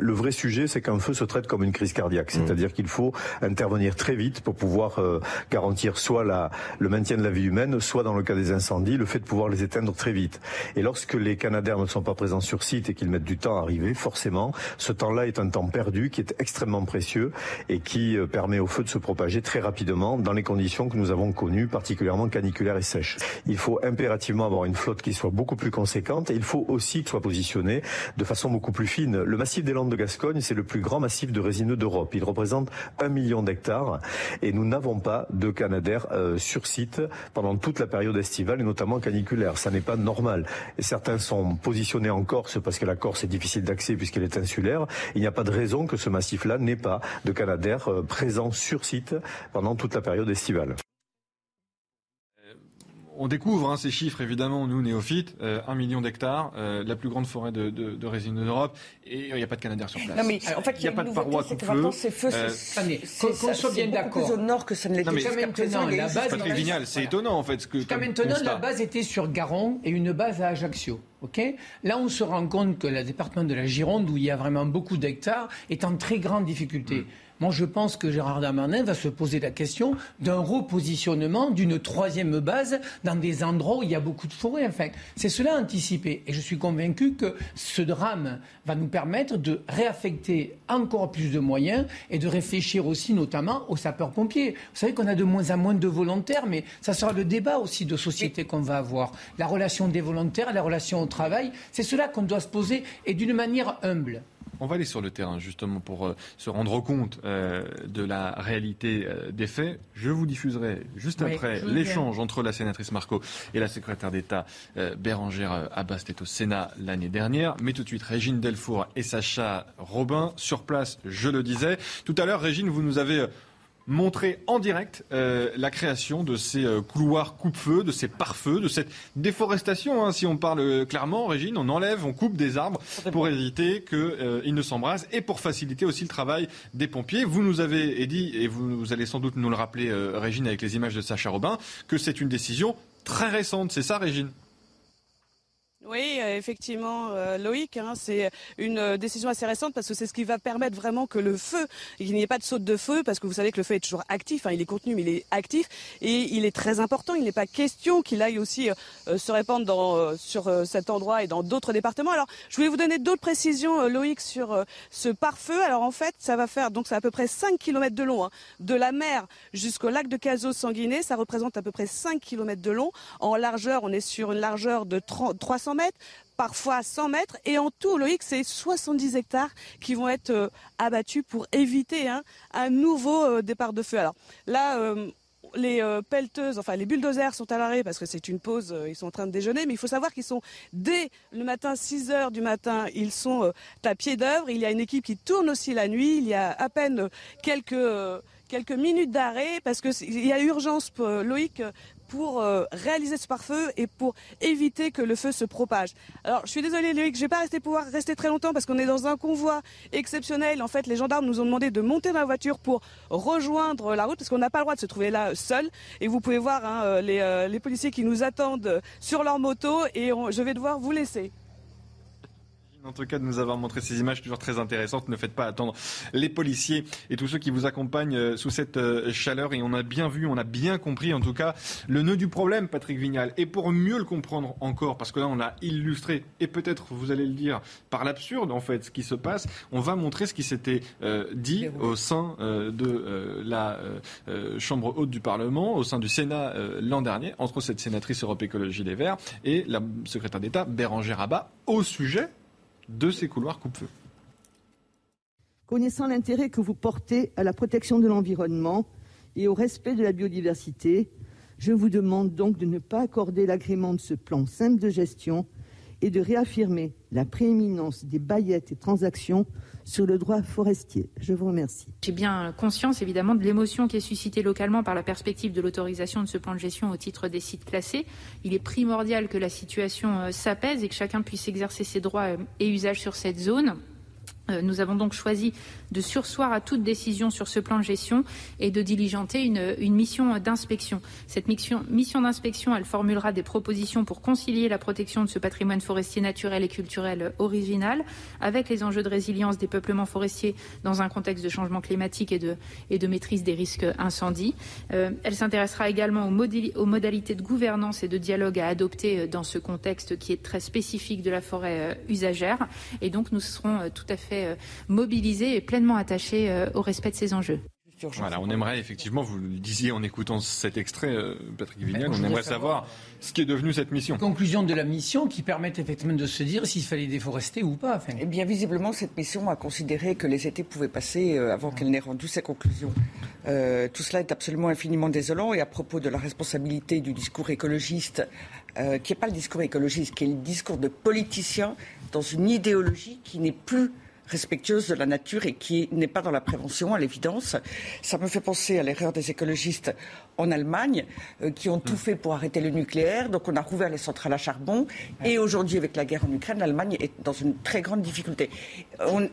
Le vrai sujet, c'est qu'un feu se traite comme une crise cardiaque, c'est-à-dire qu'il faut intervenir très vite pour pouvoir euh, garantir soit la, le maintien de la vie humaine, soit dans le cas des incendies, le fait de pouvoir les éteindre très vite. Et lorsque les Canadaires ne sont pas présents sur site et qu'ils mettent du temps à arriver, forcément, ce temps-là est un temps perdu qui est extrêmement précieux et qui euh, permet au feu de se propager très rapidement dans les conditions que nous avons connues, particulièrement caniculaires et sèches. Il faut impérativement avoir une flotte qui soit beaucoup plus conséquente et il faut aussi qu'elle soit positionnée de façon beaucoup plus fine. Le massif des Landes de Gascogne, c'est le plus grand massif de résineux d'Europe. Il représente un million d'hectares et nous n'avons pas de canadaires euh, sur site pendant toute la période estivale et notamment caniculaire. Ça n'est pas normal. Et certains sont positionnés en Corse parce que la Corse est difficile d'accès puisqu'elle est insulaire. Il n'y a pas de raison que ce massif-là n'ait pas de canadaires euh, présents sur site pendant toute la période estivale. On découvre hein, ces chiffres, évidemment, nous, néophytes, euh, un million d'hectares, euh, la plus grande forêt de, de, de résineux d'Europe, et il n'y a pas de canadaires sur place. Non, mais en fait, il n'y a pas de paroi c'est coupe-feu. maintenant, ces feux, Euh, c'est- Attendez, c'est- c'est bien d'accord. plus au nord que ça ne l'était jusqu'à maintenant, la base- dans Patrick Vignal, c'est étonnant, en fait, ce que Jusqu'à comme maintenant, constat. la base était sur Garon et une base à Ajaccio. ok? Là, on se rend compte que le département de la Gironde, où il y a vraiment beaucoup d'hectares, est en très grande difficulté. Moi, je pense que Gérard Darmanin va se poser la question d'un repositionnement d'une troisième base dans des endroits où il y a beaucoup de forêts. Enfin, c'est cela anticipé. Et je suis convaincu que ce drame va nous permettre de réaffecter encore plus de moyens et de réfléchir aussi notamment aux sapeurs-pompiers. Vous savez qu'on a de moins en moins de volontaires, mais ça sera le débat aussi de société qu'on va avoir. La relation des volontaires, la relation au travail, c'est cela qu'on doit se poser et d'une manière humble. On va aller sur le terrain justement pour euh, se rendre compte euh, de la réalité euh, des faits. Je vous diffuserai juste Oui, après l'échange entre la sénatrice Marco et la secrétaire d'État euh, Bérangère Abbas, au Sénat l'année dernière. Mais tout de suite, Régine Delfour et Sacha Robin sur place, je le disais. Tout à l'heure, Régine, vous nous avez montré en direct euh, la création de ces euh, couloirs coupe-feu, de ces pare-feux, de cette déforestation. hein, si on parle euh, clairement, Régine, on enlève, on coupe des arbres pour éviter qu'ils ne s'embrasent et pour faciliter aussi le travail des pompiers. Vous nous avez dit, et vous, vous allez sans doute nous le rappeler, Régine, avec les images de Sacha Robin, que c'est une décision très récente. C'est ça, Régine? Oui, euh, effectivement, euh, Loïc, hein, c'est une euh, décision assez récente parce que c'est ce qui va permettre vraiment que le feu, qu'il n'y ait pas de saute de feu, parce que vous savez que le feu est toujours actif, hein, il est contenu mais il est actif et il est très important. Il n'est pas question qu'il aille aussi se répandre dans, sur cet endroit et dans d'autres départements. Alors, je voulais vous donner d'autres précisions, Loïc, sur ce pare-feu. Alors en fait, ça va faire donc c'est à peu près 5 km de long, hein, de la mer jusqu'au lac de Cazaux sanguiné. Ça représente à peu près 5 km de long. En largeur, on est sur une largeur de 30, 300 mètres, parfois 100 mètres. Et en tout, Loïc, c'est 70 hectares qui vont être euh, abattus pour éviter hein, un nouveau euh, départ de feu. Alors là, euh, les pelleteuses, enfin les bulldozers sont à l'arrêt parce que c'est une pause, ils sont en train de déjeuner, mais il faut savoir qu'ils sont dès le matin, 6 heures du matin, ils sont à pied d'œuvre. Il y a une équipe qui tourne aussi la nuit. Il y a à peine quelques quelques minutes d'arrêt parce qu'il y a urgence, Loïc, pour euh, réaliser ce pare-feu et pour éviter que le feu se propage. Alors, je suis désolée, Loïc, je vais pas rester pouvoir rester très longtemps parce qu'on est dans un convoi exceptionnel. En fait, les gendarmes nous ont demandé de monter dans la voiture pour rejoindre la route parce qu'on n'a pas le droit de se trouver là seul. Et vous pouvez voir hein, euh, les, euh, les, policiers qui nous attendent sur leur moto et je vais devoir vous laisser en tout cas de nous avoir montré ces images toujours très intéressantes. Ne faites pas attendre les policiers et tous ceux qui vous accompagnent euh, sous cette euh, chaleur. Et on a bien vu, on a bien compris en tout cas le nœud du problème, Patrick Vignal. Et pour mieux le comprendre encore, parce que là on a illustré, et peut-être vous allez le dire par l'absurde en fait, ce qui se passe, on va montrer ce qui s'était euh, dit au sein de la Chambre haute du Parlement, au sein du Sénat l'an dernier, entre cette sénatrice Europe Écologie Les Verts et la secrétaire d'État Bérangère Rabat au sujet de ces couloirs coupe-feu. Connaissant l'intérêt que vous portez à la protection de l'environnement et au respect de la biodiversité, je vous demande donc de ne pas accorder l'agrément de ce plan simple de gestion et de réaffirmer la prééminence des baillettes et transactions sur le droit forestier. Je vous remercie. J'ai bien conscience évidemment de l'émotion qui est suscitée localement par la perspective de l'autorisation de ce plan de gestion au titre des sites classés. Il est primordial que la situation euh, s'apaise et que chacun puisse exercer ses droits euh, et usages sur cette zone. Euh, nous avons donc choisi de sursoir à toute décision sur ce plan de gestion et de diligenter une, mission d'inspection. Cette mission, d'inspection, elle formulera des propositions pour concilier la protection de ce patrimoine forestier naturel et culturel original avec les enjeux de résilience des peuplements forestiers dans un contexte de changement climatique et de, et de maîtrise des risques incendies. Euh, elle s'intéressera également aux, aux, modalités de gouvernance et de dialogue à adopter euh, dans ce contexte qui est très spécifique de la forêt usagère. Et donc nous serons tout à fait mobilisés et pleinement attaché euh, au respect de ces enjeux. Voilà, on aimerait effectivement, vous le disiez en écoutant cet extrait, euh, Patrick Vignal, on aimerait savoir ce qui est devenu cette mission. Conclusion de la mission qui permet effectivement de se dire s'il fallait déforester ou pas. Eh bien, visiblement, cette mission a considéré que les étés pouvaient passer euh, avant qu'elle n'ait rendu ses conclusions. tout cela est absolument infiniment désolant. Et à propos de la responsabilité du discours écologiste, qui n'est pas le discours écologiste, qui est le discours de politicien dans une idéologie qui n'est plus respectueuse de la nature et qui n'est pas dans la prévention, à l'évidence. Ça me fait penser à l'erreur des écologistes en Allemagne, euh, qui ont tout hmm. fait pour arrêter le nucléaire. Donc on a rouvert les centrales à charbon. Et aujourd'hui, avec la guerre en Ukraine, l'Allemagne est dans une très grande difficulté.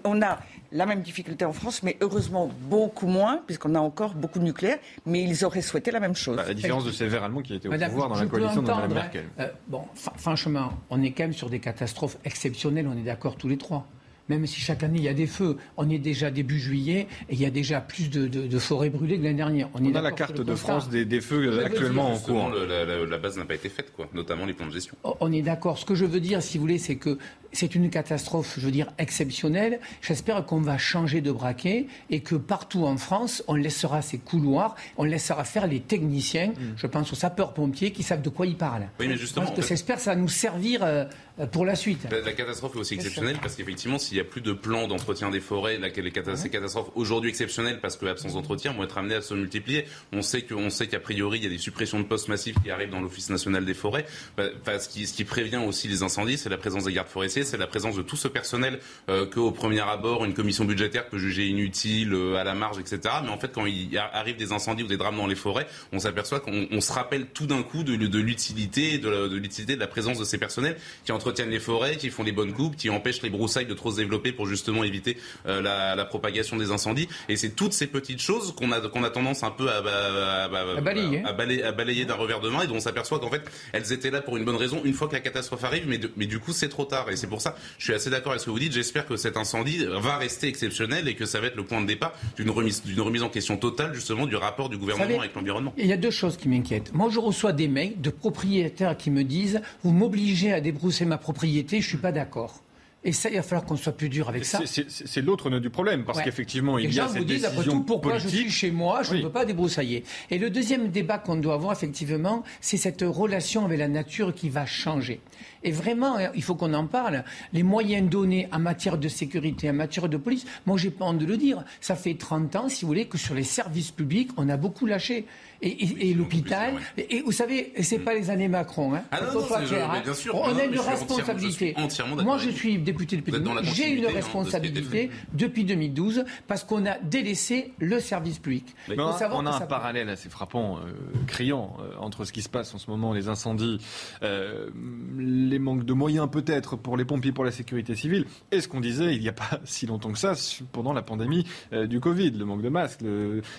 On, a la même difficulté en France, mais heureusement beaucoup moins, puisqu'on a encore beaucoup de nucléaire. Mais ils auraient souhaité la même chose. Bah, la différence de ces verts allemands qui étaient au pouvoir dans la coalition de Mme Merkel. Euh, bon, franchement, on est quand même sur des catastrophes exceptionnelles, on est d'accord tous les trois même si chaque année il y a des feux. On est déjà début juillet et il y a déjà plus de, forêts brûlées que l'année dernière. On, a la carte de France des, feux actuellement en cours. la, base n'a pas été faite, quoi, notamment les plans de gestion. Oh, on est d'accord. Ce que je veux dire, si vous voulez, c'est que c'est une catastrophe, je veux dire, exceptionnelle. J'espère qu'on va changer de braquet et que partout en France, on laissera ces couloirs, on laissera faire les techniciens. Mm. Je pense aux sapeurs-pompiers qui savent de quoi ils parlent. Oui, mais justement. Parce que j'espère que ça va nous servir euh, pour la suite. La, catastrophe est aussi exceptionnelle parce qu'effectivement, s'il n'y a plus de plan d'entretien des forêts, la, les ces catastrophes aujourd'hui exceptionnelles parce que l'absence d'entretien vont être amenées à se multiplier. On sait qu'on sait qu'a priori, il y a des suppressions de postes massifs qui arrivent dans l'Office national des forêts. Bah, ce, qui, ce qui prévient aussi les incendies, c'est la présence des gardes forestiers c'est la présence de tout ce personnel euh, qu'au premier abord, une commission budgétaire peut juger inutile, euh, à la marge, etc. Mais en fait, quand il arrive des incendies ou des drames dans les forêts, on s'aperçoit qu'on se rappelle tout d'un coup de, l'utilité de l'utilité de la présence de ces personnels qui entretiennent les forêts, qui font les bonnes coupes, qui empêchent les broussailles de trop se développés pour justement éviter euh, la, la, propagation des incendies. Et c'est toutes ces petites choses qu'on a, qu'on a tendance un peu à, à, à, balayer, à balayer, balayer d'un revers de main et dont on s'aperçoit qu'en fait, elles étaient là pour une bonne raison une fois que la catastrophe arrive, mais, mais du coup, c'est trop tard. Et c'est pour ça, je suis assez d'accord avec ce que vous dites. J'espère que cet incendie va rester exceptionnel et que ça va être le point de départ d'une remise, d'une remise en question totale, justement, du rapport du gouvernement avec l'environnement. Il y a deux choses qui m'inquiètent. Moi, je reçois des mails de propriétaires qui me disent Vous m'obligez à débrousser ma propriété, je ne suis pas d'accord. Et ça, il va falloir qu'on soit plus dur avec ça. C'est l'autre nœud du problème, parce qu'effectivement, il y a cette vous disent, après tout, pourquoi je suis chez moi, je ne peux pas débroussailler. Et le deuxième débat qu'on doit avoir, effectivement, c'est cette relation avec la nature qui va changer. Et vraiment, hein, il faut qu'on en parle. Les moyens donnés en matière de sécurité, en matière de police, moi, j'ai pas honte de le dire. Ça fait 30 ans, si vous voulez, que sur les services publics, on a beaucoup lâché et, l'hôpital. Et, vous savez, c'est pas les années Macron. Hein, ah non, clair, hein. bien sûr, on a une responsabilité. Moi, je suis député depuis J'ai une responsabilité depuis 2012 parce qu'on a délaissé le service public. Mais on, a un parallèle assez frappant, euh, criant, euh, entre ce qui se passe en ce moment, les incendies, euh, les manques de moyens peut-être pour les pompiers, pour la sécurité civile, et ce qu'on disait il n'y a pas si longtemps que ça pendant la pandémie du Covid, le manque de masques,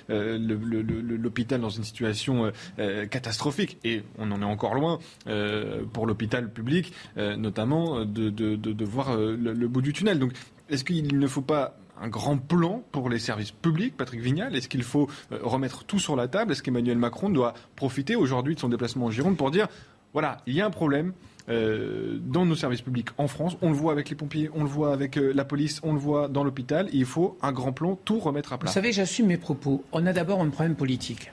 l'hôpital dans une situation euh, euh, catastrophique. Et on en est encore loin euh, pour l'hôpital public, notamment de, de, voir le, bout du tunnel. Donc, est-ce qu'il ne faut pas un grand plan pour les services publics, Patrick Vignal? Est-ce qu'il faut remettre tout sur la table? Est-ce qu'Emmanuel Macron doit profiter aujourd'hui de son déplacement en Gironde pour dire voilà, il y a un problème, dans nos services publics en France. On le voit avec les pompiers, on le voit avec la police, on le voit dans l'hôpital. Il faut un grand plan, tout remettre à plat. Vous savez, j'assume mes propos. On a d'abord un problème politique.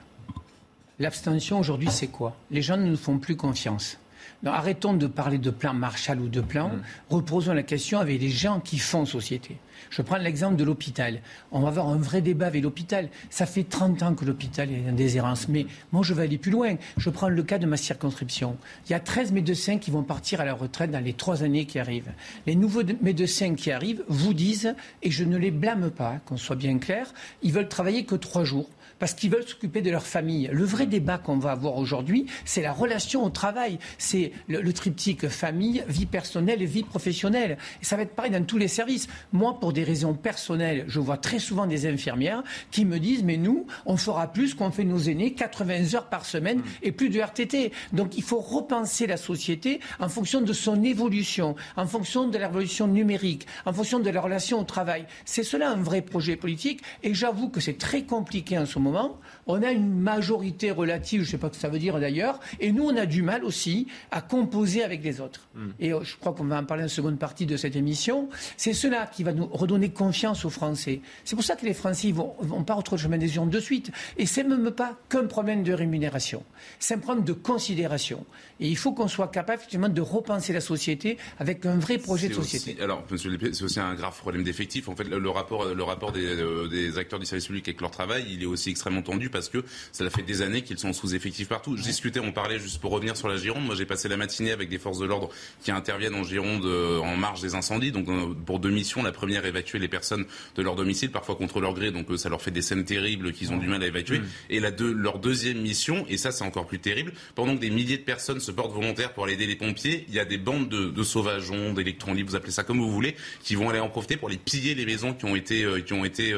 L'abstention aujourd'hui, c'est quoi? Les gens ne nous font plus confiance. arrêtons de parler de plan Marshall ou de plan. Mmh. Reposons la question avec les gens qui font société. Je prends l'exemple de l'hôpital. On va avoir un vrai débat avec l'hôpital. Ça fait 30 ans que l'hôpital est en déshérence. Mais moi, je vais aller plus loin. Je prends le cas de ma circonscription. Il y a 13 médecins qui vont partir à la retraite dans les trois années qui arrivent. Les nouveaux médecins qui arrivent vous disent, et je ne les blâme pas, qu'on soit bien clair, ils veulent travailler que trois jours parce qu'ils veulent s'occuper de leur famille. Le vrai débat qu'on va avoir aujourd'hui, c'est la relation au travail. C'est le, triptyque famille, vie personnelle et vie professionnelle. Et ça va être pareil dans tous les services. Moi, pour des raisons personnelles, je vois très souvent des infirmières qui me disent, mais nous, on fera plus qu'on fait nos aînés, 80 heures par semaine et plus de RTT. Donc il faut repenser la société en fonction de son évolution, en fonction de la révolution numérique, en fonction de la relation au travail. C'est cela un vrai projet politique. Et j'avoue que c'est très compliqué en ce moment moment, on a une majorité relative, je ne sais pas ce que ça veut dire d'ailleurs, et nous, on a du mal aussi à composer avec les autres. Hmm. Et euh, je crois qu'on va en parler en seconde partie de cette émission. C'est cela qui va nous redonner confiance aux Français. C'est pour ça que les Français ne vont, vont, pas retrouver le chemin des urnes de suite. Et ce n'est même pas qu'un problème de rémunération. C'est un problème de considération. Et il faut qu'on soit capable effectivement de repenser la société avec un vrai projet de société. alors, monsieur c'est aussi un grave problème d'effectif. En fait, le, rapport, le rapport des, euh, des, acteurs du service public avec leur travail, il est aussi extrêmement tendu parce que ça fait des années qu'ils sont sous-effectifs partout. Je discutais, on parlait juste pour revenir sur la Gironde. Moi, j'ai passé la matinée avec des forces de l'ordre qui interviennent en Gironde euh, en marge des incendies. Donc, euh, pour deux missions, la première, évacuer les personnes de leur domicile, parfois contre leur gré. Donc, ça leur fait des scènes terribles qu'ils ont du mal à évacuer. Mmh. Et la leur deuxième mission, et ça, c'est encore plus terrible, pendant que des milliers de personnes se portent volontaires pour aller aider les pompiers, il y a des bandes de, de sauvageons, d'électrons libres, vous appelez ça comme vous voulez, qui vont aller en profiter pour les piller les maisons qui ont été, euh, qui ont été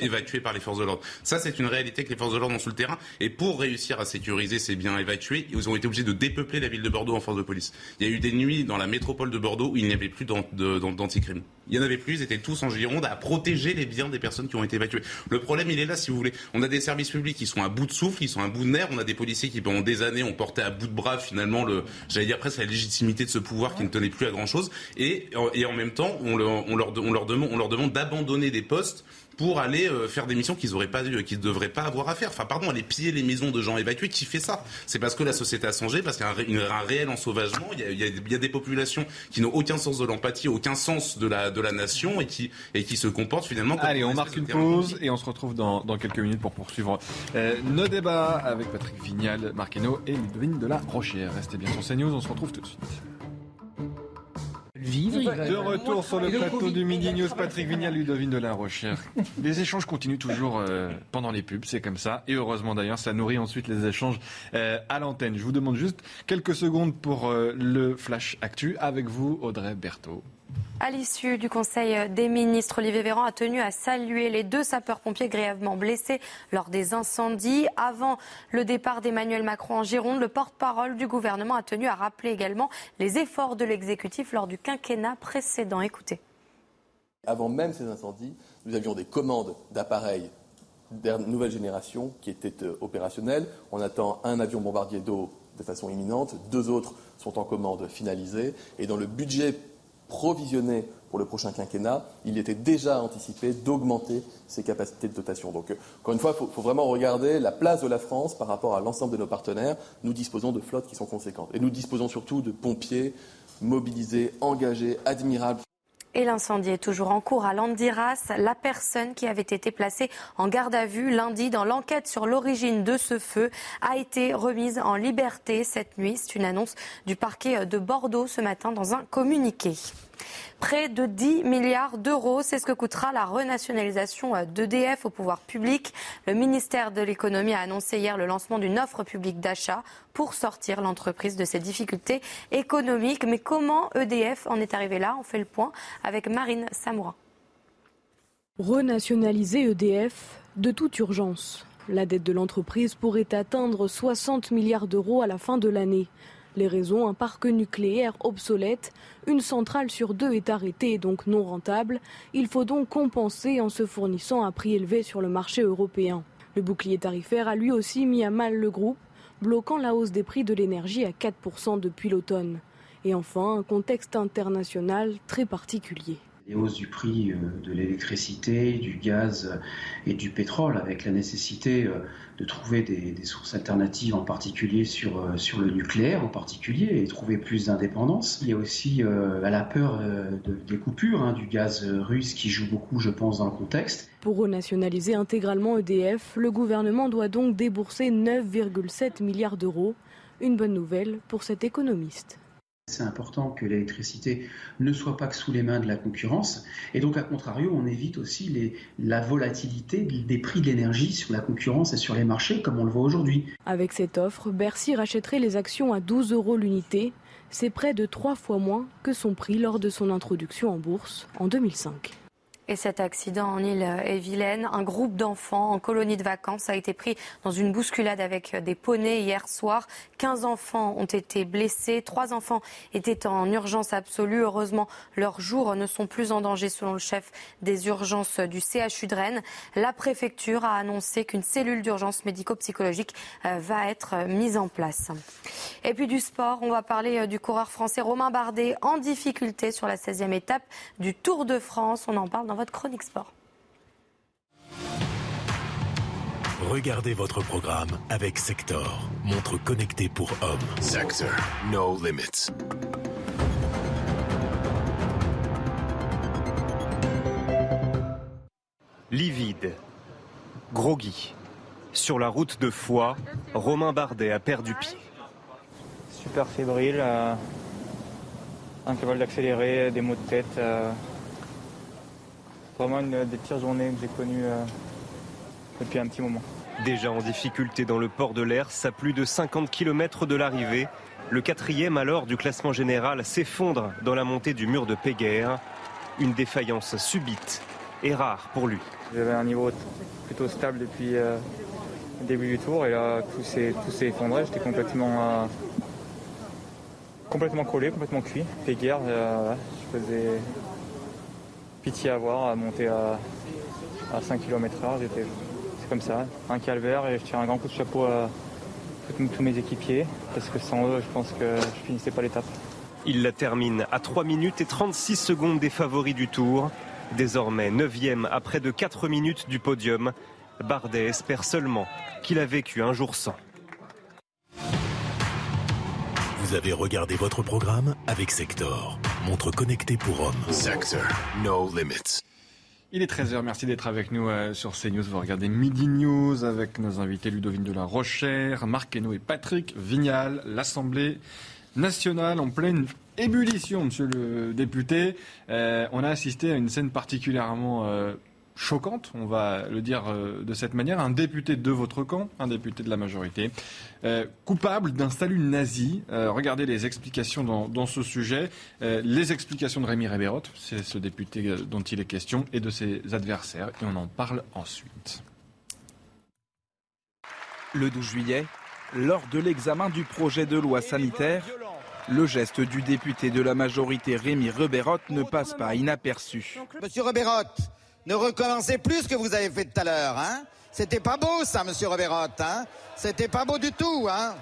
évacuées par les forces de l'ordre. Ça, c'est une réalité que les forces de l'ordre ont sur le terrain. Et pour réussir à sécuriser ces biens évacués, ils ont été obligés de dépeupler la ville de Bordeaux en force de police. Il y a eu des nuits dans la métropole de Bordeaux où il n'y avait plus d'anticrime. Il n'y en avait plus, ils étaient tous en Gironde à protéger les biens des personnes qui ont été évacuées. Le problème, il est là, si vous voulez. On a des services publics qui sont à bout de souffle, qui sont à bout de nerfs. On a des policiers qui, pendant des années, ont porté à bout de bras, finalement, le, j'allais dire presque la légitimité de ce pouvoir qui ne tenait plus à grand chose. Et, en même temps, on leur demande d'abandonner des postes pour aller euh, faire des missions qu'ils auraient pas, qu'ils devraient pas avoir à faire. Enfin, pardon, aller piller les maisons de gens évacués. Qui fait ça? C'est parce que la société a changé, parce qu'il y a un, réel ensauvagement. Il y, a, il, y a, des populations qui n'ont aucun sens de l'empathie, aucun sens de la de la nation et qui et qui se comportent finalement. Comme Allez, on marque une pause et on se retrouve dans, dans quelques minutes pour poursuivre euh, nos débats avec Patrick Vignal, Marqueno et Ludwig de la Rochère. Restez bien sur CNews, on se retrouve tout de suite. De retour sur le plateau du Midi News, Patrick Vignal, Ludovine de la Rochère. Les échanges continuent toujours euh, pendant les pubs, c'est comme ça. Et heureusement d'ailleurs, ça nourrit ensuite les échanges euh, à l'antenne. Je vous demande juste quelques secondes pour euh, le Flash Actu avec vous, Audrey Berthaud. À l'issue du Conseil des ministres, Olivier Véran a tenu à saluer les deux sapeurs-pompiers grièvement blessés lors des incendies. Avant le départ d'Emmanuel Macron en Gironde, le porte-parole du gouvernement a tenu à rappeler également les efforts de l'exécutif lors du quinquennat précédent. Écoutez. Avant même ces incendies, nous avions des commandes d'appareils de nouvelle génération qui étaient euh, opérationnels. On attend un avion bombardier d'eau de façon imminente, deux autres sont en commande finalisée, et dans le budget provisionné pour le prochain quinquennat, il était déjà anticipé d'augmenter ses capacités de dotation. Donc, euh, encore une fois, il faut, vraiment regarder la place de la France par rapport à l'ensemble de nos partenaires. Nous disposons de flottes qui sont conséquentes. Et nous disposons surtout de pompiers mobilisés, engagés, admirables. Et l'incendie est toujours en cours à Landiras. La personne qui avait été placée en garde à vue lundi dans l'enquête sur l'origine de ce feu a été remise en liberté cette nuit. C'est une annonce du parquet de Bordeaux ce matin dans un communiqué. Près de 10 milliards d'euros, c'est ce que coûtera la renationalisation d'EDF au pouvoir public. Le ministère de l'économie a annoncé hier le lancement d'une offre publique d'achat pour sortir l'entreprise de ses difficultés économiques. Mais comment EDF en est arrivé là? On fait le point avec Marine Samoura. Renationaliser EDF de toute urgence. La dette de l'entreprise pourrait atteindre 60 milliards d'euros à la fin de l'année. Les raisons, un parc nucléaire obsolète, une centrale sur deux est arrêtée et donc non rentable. Il faut donc compenser en se fournissant à prix élevé sur le marché européen. Le bouclier tarifaire a lui aussi mis à mal le groupe, bloquant la hausse des prix de l'énergie à 4% depuis l'automne. Et enfin, un contexte international très particulier les hausses du prix euh, de l'électricité, du gaz et du pétrole, avec la nécessité euh, de trouver des, sources alternatives, en particulier sur, euh, sur le nucléaire, en particulier, et trouver plus d'indépendance. Il y a aussi la peur des coupures hein, du gaz russe qui joue beaucoup, je pense, dans le contexte. Pour renationaliser intégralement EDF, le gouvernement doit donc débourser 9,7 milliards d'euros. Une bonne nouvelle pour cet économiste. C'est important que l'électricité ne soit pas que sous les mains de la concurrence. Et donc, à contrario, on évite aussi la volatilité des prix de l'énergie sur la concurrence et sur les marchés, comme on le voit aujourd'hui. Avec cette offre, Bercy rachèterait les actions à 12 euros l'unité. C'est près de trois fois moins que son prix lors de son introduction en bourse en 2005. Et cet accident en île et Vilaine, un groupe d'enfants en colonie de vacances a été pris dans une bousculade avec des poneys hier soir. 15 enfants ont été blessés, trois enfants étaient en urgence absolue. Heureusement, leurs jours ne sont plus en danger selon le chef des urgences du CHU de Rennes. La préfecture a annoncé qu'une cellule d'urgence médico-psychologique euh, va être mise en place. Et puis du sport, on va parler euh, du coureur français Romain Bardet en difficulté sur la 16e étape du Tour de France. On en parle dans votre chronique sport. Regardez votre programme avec Sector, montre connectée pour hommes. Sector, no limits. Livide, groggy. Sur la route de Foix, Romain Bardet a perdu pied. Super fébrile, euh, incapable d'accélérer, des maux de tête. Euh, vraiment une des pires journées que j'ai connues euh, depuis un petit moment. Déjà en difficulté dans le port de l'Air, à plus de 50 km de l'arrivée, le quatrième alors du classement général s'effondre dans la montée du mur de Péguerre. Une défaillance subite et rare pour lui. J'avais un niveau plutôt stable depuis euh, le début du tour et là tout s'est, effondré. J'étais complètement, euh, complètement collé, complètement cuit. Péguerre, je faisais pitié à voir, à monter à, 5 km/h. C'est comme ça, un calvaire et je tire un grand coup de chapeau à tous mes équipiers parce que sans eux, je pense que je finissais pas l'étape. Il la termine à 3 minutes et 36 secondes des favoris du tour. Désormais 9e à près de 4 minutes du podium, Bardet espère seulement qu'il a vécu un jour sans. Vous avez regardé votre programme avec Sector, montre connectée pour hommes. Sector, no limits. Il est 13h, merci d'être avec nous euh, sur CNews. Vous regardez Midi News avec nos invités Ludovine de la Rochère, Marc Hainaut et Patrick Vignal. L'Assemblée nationale en pleine ébullition, monsieur le député. Euh, on a assisté à une scène particulièrement euh, choquante, on va le dire euh, de cette manière. Un député de votre camp, un député de la majorité, euh, coupable d'un salut nazi. Euh, regardez les explications dans, ce sujet. les explications de Rémi Rébérot, c'est ce député dont il est question, et de ses adversaires. Et on en parle ensuite. Le 12 juillet, lors de l'examen du projet de loi sanitaire, le geste du député de la majorité Rémi Rebérot ne passe pas inaperçu. Monsieur Rebérot, ne recommencez plus ce que vous avez fait tout à l'heure. Hein C'était pas beau ça, monsieur Rebérot. Hein C'était pas beau du tout. Hein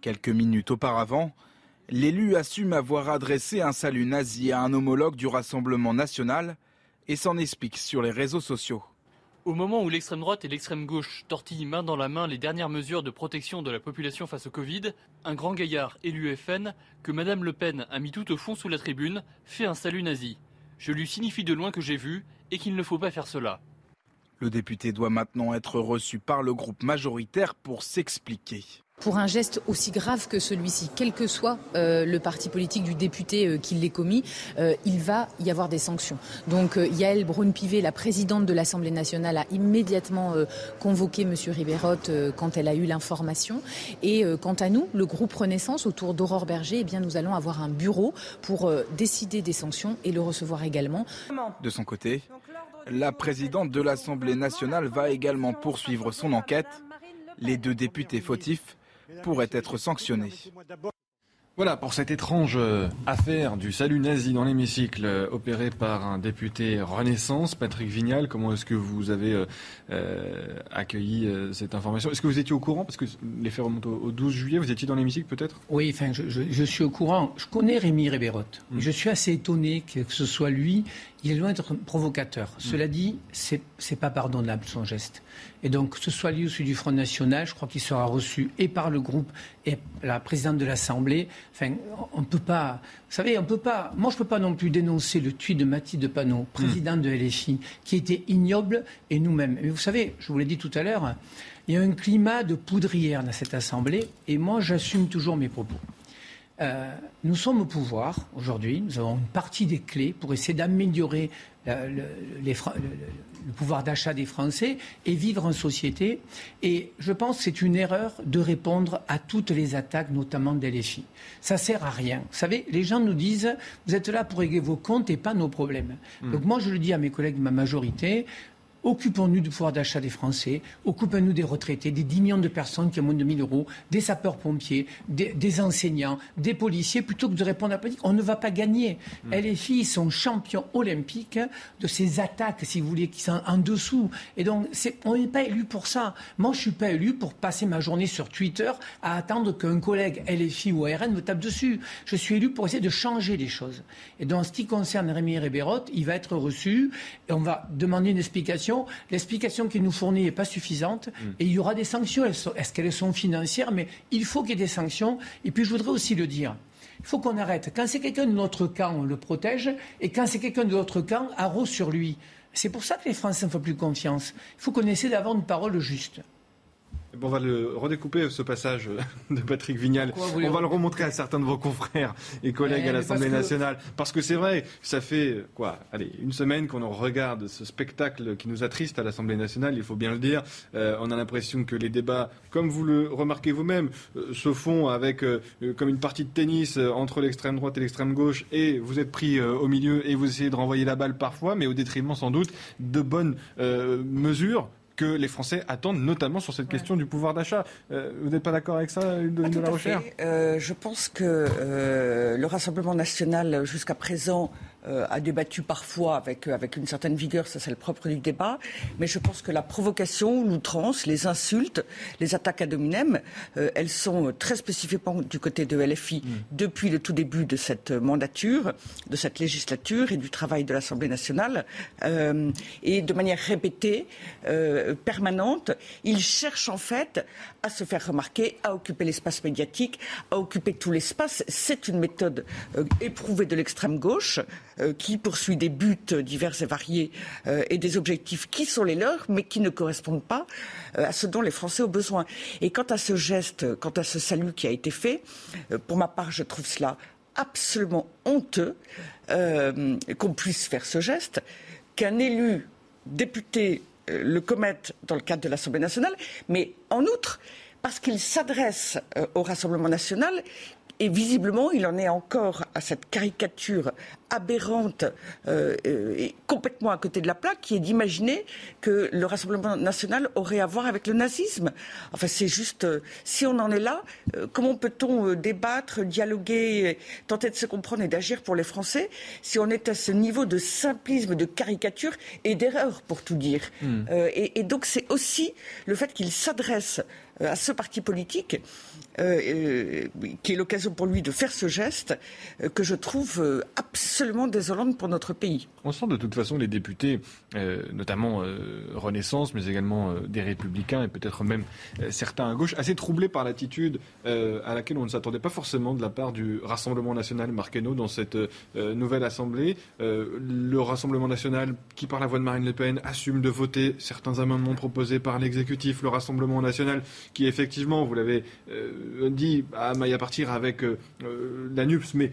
Quelques minutes auparavant, l'élu assume avoir adressé un salut nazi à un homologue du Rassemblement national et s'en explique sur les réseaux sociaux. Au moment où l'extrême droite et l'extrême gauche tortillent main dans la main les dernières mesures de protection de la population face au Covid, un grand gaillard élu FN, que Madame Le Pen a mis tout au fond sous la tribune, fait un salut nazi. Je lui signifie de loin que j'ai vu et qu'il ne faut pas faire cela. Le député doit maintenant être reçu par le groupe majoritaire pour s'expliquer. Pour un geste aussi grave que celui-ci, quel que soit euh, le parti politique du député euh, qui l'ait commis, euh, il va y avoir des sanctions. Donc Yael Braun-Pivet, la présidente de l'Assemblée nationale, a immédiatement convoqué M. Ribérotte quand elle a eu l'information. Et quant à nous, le groupe Renaissance, autour d'Aurore Berger, eh bien, nous allons avoir un bureau pour décider des sanctions et le recevoir également. De son côté, la présidente de l'Assemblée nationale va également poursuivre son enquête. Les deux députés fautifs pourrait être sanctionné. Voilà pour cette étrange euh, affaire du salut nazi dans l'hémicycle euh, opéré par un député Renaissance, Patrick Vignal. Comment est-ce que vous avez euh, accueilli cette information? Est-ce que vous étiez au courant? Parce que les faits remontent au, 12 juillet. Vous étiez dans l'hémicycle peut-être? Oui, enfin, je, suis au courant. Je connais Rémi Rébérot. Hmm. Je suis assez étonné que ce soit lui il est loin d'être provocateur. Mm. Cela dit, c'est n'est pas pardonnable son geste. Et donc, que ce soit lui ou celui du Front National, je crois qu'il sera reçu et par le groupe et la présidente de l'Assemblée. Enfin, on ne peut pas. Vous savez, on peut pas. Moi, je ne peux pas non plus dénoncer le tweet de Mathilde Panot, mm. présidente de LFI, qui était ignoble et nous-mêmes. Mais vous savez, je vous l'ai dit tout à l'heure, il y a un climat de poudrière dans cette Assemblée et moi, j'assume toujours mes propos. Euh, nous sommes au pouvoir aujourd'hui, nous avons une partie des clés pour essayer d'améliorer le, pouvoir d'achat des Français et vivre en société. Et je pense que c'est une erreur de répondre à toutes les attaques, notamment des LFI. Ça sert à rien. Vous savez, les gens nous disent, vous êtes là pour régler vos comptes et pas nos problèmes. Mmh. Donc moi, je le dis à mes collègues de ma majorité, Occupons-nous du pouvoir d'achat des Français, occupons-nous des retraités, des 10 millions de personnes qui ont moins de 1000 euros, des sapeurs-pompiers, des, enseignants, des policiers, plutôt que de répondre à la politique. On ne va pas gagner. Mmh. Filles sont champions olympiques de ces attaques, si vous voulez, qui sont en dessous. Et donc, on n'est pas élu pour ça. Moi, je ne suis pas élu pour passer ma journée sur Twitter à attendre qu'un collègue LFI ou ARN me tape dessus. Je suis élu pour essayer de changer les choses. Et dans ce qui concerne Rémi Rébérot, il va être reçu et on va demander une explication L'explication qu'il nous fournit n'est pas suffisante mm. et il y aura des sanctions. Est-ce qu'elles sont financières? Mais il faut qu'il y ait des sanctions. Et puis je voudrais aussi le dire. Il faut qu'on arrête. Quand c'est quelqu'un de notre camp, on le protège. Et quand c'est quelqu'un de l'autre camp, arrose sur lui. C'est pour ça que les Français ne font plus confiance. Il faut qu'on essaie d'avoir une parole juste on va le redécouper ce passage de Patrick Vignal. On va le remontrer à certains de vos confrères et collègues à l'Assemblée nationale. Parce que c'est vrai, ça fait quoi Allez, une semaine qu'on regarde ce spectacle qui nous attriste à l'Assemblée nationale, il faut bien le dire. Euh, on a l'impression que les débats, comme vous le remarquez vous-même, euh, se font avec euh, comme une partie de tennis entre l'extrême droite et l'extrême gauche, et vous êtes pris au milieu et vous essayez de renvoyer la balle parfois, mais au détriment sans doute de bonnes mesures que les Français attendent, notamment sur cette question du pouvoir d'achat. Euh, vous n'êtes pas d'accord avec ça, de, de la recherche euh, Je pense que euh, le Rassemblement national, jusqu'à présent, euh, a débattu parfois avec, euh, avec une certaine vigueur, ça c'est le propre du débat, mais je pense que la provocation, l'outrance, les insultes, les attaques à dominem, euh, elles sont très spécifiquement du côté de LFI mm. depuis le tout début de cette mandature, de cette législature et du travail de l'Assemblée nationale, et de manière répétée, permanente, ils cherchent en fait à se faire remarquer, à occuper l'espace médiatique, à occuper tout l'espace. C'est une méthode éprouvée de l'extrême gauche. Euh, qui poursuit des buts divers et variés euh, et des objectifs qui sont les leurs, mais qui ne correspondent pas euh, à ce dont les Français ont besoin. Et quant à ce geste, quant à ce salut qui a été fait, pour ma part, je trouve cela absolument honteux qu'on puisse faire ce geste, qu'un élu députés euh, le commettent dans le cadre de l'Assemblée nationale, mais en outre, parce qu'ils s'adressent euh, au Rassemblement national, et visiblement, il en est encore à cette caricature aberrante euh, euh, et complètement à côté de la plaque, qui est d'imaginer que le Rassemblement national aurait à voir avec le nazisme. Enfin, c'est juste, euh, si on en est là, euh, comment peut-on euh, débattre, dialoguer, tenter de se comprendre et d'agir pour les Français si on est à ce niveau de simplisme, de caricature et d'erreur, pour tout dire Hmm. Euh, et, et donc, c'est aussi le fait qu'il s'adresse euh, à ce parti politique, euh, euh, qui est l'occasion pour lui de faire ce geste, euh, que je trouve absolument désolante pour notre pays. On sent de toute façon les députés, notamment Renaissance, mais également des Républicains et peut-être même certains à gauche, assez troublés par l'attitude à laquelle on ne s'attendait pas forcément de la part du Rassemblement national, Hainaut, dans cette nouvelle Assemblée. Le Rassemblement national, qui par la voix de Marine Le Pen, assume de voter certains amendements proposés par l'exécutif. Le Rassemblement national, qui effectivement, vous l'avez euh, dit, a maille à partir avec euh, euh, la NUPS, mais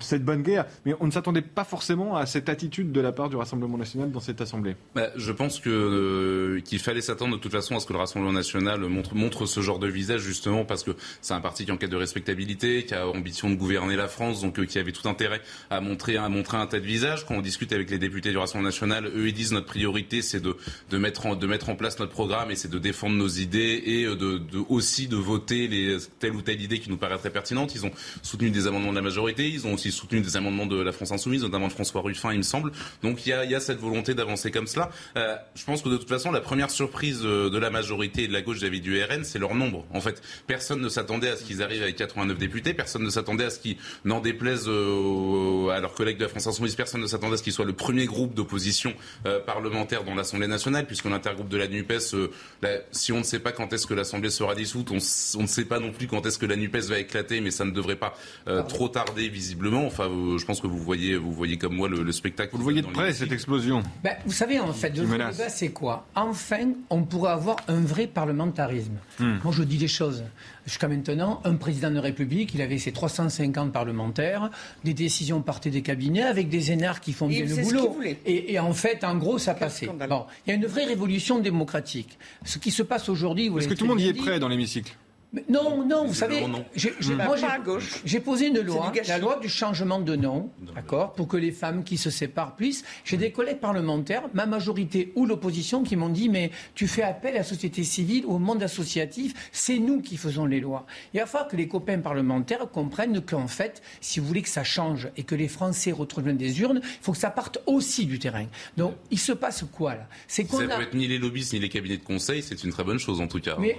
cette bonne guerre. Mais on ne s'attendait pas forcément à cette attitude de la part du Rassemblement national dans cette Assemblée. Bah, je pense euh, qu'il fallait s'attendre de toute façon à ce que le Rassemblement national montre, ce genre de visage justement parce que c'est un parti qui est en quête de respectabilité, qui a ambition de gouverner la France, donc euh, qui avait tout intérêt à montrer à montrer un tel visage. Quand on discute avec les députés du Rassemblement national, eux ils disent notre priorité c'est de de mettre en, de mettre en place notre programme et c'est de défendre nos idées et euh, de, de aussi de voter les telle ou telle idée qui nous paraît très pertinente. Ils ont soutenu des amendements de la majorité, ils ont aussi soutenu des amendements de la France insoumise, notamment de François Ruffin, il me semble. Donc il y a, cette volonté d'avancer comme cela. Euh, je pense que de toute façon, la première surprise euh, de la majorité et de la gauche vis-à-vis du RN, c'est leur nombre. En fait, personne ne s'attendait à ce qu'ils arrivent avec 89 députés, personne ne s'attendait à ce qu'ils n'en déplaisent euh, à leurs collègues de la France insoumise, personne ne s'attendait à ce qu'ils soient le premier groupe d'opposition parlementaire dans l'Assemblée nationale, puisque l'intergroupe de la NUPES, si on ne sait pas quand est-ce que l'Assemblée sera dissoute, on, ne sait pas non plus quand est-ce que la NUPES va éclater, mais ça ne devrait pas trop tarder visiblement. Enfin, je pense que vous voyez, vous voyez comme moi le, le spectacle. Vous le voyez de près cette explosion. Ben, vous savez, en fait, le débat, c'est quoi? Enfin, on pourrait avoir un vrai parlementarisme. Hmm. Moi, je dis les choses. Jusqu'à maintenant, un président de République, il avait ses 350 parlementaires, des décisions partaient des cabinets avec des énards qui font Et bien le boulot. Et, et en fait, en gros, ça passait. Bon, il y a une vraie révolution démocratique. Ce qui se passe aujourd'hui, vous Est-ce que tout le monde y est prêt dans l'hémicycle? Mais non, non, vous savez, j'ai- j'ai- moi, j'ai- posé une loi, la loi du changement de nom, d'accord, pour que les femmes qui se séparent puissent. J'ai des collègues parlementaires, ma majorité ou l'opposition, qui m'ont dit mais tu fais appel à la société civile, au monde associatif, c'est nous qui faisons les lois. Il va falloir que les copains parlementaires comprennent qu'en fait, si vous voulez que ça change et que les Français retrouvent des urnes, il faut que ça parte aussi du terrain. Donc, il se passe quoi là? C'est qu'on Ça a- peut être ni les lobbyistes ni les cabinets de conseil, c'est une très bonne chose en tout cas. mais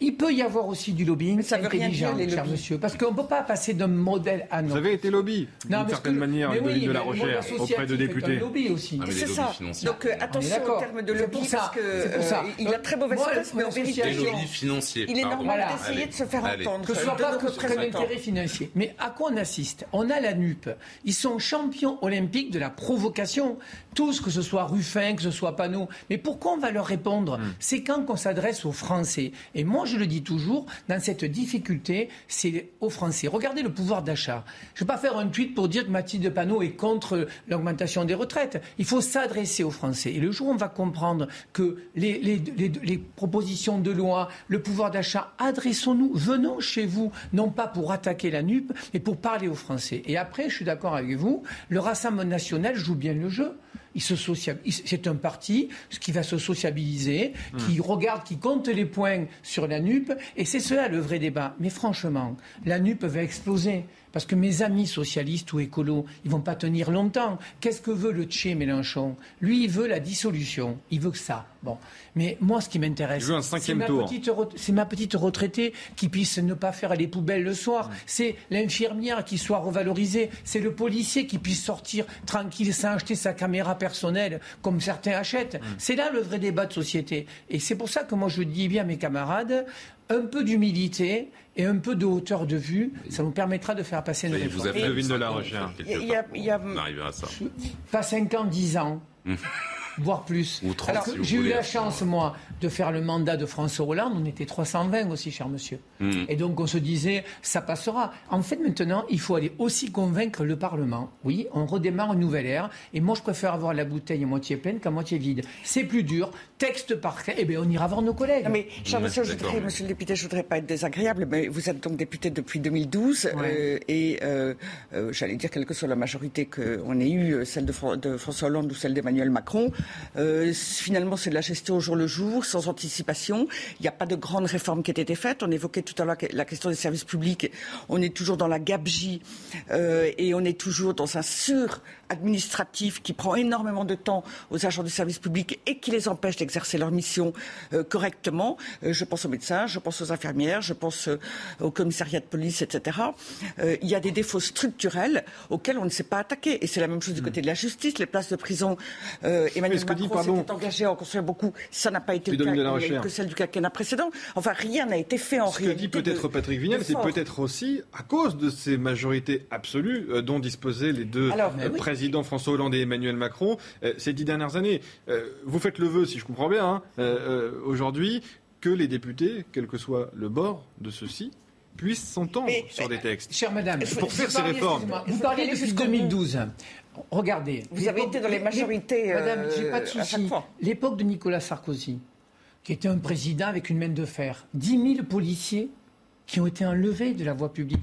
il peut y avoir aussi du lobbying ça veut rien intelligent, dire, les cher lobbies. monsieur, parce qu'on ne peut pas passer d'un modèle à un autre. Vous avez été lobby, Non, d'une mais certaine que- manière, mais oui, de la mais associatif auprès de députés. lobby aussi. Ah, C'est ça. financiers. Donc euh, attention en d'accord. termes de lobby, pour ça. parce que C'est pour ça. euh, il a très mauvaise presse, mais en vérité, il est pardon. normal Voilà. d'essayer de se faire Allez. entendre. Que ce soit de pas que qu'un représentants. intérêt financier. Mais à quoi on assiste On a la NUP. Ils sont champions olympiques de la provocation. Tous, que ce soit Ruffin, que ce soit Panot. Mais pourquoi on va leur répondre? C'est quand qu'on s'adresse aux Français. Et moi, je le dis toujours, dans cette difficulté, c'est aux Français. Regardez le pouvoir d'achat. Je ne vais pas faire un tweet pour dire que Mathilde Panot est contre l'augmentation des retraites. Il faut s'adresser aux Français. Et le jour où on va comprendre que les, propositions de loi, le pouvoir d'achat, adressons-nous, venons chez vous, non pas pour attaquer la NUP, mais pour parler aux Français. Et après, je suis d'accord avec vous, le Rassemblement national joue bien le jeu. Il se C'est un parti qui va se sociabiliser, qui regarde, qui compte les points sur la NUP, et c'est cela le vrai débat. Mais franchement, la NUP va exploser. Parce que mes amis socialistes ou écolos, ils vont pas tenir longtemps. Qu'est-ce que veut le Tché Mélenchon? Lui, il veut la dissolution. Il veut que ça. Bon. Mais moi, ce qui m'intéresse, ma, c'est ma petite retraitée qui puisse ne pas faire les poubelles le soir. C'est l'infirmière qui soit revalorisée. C'est le policier qui puisse sortir tranquille sans acheter sa caméra personnelle comme certains achètent. C'est là le vrai débat de société. Et c'est pour ça que moi, je dis bien à mes camarades, un peu d'humilité et un peu de hauteur de vue, ça nous permettra de faire passer nos est, vous réformes. avez Evelyne de la quelque Il y a- y a- On arrive à ça. Pas 5 ans, 10 ans. voire plus. Ou 30, Alors si j'ai eu la chance, moi, de faire le mandat de François Hollande. On était 320 aussi, cher monsieur. Mm. Et donc, on se disait, ça passera. En fait, maintenant, il faut aller aussi convaincre le Parlement. Oui, on redémarre une nouvelle ère. Et moi, je préfère avoir la bouteille à moitié pleine qu'à moitié vide. C'est plus dur. Texte par texte. Eh bien, on ira voir nos collègues. Non, mais, cher monsieur, je voudrais, mais- monsieur le député, je voudrais pas être désagréable, mais vous êtes donc député depuis 2012, euh, et euh, euh, j'allais dire, quelle que soit la majorité qu'on ait eue, celle de, Fran- de François Hollande ou celle d'Emmanuel Macron, euh, finalement, c'est de la gestion au jour le jour, sans anticipation. Il n'y a pas de grandes réformes qui aient été faites. On évoquait tout à l'heure la question des services publics. On est toujours dans la gabegie, euh, et on est toujours dans un sur administratif qui prend énormément de temps aux agents du service public et qui les empêche d'exercer leur mission euh, correctement. Euh, je pense aux médecins, je pense aux infirmières, je pense euh, au commissariat de police, etc. Il y a des défauts structurels auxquels on ne s'est pas attaqué. Et c'est la même chose du côté de la justice. Les places de prison, Emmanuel ce que Macron s'était engagé à en construire beaucoup. Ça n'a pas été le cas. Que celle du quinquennat précédent. Enfin, rien n'a été fait en Ce que réalité. dit peut-être Patrick Vignal, c'est peut-être aussi à cause de ces majorités absolues dont disposaient les deux oui. Présidents François Hollande et Emmanuel Macron euh, ces dix dernières années. Euh, vous faites le vœu, si je comprends bien, hein, euh, aujourd'hui, que les députés, quel que soit le bord de ceux-ci, puissent s'entendre sur des textes. Chère madame, pour vous faire ces parliez- réformes. Vous parliez depuis 2012. Regardez. Vous avez été dans les majorités, euh, Madame, j'ai pas de souci. L'époque de Nicolas Sarkozy, qui était un président avec une main de fer, 10 000 policiers qui ont été enlevés de la voie publique.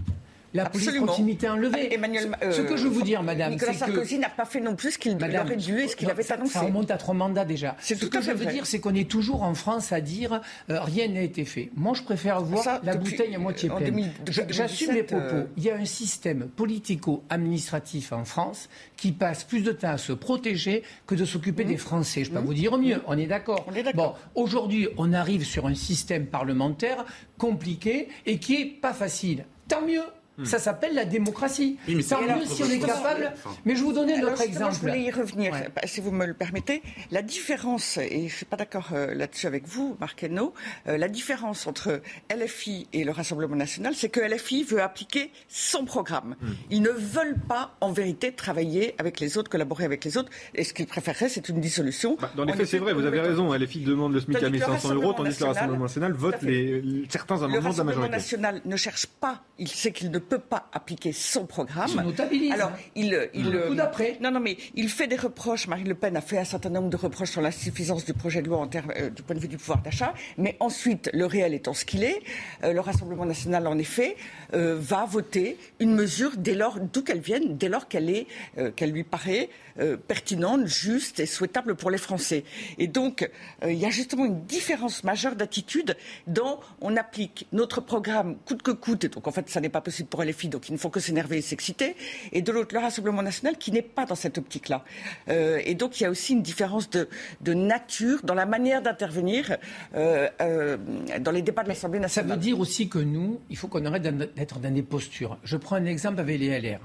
La police Absolument. proximité enlevée. Ah, Emmanuel, Ce- ce que je veux vous dire, madame, Nicolas Sarkozy n'a pas fait non plus ce qu'il aurait dû et ce qu'il avait annoncé. Ça remonte à trois mandats déjà. Ce tout que à je veux vrai. dire, c'est qu'on est toujours en France à dire euh, rien n'a été fait. Moi, je préfère voir Ça, la depuis- bouteille à moitié pleine. 2000 depuis Je- J'assume les 2017, propos. euh, Il y a un système politico-administratif en France qui passe plus de temps à se protéger que de s'occuper des Français. Je peux pas vous dire mieux. On est d'accord. Bon, aujourd'hui, on arrive sur un système parlementaire compliqué et qui est pas facile. Tant mieux. Ça s'appelle la démocratie. Oui, mais Tant mieux si on est capable. Mais je vous autre justement, exemple. Je voulais y revenir, Ouais. bah, si vous me le permettez. La différence, et je ne suis pas d'accord euh, là-dessus avec vous, Marc Hainaut, euh, la différence entre LFI et le Rassemblement national, c'est que LFI veut appliquer son programme. Hmm. Ils ne veulent pas, en vérité, travailler avec les autres, collaborer avec les autres. Et ce qu'ils préféreraient, c'est une dissolution. Bah, Dans les faits, c'est vrai, vous avez le- raison. LFI demande le SMIC à Tandis que le 1500 euros, tandis que le Rassemblement national vote les, certains Le amendements de la Rassemblement majorité. national ne cherche pas, il sait qu'il ne peut pas appliquer son programme. Il se notabilise, Alors, il, il, Le coup d'après. Non, non, mais il fait des reproches. Marine Le Pen a fait un certain nombre de reproches sur l'insuffisance du projet de loi en termes, euh, du point de vue du pouvoir d'achat. Mais ensuite, le réel étant ce qu'il est, euh, le Rassemblement national, en effet, euh, va voter une mesure dès lors, d'où qu'elle vienne, dès lors qu'elle est, euh, qu'elle lui paraît euh, pertinente, juste et souhaitable pour les Français. Et donc, euh, il y a justement une différence majeure d'attitude dans on applique notre programme coûte que coûte, et donc en fait, ça n'est pas possible pour LFI, donc il ne faut que s'énerver et s'exciter, et de l'autre, le Rassemblement national qui n'est pas dans cette optique-là. Euh, et donc, il y a aussi une différence de, de nature dans la manière d'intervenir dans les débats de l'Assemblée Ça nationale. veut dire aussi que nous, il faut qu'on arrête d'être dans des postures. Je prends un exemple avec les LR,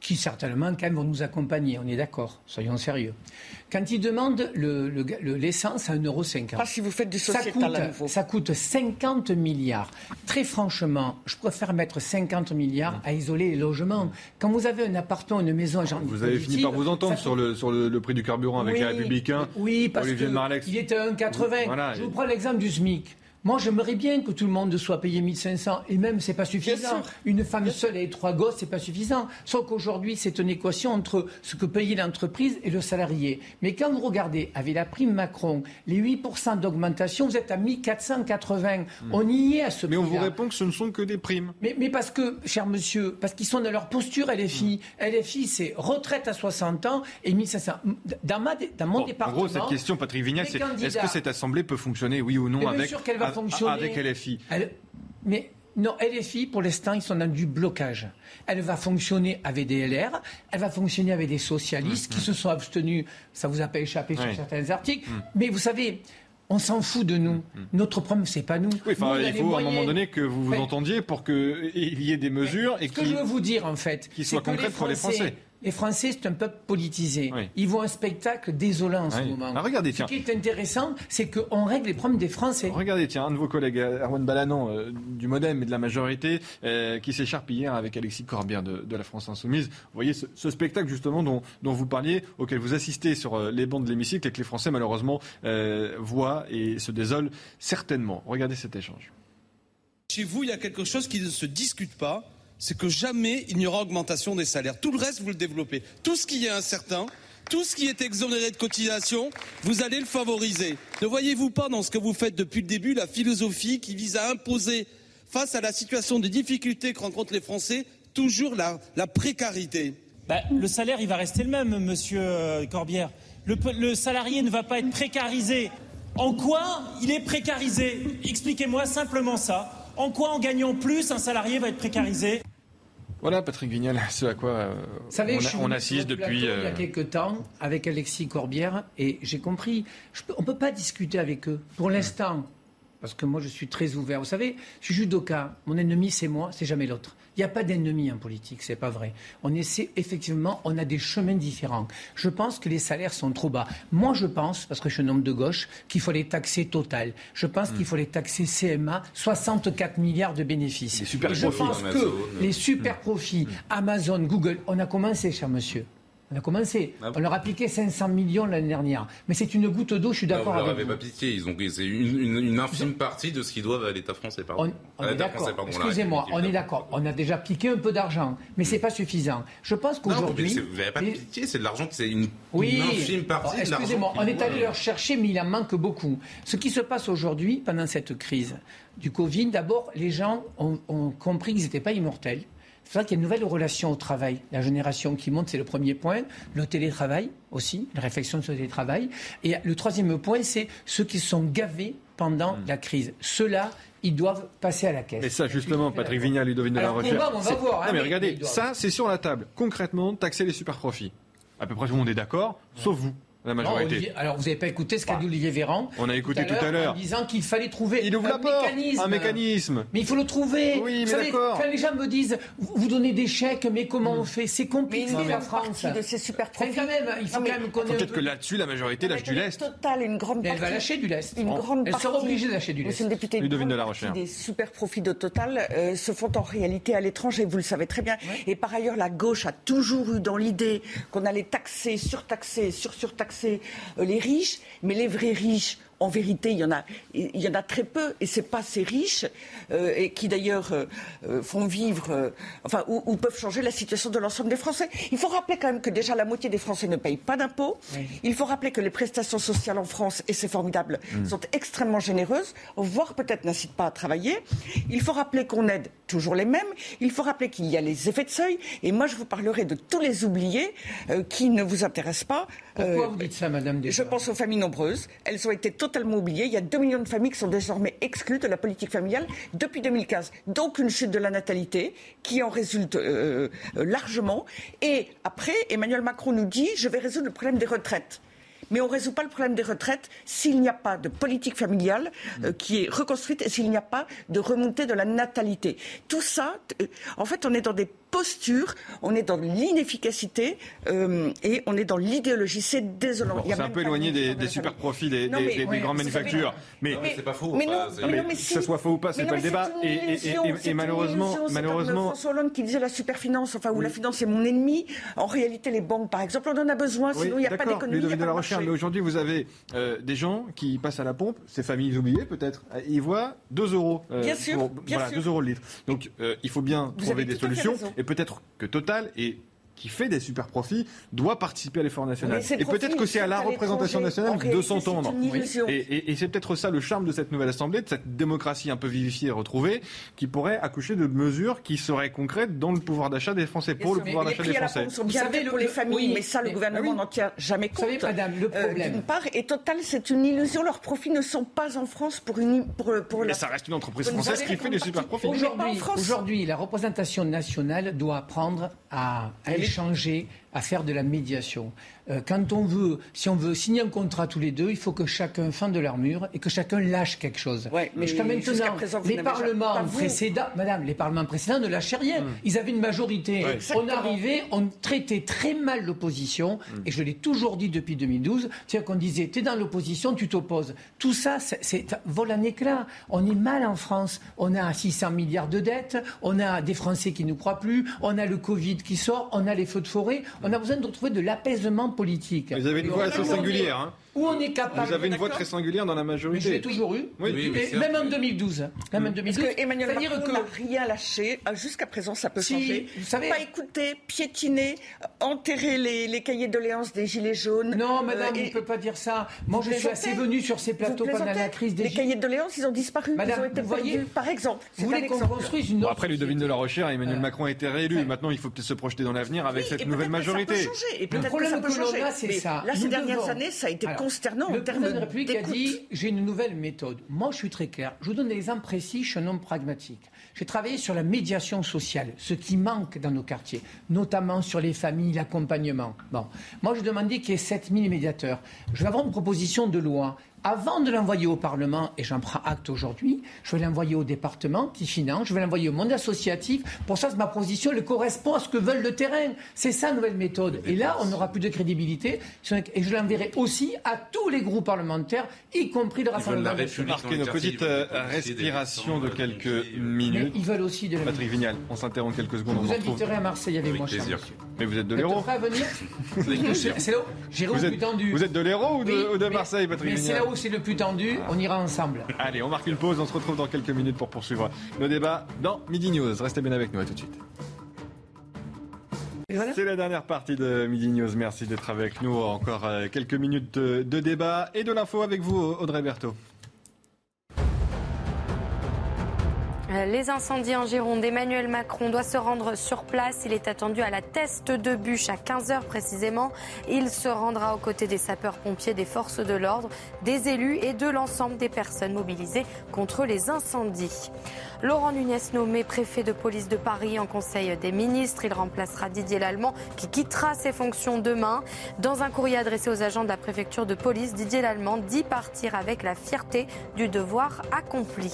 qui certainement quand même vont nous accompagner, on est d'accord, soyons sérieux. Quand ils demandent le- le- le- l'essence à 1,50€, Pas si vous faites du ça sociétal à nouveau. coûte, ça coûte 50 milliards. Très franchement, je préfère mettre 50 milliards à isoler les logements. Quand vous avez un appartement, une maison, genre Vous avez fini par vous entendre sur le, sur le, le prix du carburant avec oui, les Républicains. Oui, parce Olivier que Marlex. il était à 1,80. Voilà. Je vous prends l'exemple du SMIC. Moi, j'aimerais bien que tout le monde soit payé 1500 et même c'est pas suffisant. Une femme seule et trois gosses, c'est pas suffisant. Sauf qu'aujourd'hui, c'est une équation entre ce que paye l'entreprise et le salarié. Mais quand vous regardez avec la prime Macron, les 8% d'augmentation, vous êtes à 1480. On y est à ce. Mais on vous répond que ce ne sont que des primes. Mais, mais parce que, cher monsieur, parce qu'ils sont dans leur posture LFI. Hmm. LFI, c'est retraite à 60 ans et 1500. Dans, ma, dans mon Bon, en département. gros, cette question, Patrick Vignal, les c'est est-ce que cette assemblée peut fonctionner, oui ou non, bien avec, sûr qu'elle va a- fonctionner. avec LFI Elle- mais non, LFI, pour l'instant, ils sont dans du blocage. Elle va fonctionner avec des LR, elle va fonctionner avec des socialistes qui se sont abstenus, ça vous a pas échappé sur certains articles. Mm. Mais vous savez, on s'en fout de nous. Notre problème, c'est pas nous. Oui, il faut à un moment donné que vous vous entendiez pour qu'il y ait des mesures et Ce que je veux vous dire, en fait, c'est pour les Français. Les Français, c'est un peuple politisé. Ils voient un spectacle désolant en ce moment. Ah, regardez, ce qui est intéressant, c'est qu'on règle les problèmes des Français. Regardez, tiens, un de vos collègues, Erwan Balanan, euh, du Modem et de la majorité, euh, qui s'écharpe hier avec Alexis Corbière de, de la France Insoumise. Vous voyez ce, ce spectacle, justement, dont, dont, vous parliez, auquel vous assistez sur euh, les bancs de l'hémicycle et que les Français, malheureusement, euh, voient et se désolent certainement. Regardez cet échange. Chez vous, il y a quelque chose qui ne se discute pas c'est que jamais il n'y aura augmentation des salaires. Tout le reste, vous le développez. Tout ce qui est incertain, tout ce qui est exonéré de cotisation, vous allez le favoriser. Ne voyez-vous pas dans ce que vous faites depuis le début la philosophie qui vise à imposer, face à la situation de difficulté que rencontrent les Français, toujours la, précarité? Bah, Le salaire, il va rester le même, monsieur Corbière. Le salarié ne va pas être précarisé. En quoi il est précarisé? Expliquez-moi simplement ça. En quoi, en gagnant plus, un salarié va être précarisé? Voilà, Patrick Vignal, ce à quoi euh, savez, on, assiste depuis. Euh... Il y a quelques temps avec Alexis Corbière et j'ai compris. Peux, on ne peut pas discuter avec eux pour l'instant. Parce que moi, je suis très ouvert. Vous savez, je suis judoka. Mon ennemi, c'est moi, c'est jamais l'autre. Il n'y a pas d'ennemi en politique, c'est pas vrai. On essaie, effectivement, on a des chemins différents. Je pense que les salaires sont trop bas. Moi, je pense, parce que je suis un homme de gauche, qu'il faut les taxer total. Je pense mmh. qu'il faut les taxer CMA, 64 milliards de bénéfices. Les super je pense Amazon. que les super profits, Amazon, Google, on a commencé, cher monsieur. On a commencé. Ah on leur a piqué 500 millions l'année dernière. Mais c'est une goutte d'eau, je suis Non, d'accord vous avec avez vous. pas piqué. Ils ont, c'est une, une, une infime partie de ce qu'ils doivent à l'État français, pardon. On, on À est d'accord. Excusez-moi, on est d'accord. On a déjà piqué un peu d'argent, mais c'est pas suffisant. Je pense qu'aujourd'hui. vous n'avez pas piqué, c'est de l'argent qui c'est une, Oui, une infime partie Alors, de l'argent. excusez-moi, on est allé leur chercher, mais il en manque beaucoup. Ce qui se passe aujourd'hui, pendant cette crise du Covid, d'abord, les gens ont, ont compris qu'ils n'étaient pas immortels. C'est vrai qu'il y a une nouvelle relation au travail. La génération qui monte, c'est le premier point. Le télétravail aussi, la réflexion sur le télétravail. Et le troisième point, c'est ceux qui sont gavés pendant la crise. Ceux-là, ils doivent passer à la caisse. Mais ça, justement, Patrick Vignal, Ludovine de la Alors, on Recherche. va- on va c'est- voir, hein, non, mais mais regardez, ça, c'est sur la table. Concrètement, taxer les super profits. À peu près tout le monde est d'accord, sauf vous, la Non, majorité. Olivier- alors, vous n'avez pas écouté ce qu'a dit Olivier Véran On a écouté tout à l'heure. En disant qu'il fallait trouver Il ouvre un la porte, mécanisme. un mécanisme. Mais il faut le trouver. Oui, mais vous savez, d'accord. quand les gens me disent, vous donnez des chèques, mais comment on fait? C'est compliqué Mais la France. partie de ces super quand même, il faut Non, quand même qu'on Peut-être peu- que là-dessus, la majorité lâche du lest. Total, une grande Mais elle partie. va lâcher du lest. Une On- grande elle sera partie- obligée de lâcher du lest. Monsieur le député, une Ludovine grande de la partie Recherche. des super profits de Total euh, se font en réalité à l'étranger, vous le savez très bien. Et par ailleurs, la gauche a toujours eu dans l'idée qu'on allait taxer, surtaxer, sur-surtaxer euh, les riches, mais les vrais riches. En vérité, il y en a, il y en a très peu, et c'est pas ces riches euh, et qui d'ailleurs euh, euh, font vivre, euh, enfin, ou, ou peuvent changer la situation de l'ensemble des Français. Il faut rappeler quand même que déjà la moitié des Français ne payent pas d'impôts. Il faut rappeler que les prestations sociales en France, et c'est formidable, Mm. sont extrêmement généreuses, voire peut-être n'incitent pas à travailler. Il faut rappeler qu'on aide toujours les mêmes. Il faut rappeler qu'il y a les effets de seuil. Et moi, je vous parlerai de tous les oubliés euh, qui ne vous intéressent pas. Pourquoi Euh, vous dites ça, madame je pense aux familles nombreuses. Elles ont été totalement oubliées. Il y a 2 millions de familles qui sont désormais exclues de la politique familiale depuis 2015. Donc une chute de la natalité qui en résulte euh, euh, largement. Et après, Emmanuel Macron nous dit je vais résoudre le problème des retraites. Mais on ne résout pas le problème des retraites s'il n'y a pas de politique familiale euh, qui est reconstruite et s'il n'y a pas de remontée de la natalité. Tout ça, euh, en fait, on est dans des postures, on est dans l'inefficacité euh, et on est dans l'idéologie. C'est désolant. Bon, c'est un peu pas éloigné de des, des super profits des, Non, mais- des- des oui, grandes manufactures. Mais, Mais- c'est pas faux. Mais non, mais non, mais que si. ce soit faux ou pas, c'est pas le débat. Et, et- et- illusion, et- et une malheureusement, malheureusement, François Hollande qui disait la superfinance, enfin, où la finance est mon ennemi. En réalité, les banques, par exemple, on en a besoin, Oui, sinon il n'y a pas d'économie. pas de la Recherche, mais aujourd'hui, vous avez euh, des gens qui passent à la pompe, ces familles oubliées peut-être, ils voient 2 euros. euh, Bien sûr, pour- bien voilà, sûr. 2 euros le litre. Donc, euh, il faut bien trouver des solutions. Et peut-être que Total, et qui fait des super profits, doit participer à l'effort national. Et peut-être que c'est à la représentation nationale de s'entendre. Et, et- et c'est peut-être ça le charme de cette nouvelle Assemblée, de cette démocratie un peu vivifiée et retrouvée, qui pourrait accoucher de mesures qui seraient concrètes dans le pouvoir d'achat des Français, pour le pouvoir d'achat des Français. Vous bien savez, pour les le- familles, oui, mais ça, le gouvernement oui. n'en tient jamais Vous compte. savez, madame, le Euh, problème- D'une part, et Total, c'est une illusion. Leurs profits ne sont pas en France pour une pour, pour Mais la. ça reste une entreprise française qui fait des super profits. Aujourd'hui, France. aujourd'hui, la représentation nationale doit apprendre à Elle échanger, à faire de la médiation. Euh, quand on veut, si on veut signer un contrat tous les deux, il faut que chacun fende l'armure et que chacun lâche quelque chose. Ouais, mais Jusqu'à maintenant, présent, les parlements précédents, Madame, les parlements précédents ne lâchaient rien. Ils avaient une majorité. Ouais. On arrivait, on traitait très mal l'opposition, et je l'ai toujours dit depuis 2012, c'est-à-dire qu'on disait, tu es dans l'opposition, tu t'opposes. Tout ça, c'est- c'est vol en éclat. On est mal en France. On a 600 milliards de dettes, on a des Français qui ne croient plus, on a le Covid qui sort, on a les feux de forêt, on a besoin de retrouver de l'apaisement politique. Vous avez une voix assez singulière. Hein. Où on est capable. Vous avez une voix très singulière dans la Mais majorité. je l'ai toujours eu. Oui, mais c'est- même en 2012. Même en Parce 2012. que Emmanuel Macron que- n'a rien lâché. Ah, Jusqu'à présent, ça peut Si, changer. vous savez- Pas écouter, piétiner, enterrer les, les cahiers de doléances des Gilets jaunes. Non, madame, Euh, on ne peut pas dire ça. Moi, je suis assez venu sur ces plateaux pendant la crise des Les cahiers de doléances, ils ont disparu. Madame, ils ont été vous voyez, perdus, par exemple. Vous voulez qu'on construise une Bon, autre après, Ludovine de la Rochère, Emmanuel Macron a été réélu. Maintenant, il faut peut-être se projeter dans l'avenir avec cette et nouvelle peut-être que ça majorité. peut changer, et peut-être que problème ça peut que l'on changer. a, c'est Mais ça. Là, ces dernières années, ça a été consternant Le président de la République a dit j'ai une nouvelle méthode. Moi, je suis très clair. Je vous donne des exemples précis. Je suis un homme pragmatique. J'ai travaillé sur la médiation sociale, ce qui manque dans nos quartiers, notamment sur les familles, l'accompagnement. Bon, moi, je demandais qu'il y ait 7000 médiateurs. Je vais avoir une proposition de loi. Avant de l'envoyer au Parlement, et j'en prends acte aujourd'hui, je vais l'envoyer au département qui finance, je vais l'envoyer au monde associatif. Pour ça, ma position elle correspond à ce que veulent le terrain. C'est ça, la nouvelle méthode. Et là, on n'aura plus de crédibilité. Et je l'enverrai aussi à tous les groupes parlementaires, y compris le Rassemblement la national. République Marquer nos petites euh, respirations de quelques minutes. Mais ils veulent aussi de la Patrick Vignal, on s'interrompt quelques secondes. Je on vous vous retrouve. inviterai à Marseille avec moi, cher plaisir. Mais vous êtes de Vous êtes l'Hérault. prêt à venir C'est là où J'irai au Vous plus êtes, tendu. vous êtes de l'Hérault ou de, ou de Marseille, Patrick Vignal où c'est le plus tendu, on ira ensemble. Allez, on marque une pause, on se retrouve dans quelques minutes pour poursuivre nos débats dans Midi News. Restez bien avec nous, à tout de suite. C'est la dernière partie de Midi News. Merci d'être avec nous. Encore euh, quelques minutes de, de débat et de l'info avec vous, Audrey Berthaud. Les incendies en Gironde, Emmanuel Macron doit se rendre sur place. Il est attendu à la teste de bûche à 15h précisément. Il se rendra aux côtés des sapeurs-pompiers, des forces de l'ordre, des élus et de l'ensemble des personnes mobilisées contre les incendies. Laurent Nunez nommé préfet de police de Paris en Conseil des ministres. Il remplacera Didier Lallemand qui quittera ses fonctions demain. Dans un courrier adressé aux agents de la préfecture de police, Didier Lallemand dit partir avec la fierté du devoir accompli.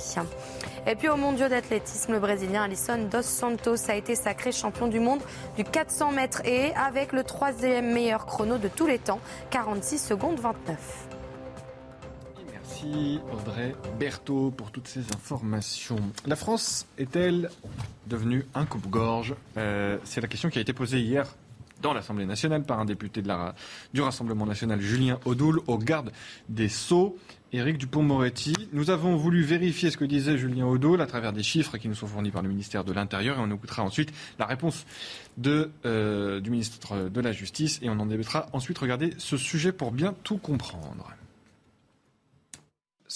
Et puis au mondiaux d'athlétisme, le Brésilien Alisson dos Santos a été sacré champion du monde du 400 mètres et avec le troisième meilleur chrono de tous les temps, 46 secondes 29. Merci Audrey Berthaud pour toutes ces informations. La France est-elle devenue un coupe-gorge? Euh, C'est la question qui a été posée hier dans l'Assemblée nationale par un député du Rassemblement national, Julien Audoul, au garde des Sceaux, Éric Dupont-Moretti. Nous avons voulu vérifier ce que disait Julien Audoul à travers des chiffres qui nous sont fournis par le ministère de l'Intérieur et on écoutera ensuite la réponse euh, du ministre de la Justice et on en débattra ensuite. Regardez ce sujet pour bien tout comprendre.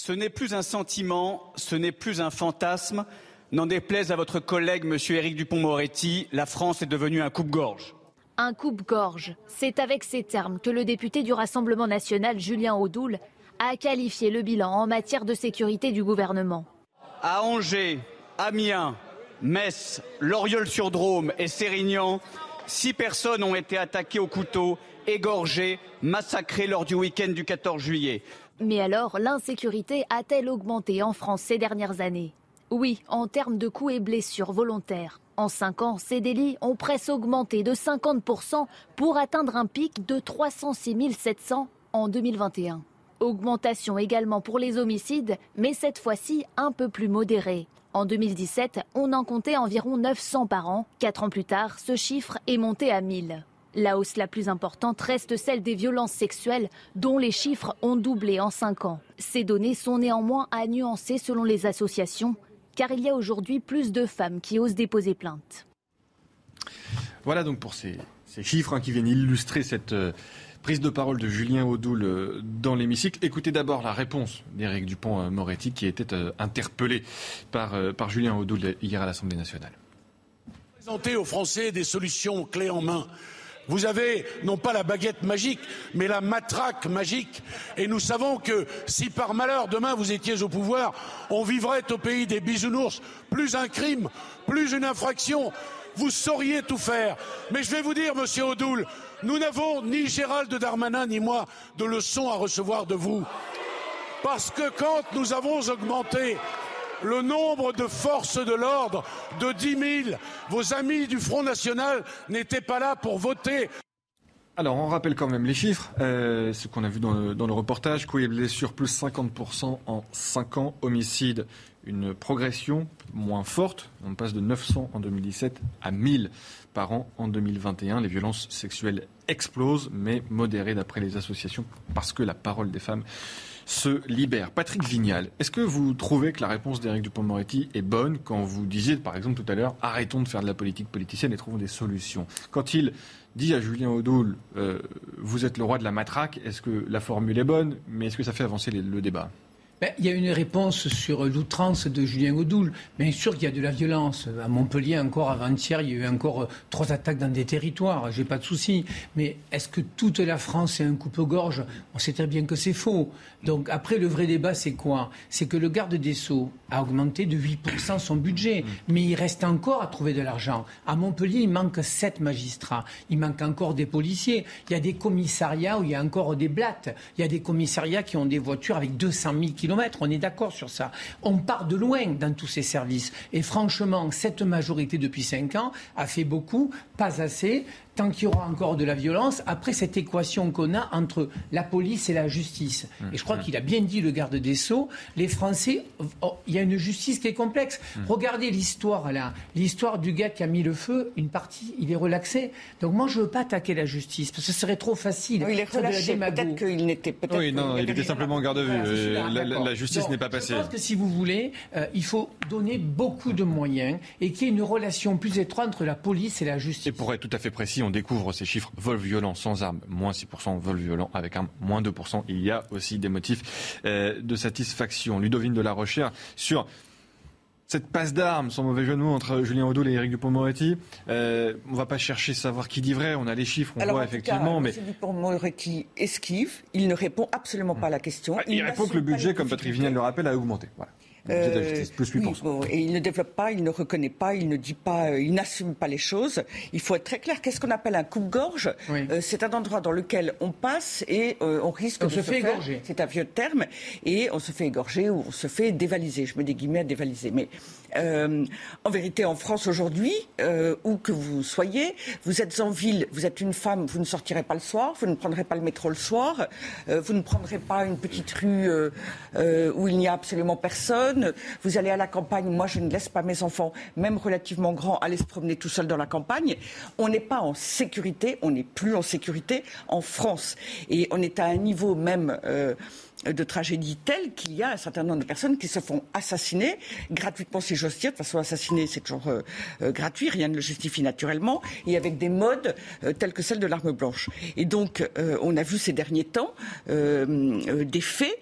Ce n'est plus un sentiment, ce n'est plus un fantasme. N'en déplaise à votre collègue, monsieur Éric Dupont-Moretti, la France est devenue un coupe-gorge. Un coupe-gorge, c'est avec ces termes que le député du Rassemblement national, Julien Audoul, a qualifié le bilan en matière de sécurité du gouvernement. À Angers, Amiens, Metz, Loriol-sur-Drôme et Sérignan, six personnes ont été attaquées au couteau, égorgées, massacrées lors du week-end du 14 juillet. Mais alors, l'insécurité a-t-elle augmenté en France ces dernières années? Oui, en termes de coups et blessures volontaires. En cinq ans, ces délits ont presque augmenté de 50% pour atteindre un pic de 306 700 en 2021. Augmentation également pour les homicides, mais cette fois-ci un peu plus modérée. En 2017, on en comptait environ 900 par an. Quatre ans plus tard, ce chiffre est monté à 1000. La hausse la plus importante reste celle des violences sexuelles, dont les chiffres ont doublé en 5 ans. Ces données sont néanmoins à nuancer selon les associations, car il y a aujourd'hui plus de femmes qui osent déposer plainte. Voilà donc pour ces, ces chiffres hein, qui viennent illustrer cette euh, prise de parole de Julien Audoul euh, dans l'hémicycle. Écoutez d'abord la réponse d'Éric Dupont-Moretti qui était euh, interpellé par, euh, par Julien Audoul hier à l'Assemblée nationale. Présenter aux Français des solutions clés en main. Vous avez non pas la baguette magique, mais la matraque magique. Et nous savons que si par malheur demain vous étiez au pouvoir, on vivrait au pays des bisounours plus un crime, plus une infraction, vous sauriez tout faire. Mais je vais vous dire, monsieur Odoul, nous n'avons ni Gérald Darmanin ni moi de leçons à recevoir de vous. Parce que quand nous avons augmenté le nombre de forces de l'ordre de 10 000, vos amis du Front National n'étaient pas là pour voter. Alors, on rappelle quand même les chiffres, euh, ce qu'on a vu dans le, dans le reportage. Coups et blessures, plus 50% en 5 ans. Homicide, une progression moins forte. On passe de 900 en 2017 à 1000 par an en 2021. Les violences sexuelles explosent, mais modérées d'après les associations, parce que la parole des femmes se libère. Patrick Vignal, est-ce que vous trouvez que la réponse d'Éric Dupond-Moretti est bonne quand vous disiez, par exemple, tout à l'heure, arrêtons de faire de la politique politicienne et trouvons des solutions. Quand il dit à Julien Audoul, euh, vous êtes le roi de la matraque, est-ce que la formule est bonne, mais est-ce que ça fait avancer le débat? Ben, il y a une réponse sur l'outrance de Julien Audoul. Bien sûr qu'il y a de la violence. À Montpellier, encore avant-hier, il y a eu encore euh, trois attaques dans des territoires. J'ai pas de souci. Mais est-ce que toute la France est un coupe-gorge? On sait très bien que c'est faux. Donc après, le vrai débat, c'est quoi? C'est que le garde des Sceaux a augmenté de 8% son budget. Mais il reste encore à trouver de l'argent. À Montpellier, il manque sept magistrats. Il manque encore des policiers. Il y a des commissariats où il y a encore des blattes. Il y a des commissariats qui ont des voitures avec 200 000 On est d'accord sur ça. On part de loin dans tous ces services. Et franchement, cette majorité depuis 5 ans a fait beaucoup, pas assez. Tant qu'il y aura encore de la violence, après cette équation qu'on a entre la police et la justice. Et je crois qu'il a bien dit, le garde des Sceaux, les Français, oh, il y a une justice qui est complexe. Regardez l'histoire là, l'histoire du gars qui a mis le feu, une partie, il est relaxé. Donc moi, je ne veux pas attaquer la justice, parce que ce serait trop facile. il est relâché. Peut-être qu'il n'était peut-être. Oui, non, il était simplement en garde à vue. Voilà, c'est Euh, la, la- d'accord. la justice n'est pas passée. Je pense que si vous voulez, euh, il faut donner beaucoup de moyens et qu'il y ait une relation plus étroite entre la police et la justice. Et pour être tout à fait précis, on découvre ces chiffres vol violent sans arme, moins 6%, vol violent avec arme, moins 2%. Il y a aussi des motifs euh, de satisfaction. Ludovine de la Rochère, sur cette passe d'armes, sans mauvais jeu de mots, entre Julien Audoul et Éric Dupond-Moretti, euh, on va pas chercher à savoir qui dit vrai, on a les chiffres, on Alors, voit en tout effectivement, cas, mais M. Dupond-Moretti esquive, il ne répond absolument pas à la question. il répond que le budget, comme Patrick Vignal le rappelle, a augmenté. Voilà. De la Euh, justice, plus oui, 8%. bon, et il ne développe pas, il ne reconnaît pas, il ne dit pas, euh, il n'assume pas les choses. Il faut être très clair. Qu'est-ce qu'on appelle un coupe-gorge? Euh, C'est un endroit dans lequel on passe et euh, on risque On de se fait faire- égorger. C'est un vieux terme et on se fait égorger ou on se fait dévaliser. Je mets des guillemets à dévaliser. Mais euh, en vérité, en France aujourd'hui, euh, où que vous soyez, vous êtes en ville, vous êtes une femme, vous ne sortirez pas le soir, vous ne prendrez pas le métro le soir, euh, vous ne prendrez pas une petite rue où il n'y a absolument personne. Vous allez à la campagne. Moi, je ne laisse pas mes enfants, même relativement grands, aller se promener tout seuls dans la campagne. On n'est pas en sécurité, on n'est plus en sécurité en France. Et on est à un niveau même. De tragédie telle qu'il y a un certain nombre de personnes qui se font assassiner gratuitement, si j'ose dire. De toute façon, assassiner, c'est toujours euh, euh, gratuit, rien ne le justifie naturellement, et avec des modes euh, tels que celle de l'arme blanche. Et donc, euh, on a vu ces derniers temps euh, des faits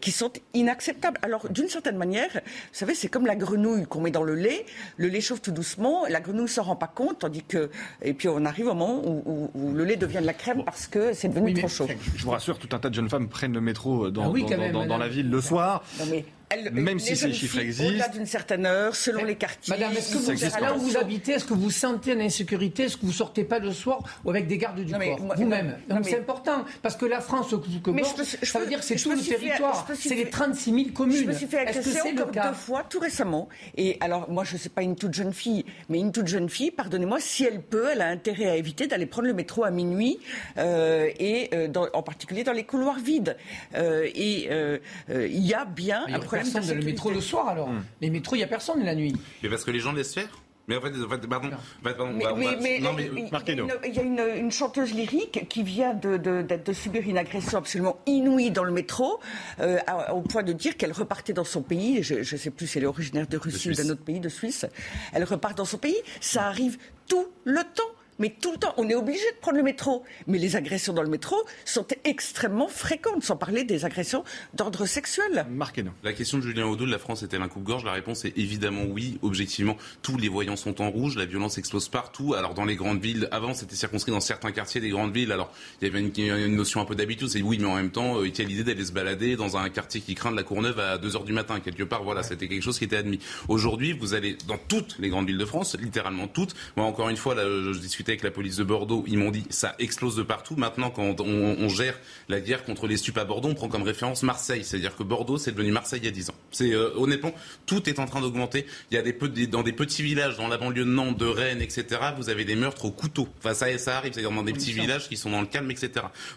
qui sont inacceptables. Alors, d'une certaine manière, vous savez, c'est comme la grenouille qu'on met dans le lait. Le lait chauffe tout doucement, la grenouille s'en rend pas compte, tandis que, et puis on arrive au moment où, où- où le lait devient de la crème parce que c'est devenu trop chaud. Je vous rassure, tout un tas de jeunes femmes prennent le métro dans, Ah oui, dans- quand dans- même, dans- dans madame. la ville le soir. Non, mais elle- Même si ces chiffres existent. Au-delà d'une certaine heure, selon les quartiers. Madame, est-ce que Ça vous, existe là où vous habitez, est-ce que vous sentez l'insécurité Est-ce que vous sortez pas le soir ou avec des gardes du corps? Vous-même. Donc c'est important. Parce que la France, que Mais gorge, je je ça veut dire que c'est tout le territoire. C'est les fait- 36 000 communes. Je me suis fait Est-ce que agresser c'est le encore cas? deux fois, tout récemment. Et alors, moi, je ne sais pas une toute jeune fille, mais une toute jeune fille, pardonnez-moi, si elle peut, elle a intérêt à éviter d'aller prendre le métro à minuit, euh, et euh, dans- en particulier dans les couloirs vides. Euh, et euh, euh, il y a bien un problème personne dans le métro le soir alors. Les métros, il n'y a personne la nuit. Mais parce que les gens laissent faire mais en fait, pardon, pardon, Mais, on va- mais- va- mais- non, mais il- il- marquez-nous. il y a une- chanteuse lyrique qui vient de, de- de- de subir une agression absolument inouïe dans le métro, euh, au point de dire qu'elle repartait dans son pays. Je ne sais plus si elle est originaire de Russie ou d'un autre pays, de Suisse. Elle repart dans son pays. Ça arrive tout le temps. Mais tout le temps. On est obligé de prendre le métro. Mais les agressions dans le métro sont extrêmement fréquentes, sans parler des agressions d'ordre sexuel. Marquez-nous. La question de Julien Audoul, la France est-elle un coupe-gorge? La réponse est évidemment oui. Objectivement, tous les voyants sont en rouge, la violence explose partout. Alors dans les grandes villes, avant c'était circonscrit dans certains quartiers des grandes villes. Alors il y avait une, une notion un peu d'habitude, c'est oui, mais en même temps, euh, il y a l'idée d'aller se balader dans un quartier qui craint de la Courneuve à 2h du matin. Quelque part, voilà, c'était quelque chose qui était admis. Aujourd'hui, vous allez dans toutes les grandes villes de France, littéralement toutes. Moi, encore une fois, là, je, je discutais avec la police de Bordeaux, ils m'ont dit ça explose de partout. Maintenant, quand on, on gère la guerre contre les stupes à Bordeaux, on prend comme référence Marseille. C'est-à-dire que Bordeaux, c'est devenu Marseille il y a 10 ans. C'est euh, honnêtement, tout est en train d'augmenter. Il y a des, dans des petits villages, dans la banlieue de Nantes, de Rennes, etc. Vous avez des meurtres au couteau. Enfin, ça, ça arrive. C'est-à-dire dans des petits villages qui sont dans le calme, etc.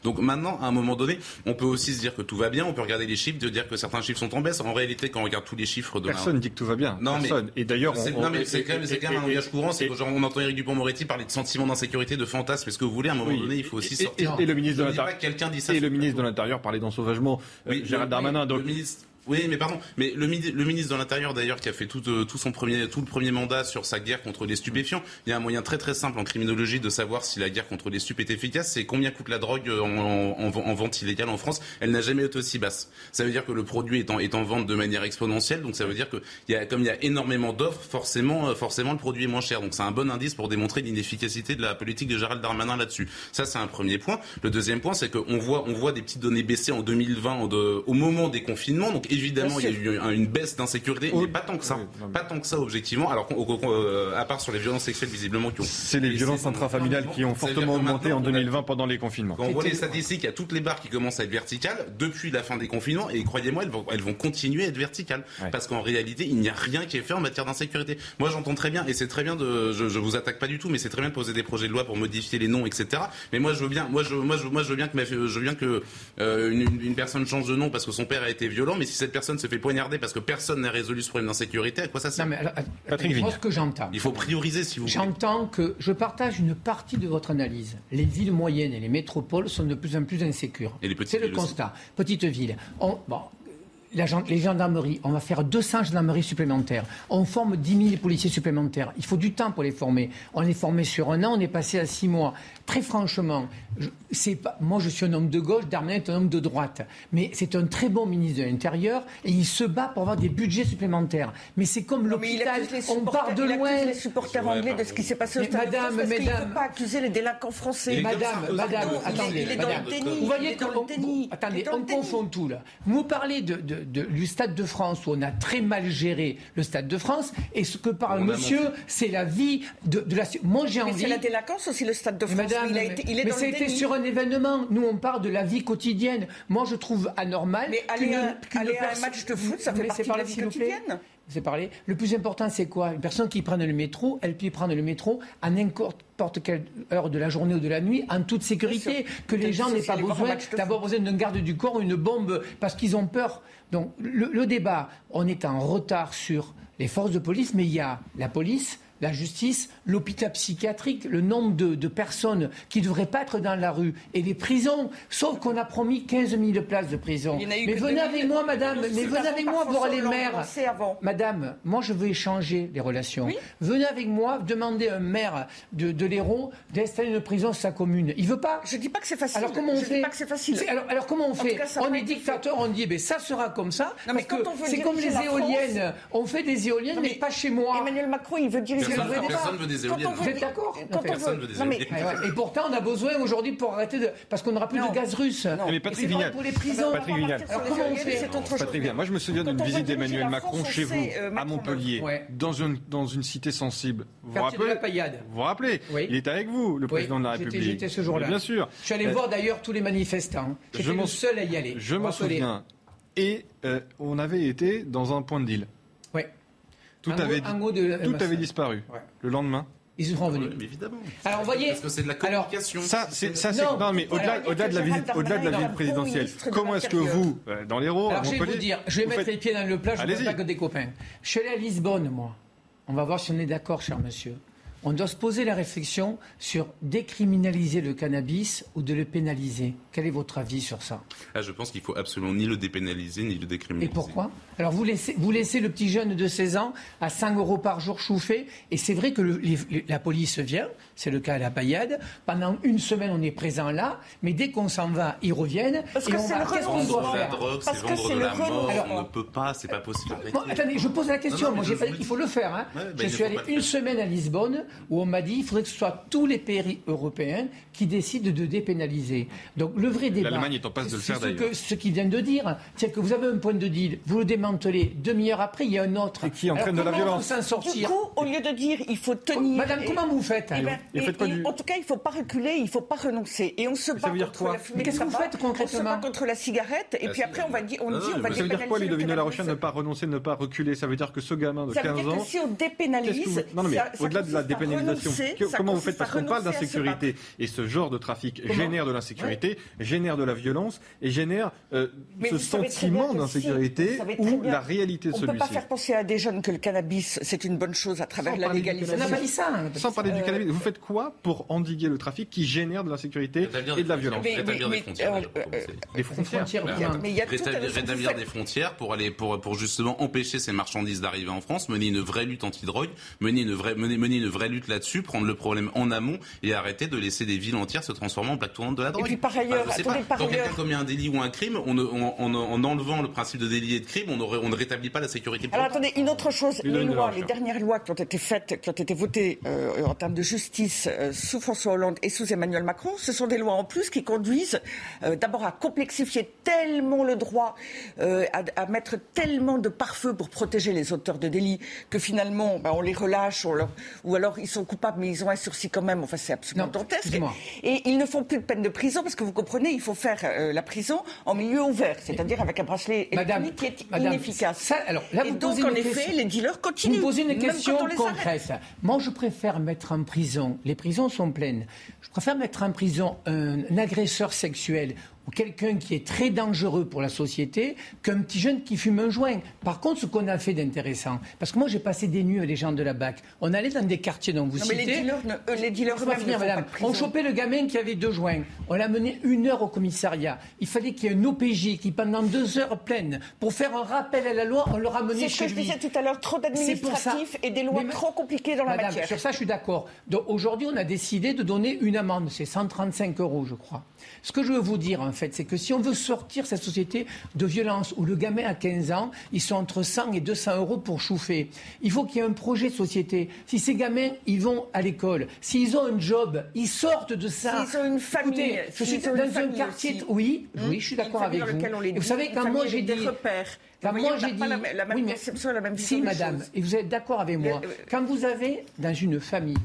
Donc maintenant, à un moment donné, on peut aussi se dire que tout va bien. On peut regarder les chiffres, de dire que certains chiffres sont en baisse. En réalité, quand on regarde tous les chiffres de la- Personne dit que tout va bien. non, Personne. mais, Et d'ailleurs, c'est- on- non, mais on- c'est quand même, quand même un langage courant. C'est on entend Éric Dupond-Moretti parler de sentiments d'insécurité, de fantasmes. Est-ce que vous voulez, à un moment Oui. donné, il faut aussi Et- sortir. Et, le ministre de l'Intérieur. que quelqu'un dit ça Et le ministre de l'Intérieur parlait d'ensauvagement. euh, Oui, Gérald Darmanin. Donc, le ministre- Oui, mais pardon. Mais le, mini- le ministre de l'Intérieur, d'ailleurs, qui a fait tout, euh, tout son premier, tout le premier mandat sur sa guerre contre les stupéfiants, il y a un moyen très très simple en criminologie de savoir si la guerre contre les stupes est efficace. C'est combien coûte la drogue en, en- en- en vente illégale en France. Elle n'a jamais été aussi basse. Ça veut dire que le produit est en, vente de manière exponentielle. Donc ça veut dire que y a, comme il y a énormément d'offres, forcément, euh, forcément le produit est moins cher. Donc c'est un bon indice pour démontrer l'inefficacité de la politique de Gérald Darmanin là-dessus. Ça c'est un premier point. Le deuxième point, c'est qu'on voit, on voit des petites données baisser en 2020 en de- au moment des confinements. Évidemment, il y a eu un- une baisse d'insécurité, mais pas tant que ça. Pas tant que ça objectivement. Alors euh, à part sur les violences sexuelles visiblement qui ont. c'est les violences intrafamiliales qui ont fortement augmenté en maintenant, on a- 2020 pendant les confinements. quand on voit les statistiques, il y a toutes les barres qui commencent à être verticales depuis la fin des confinements et croyez-moi, elles vont, elles vont continuer à être verticales parce qu'en réalité, il n'y a rien qui est fait en matière d'insécurité. Moi, j'entends très bien et c'est très bien de, je, je vous attaque pas du tout, mais c'est très bien de poser des projets de loi pour modifier les noms, etc. Mais moi, je veux bien, moi, je, moi, je, moi, je veux bien que, ma- je veux bien que euh, une, une personne change de nom parce que son père a été violent, mais si cette personne se fait poignarder parce que personne n'a résolu ce problème d'insécurité, à quoi ça sert Non, mais alors, Patrick moi, Vigne. ce que j'entends. Il faut prioriser si vous voulez. J'entends que je partage une partie de votre analyse. Les villes moyennes et les métropoles sont de plus en plus insécures. Et les petites C'est le aussi. constat. Petite ville. On- bon, la gen- les gendarmeries, on va faire 200 gendarmeries supplémentaires. On forme 10 000 policiers supplémentaires. Il faut du temps pour les former. On les formait sur un an, on est passé à 6 mois. Très franchement, je, c'est pas, moi je suis un homme de gauche, Darmanin est un homme de droite. Mais c'est un très bon ministre de l'Intérieur et il se bat pour avoir des budgets supplémentaires. Mais c'est comme il l'hôpital, on part de il loin. les supporters anglais de ce qui s'est passé au Stade de madame, France parce ne madame. peut pas accuser les délinquants français. Et madame, madame, il est- attendez, il est dans le déni. Vous il voyez est dans qu'on- le déni. attendez, Il on confond tout là. Vous parlez de, de- de- du Stade de France où on a très mal géré le Stade de France et ce que parle On monsieur, c'est la vie de, de la. Moi j'ai Mais c'est la délinquance aussi, le Stade de France. madame, il, a mais- été- il est mais déni. sur un événement. Nous, on parle de la vie quotidienne. Moi, je trouve anormal. Mais aller à- aller à un match de foot, ça fait partie c'est de la parler, vie quotidienne. C'est parler. Le plus important, c'est quoi? Une personne qui prend le métro, elle peut prendre le métro à n'importe quelle heure de la journée ou de la nuit, en toute sécurité. Que les gens n'aient pas besoin d'avoir besoin d'un garde du corps ou une bombe parce qu'ils ont peur. Donc, le, le débat, on est en retard sur les forces de police, mais il y a la police, la justice, l'hôpital psychiatrique, le nombre de, de personnes qui ne devraient pas être dans la rue et les prisons. Sauf qu'on a promis 15 000 places de prison. Mais venez 2000. avec moi, madame, mais venez avec moi voir les maires. Madame, moi je veux échanger les relations. Venez avec moi demander à un maire de, de l'Hérault d'installer une prison sur sa commune. Il veut pas. Je dis pas que c'est facile. Alors comment on Je fait dis pas que c'est facile. Alors, alors comment on En fait cas, On est dictateur, on dit, ben ça sera comme ça. Non, mais parce quand que on veut c'est comme les éoliennes. France- On fait des éoliennes, Non, mais, mais pas chez moi. Emmanuel Macron, il veut diriger Personne- personne veut des éoliennes. Vous êtes d'accord Personne veut- veut des éoliennes. Et pourtant, on a besoin aujourd'hui pour arrêter de. Parce qu'on n'aura plus de gaz russe. Mais Patrick Vignal, pour les prisons. Patrick Vignal. Alors comment on fait Patrick Vignal, moi je me souviens d'une visite d'Emmanuel Macron chez vous, euh, à Montpellier, dans, une, dans une cité sensible. Vous vous rappelez la Paillade. Vous vous rappelez Oui. Il était avec vous, le président de la République. J'étais ce jour-là. Bien sûr. Je suis allé Euh, voir d'ailleurs tous les manifestants. J'étais le seul à y aller. Je m'en souviens. Et euh, on avait été dans un point de deal. Tout Un avait, mot- un mot de- tout avait disparu. Le lendemain. Ils sont revenus. Mais évidemment. Alors, vous voyez. Parce que c'est de la Alors, communication. Ça, c'est, ça, c'est, Non. non, mais au-delà, Alors, au-delà de la visite, au-delà de la visite présidentielle, comment est-ce que vous, euh, dans l'Hérault, Alors, je vais vous dire, je vais mettre faites- les pieds dans le plat, je ne pas que des copains. Je suis allé à Lisbonne, moi. On va voir si on est d'accord, cher monsieur. On doit se poser la réflexion sur décriminaliser le cannabis ou de le pénaliser. Quel est votre avis sur ça? Ah, je pense qu'il faut absolument ni le dépénaliser ni le décriminaliser. Et pourquoi? Alors vous laissez, vous laissez le petit jeune de 16 ans à 5 euros par jour chauffé, et c'est vrai que le- les- la police vient, c'est le cas à la paillade, pendant une semaine on est présent là, mais dès qu'on s'en va, ils reviennent, Parce et que on c'est le qu'est-ce qu'on doit faire drogue, Parce que c'est le la mort. renoncement. On ne peut pas, c'est pas possible. Bon, attendez, je pose la question. Non, non, Moi, j'ai pas dit qu'il faut le faire. hein. Ouais, bah, je suis allé une semaine à Lisbonne où on m'a dit qu'il faudrait que ce soit tous les pays européens qui décident de dépénaliser. Donc le vrai débat. L'Allemagne est en passe de le c'est faire, ce d'ailleurs. que ce qu'il vient de dire, c'est que vous avez un point de deal, vous le démantelez, demi-heure après, il y a un autre. Et qui entraîne de la comment violence. s'en sortir Du coup, au lieu de dire il faut tenir. Madame, et- comment vous faites Eh ben, Et et- faites quoi et du- En tout cas, il ne faut pas reculer, il ne faut pas renoncer. Et on se ça bat veut dire contre quoi la fumée Mais qu'est-ce de que vous tabac, faites On se concrètement bat contre la cigarette. Et puis après, on va dire, on non, dit, on va Ça veut dire quoi, Ludovine de la Rochelle, ne pas renoncer, ne pas reculer? Ça veut dire que ce gamin de Ça veut 15 dire ans. si on dépénalise, vous- Non, non, mais au-delà de la dépénalisation, comment vous faites Parce qu'on parle d'insécurité. Et ce genre de trafic génère de l'insécurité, génère de la violence et génère euh, ce sentiment d'insécurité bien, la réalité de On ne peut pas celui-ci. faire penser à des jeunes que le cannabis, c'est une bonne chose à travers la légalisation. dit Sans parler du Euh, cannabis, vous faites quoi pour endiguer le trafic qui génère de l'insécurité et de la des violence. Mais- Rétablir mais- des frontières. mais, déjà, pour euh, commencer. Les frontières. Bah, Mais y a rétablir, des frontières pour aller pour, pour justement empêcher ces marchandises d'arriver en France, mener une vraie lutte anti-drogue, mener une vraie mener, mener une vraie lutte là-dessus, prendre le problème en amont et arrêter de laisser des villes entières se transformer en plaque tournante de la drogue. puis par ailleurs, sais attendez, pas, par quand quelqu'un commet un délit ou un crime, on ne- on- en- en enlevant le principe de délit et de crime, on, aurait- on ne rétablit pas la sécurité. Alors attendez, une autre chose, les lois, les dernières lois qui ont été faites, qui ont été votées euh, en termes de justice euh, sous François Hollande et sous Emmanuel Macron, ce sont des lois en plus qui conduisent euh, d'abord à complexifier tellement le droit, euh, à, mettre tellement de pare-feu pour protéger les auteurs de délits que finalement ben, on les relâche on leur- ou alors ils sont coupables mais ils ont un sursis quand même. Enfin c'est absolument Non, dantesque. Et ils ne font plus de peine de prison parce que vous comprenez, il faut faire la prison en milieu ouvert, c'est-à-dire avec un bracelet électronique qui est Madame, inefficace. ça- alors, là, et vous donc posez en une effet, question- les dealers continuent. Vous posez une question concrète. Moi, je préfère mettre en prison, les prisons sont pleines, je préfère mettre en prison un, agresseur sexuel ou quelqu'un qui est très dangereux pour la société qu'un petit jeune qui fume un joint. Par contre, ce qu'on a fait d'intéressant, parce que moi j'ai passé des nuits avec les gens de la BAC, on allait dans des quartiers dont vous Non, mais citez. les dealers, ne- eux, les dealers finir, ne madame. pas de prison. On chopait le gamin qui avait deux joints. On l'a mené une heure au commissariat. Il fallait qu'il y ait un OPJ qui, pendant deux heures pleines, pour faire un rappel à la loi, on le ramenait C'est ce chez que je lui. disais tout à l'heure, trop d'administratifs et des lois Mais trop compliquées dans la matière. Sur ça, je suis d'accord. Aujourd'hui, on a décidé de donner une amende. C'est 135 euros, je crois. Ce que je veux vous dire, en fait, c'est que si on veut sortir cette société de violence où le gamin a 15 ans, ils sont entre 100 et 200 euros pour chauffer, il faut qu'il y ait un projet de société. Si ces gamins, ils vont à l'école, s'ils ont un job, ils sortent de ça. S'ils ont une famille, Écoutez, je suis dans une un famille quartier. aussi. Oui, Hum, oui, je suis d'accord avec vous. on les vous savez, quand moi j'ai dit. Quand moi j'ai pas dit. la même- la même Oui, mais- conception, la même vision Si, madame, et vous êtes d'accord avec moi. Le- euh, Quand vous avez dans une famille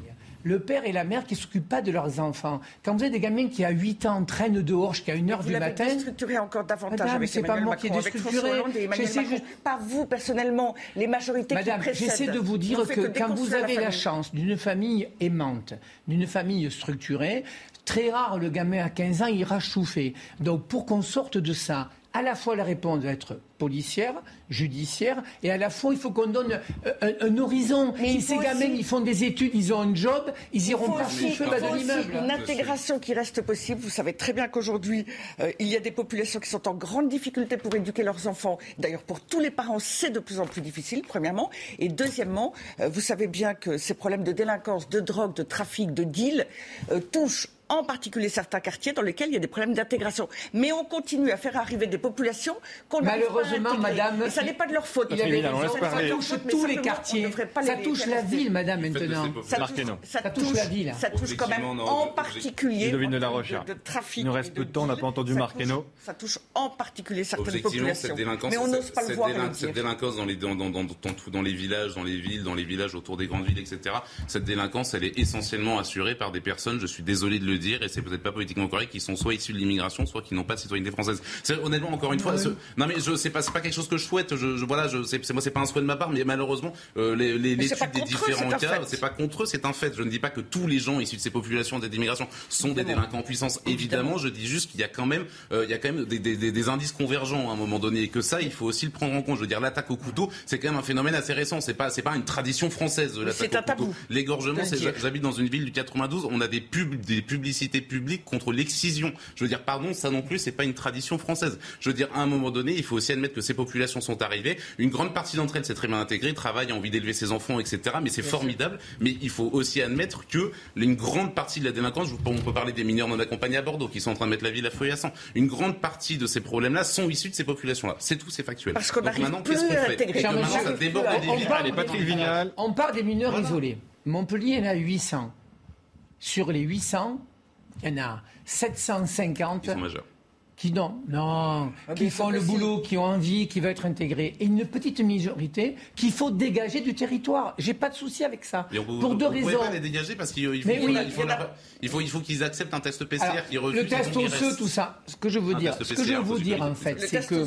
le père et la mère qui ne s'occupent pas de leurs enfants, quand vous avez des gamins qui à 8 ans traînent dehors jusqu'à 1 heure Vous du l'avez matin. déstructuré encore davantage Madame, avec c'est pas Emmanuel moi Macron, qui déstructuré. Emmanuel Pas vous personnellement, les majorités Madame, qui précèdent. j'essaie de vous dire que, que quand vous avez la, famille. chance d'une famille aimante, d'une famille structurée, très rare le gamin à 15 ans ira chauffer. Donc pour qu'on sorte de ça, à la fois la réponse doit être policière, judiciaire, et à la fois il faut qu'on donne euh, un, un horizon. Mais si ces gamins aussi- ils font des études, ils ont un job, ils Il iront pas bas faut de l'immeuble. une intégration qui reste possible. Vous savez très bien qu'aujourd'hui, euh, il y a des populations qui sont en grande difficulté pour éduquer leurs enfants. D'ailleurs, pour tous les parents, c'est de plus en plus difficile, premièrement. Et deuxièmement, euh, vous savez bien que ces problèmes de délinquance, de drogue, de trafic, de deal euh, touchent en particulier certains quartiers dans lesquels il y a des problèmes d'intégration. Mais on continue à faire arriver des populations qu'on pas à Malheureusement, intégrer. madame, Et ça n'est pas de leur faute. Il avait raison, ça touche Mais tous les quartiers. pas Ça les touche la rester. ville, madame, maintenant. Ça touche, ça Ça touche la ville. Ça touche quand même en particulier. De la de- Rochère. De, de trafic. Il nous reste peu de temps, on n'a pas entendu touche- Hainaut. Ça touche en particulier certaines populations. cette délinquance, Mais on n'ose pas le voir. cette délinquance dans les, dans, dans, dans, dans tout- dans les villages, dans les villes, dans les villages autour des grandes villes, etc. Cette délinquance, elle est essentiellement assurée par des personnes, je suis désolé de le le dire, et c'est peut-être pas politiquement correct, qui sont soit issus de l'immigration, soit qui n'ont pas de citoyenneté française. Honnêtement, encore une fois, ce- non mais je sais pas, c'est pas quelque chose que je souhaite. Je, je- voilà, je, c'est, moi c'est pas un souhait de ma part, mais malheureusement, euh, les, les, Mais l'étude des eux, différents un cas, c'est pas contre eux, c'est un fait. Je ne dis pas que tous les gens issus de ces populations d'immigration sont des délinquants en puissance. Évidemment, je dis juste qu'il y a quand même, euh, il y a quand même des, des- des- des indices convergents à un moment donné, et que ça, il faut aussi le prendre en compte. Je veux dire, l'attaque au couteau, c'est quand même un phénomène assez récent. C'est pas, c'est pas une tradition française. L'attaque c'est au un tabou. L'égorgement, c'est, j'habite dans une ville du 92, on a des pubs, des publicités publiques contre l'excision. Je veux dire, pardon, ça non plus, c'est pas une tradition française. Je veux dire, à un moment donné, il faut aussi admettre que ces populations sont arrivées. Une grande partie d'entre elles s'est très bien intégrée, travaille, a envie d'élever ses enfants, etc. Mais c'est formidable. Mais il faut aussi admettre que une grande partie de la délinquance, on peut parler des mineurs non accompagnés à Bordeaux, qui sont en train de mettre la ville à feu et à sang. Une grande partie de ces problèmes-là sont issus de ces populations-là. C'est tout, c'est factuel. Parce qu'on maintenant, qu'est-ce qu'on fait ça déborde des on villes. parle Allez, Patrick Vignal. On parle des mineurs isolés. Montpellier, il y en a 800. Sur les 800, il y en a 750 Ils sont majeurs. Qui non, non, qui mais font le boulot, qui ont envie, qui veulent être intégrés, et une petite majorité qu'il faut dégager du territoire. J'ai pas de souci avec ça. On Pour deux vous pouvez raisons. pas les dégager parce qu'il il faut, il faut- il faut leur- il faut, il faut qu'ils acceptent un test PCR Alors, qui refuse. le test osseux, tout ça. Ce que je veux Un dire, ce que je veux vous dire en fait, c'est que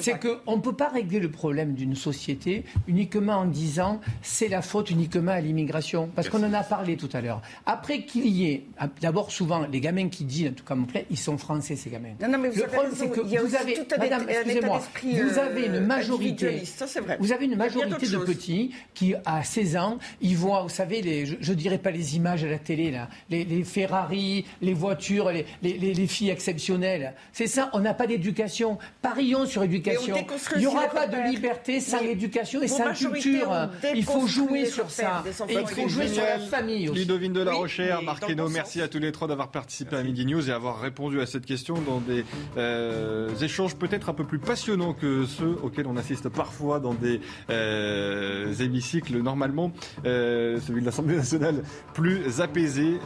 c'est que on peut pas régler le problème d'une société uniquement en disant c'est la faute uniquement à l'immigration, parce qu'on en a parlé tout à l'heure. Après qu'il y ait, d'abord souvent les gamins qui disent, en tout cas mon plaît, ils sont français ces gamins. Non, non, mais vous le avez problème c'est que vous avez, tout un madame, excusez-moi, vous euh, avez une majorité, ça, c'est vrai. vous avez une majorité de petits qui, à 16 ans, ils voient, vous savez, les, je, je dirais pas les images à la télé, là, les, les Ferrari, les voitures, les, les- les- les filles exceptionnelles. C'est ça, on n'a pas d'éducation. Parions sur l'éducation. Mais on déconstruit Il n'y aura pas de repères. liberté sans Mais l'éducation et vos sans culture. Il faut jouer sur ça. Et il faut jouer sur la famille aussi. Ludovine de la Oui, Rochère, mais bon merci à tous les trois d'avoir participé à Midi News et avoir répondu à cette question dans des euh, échanges peut-être un peu plus passionnants que ceux auxquels on assiste parfois dans des euh, hémicycles normalement, euh, celui de l'Assemblée nationale plus apaisé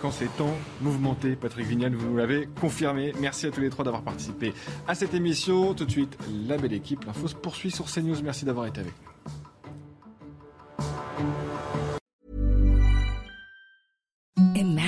quand c'est temps mouvementé. Patrick Vignal, vous nous l'avez confirmé. Merci à tous les trois d'avoir participé à cette émission. Tout de suite, la belle équipe. L'info se poursuit sur CNews. Merci d'avoir été avec nous.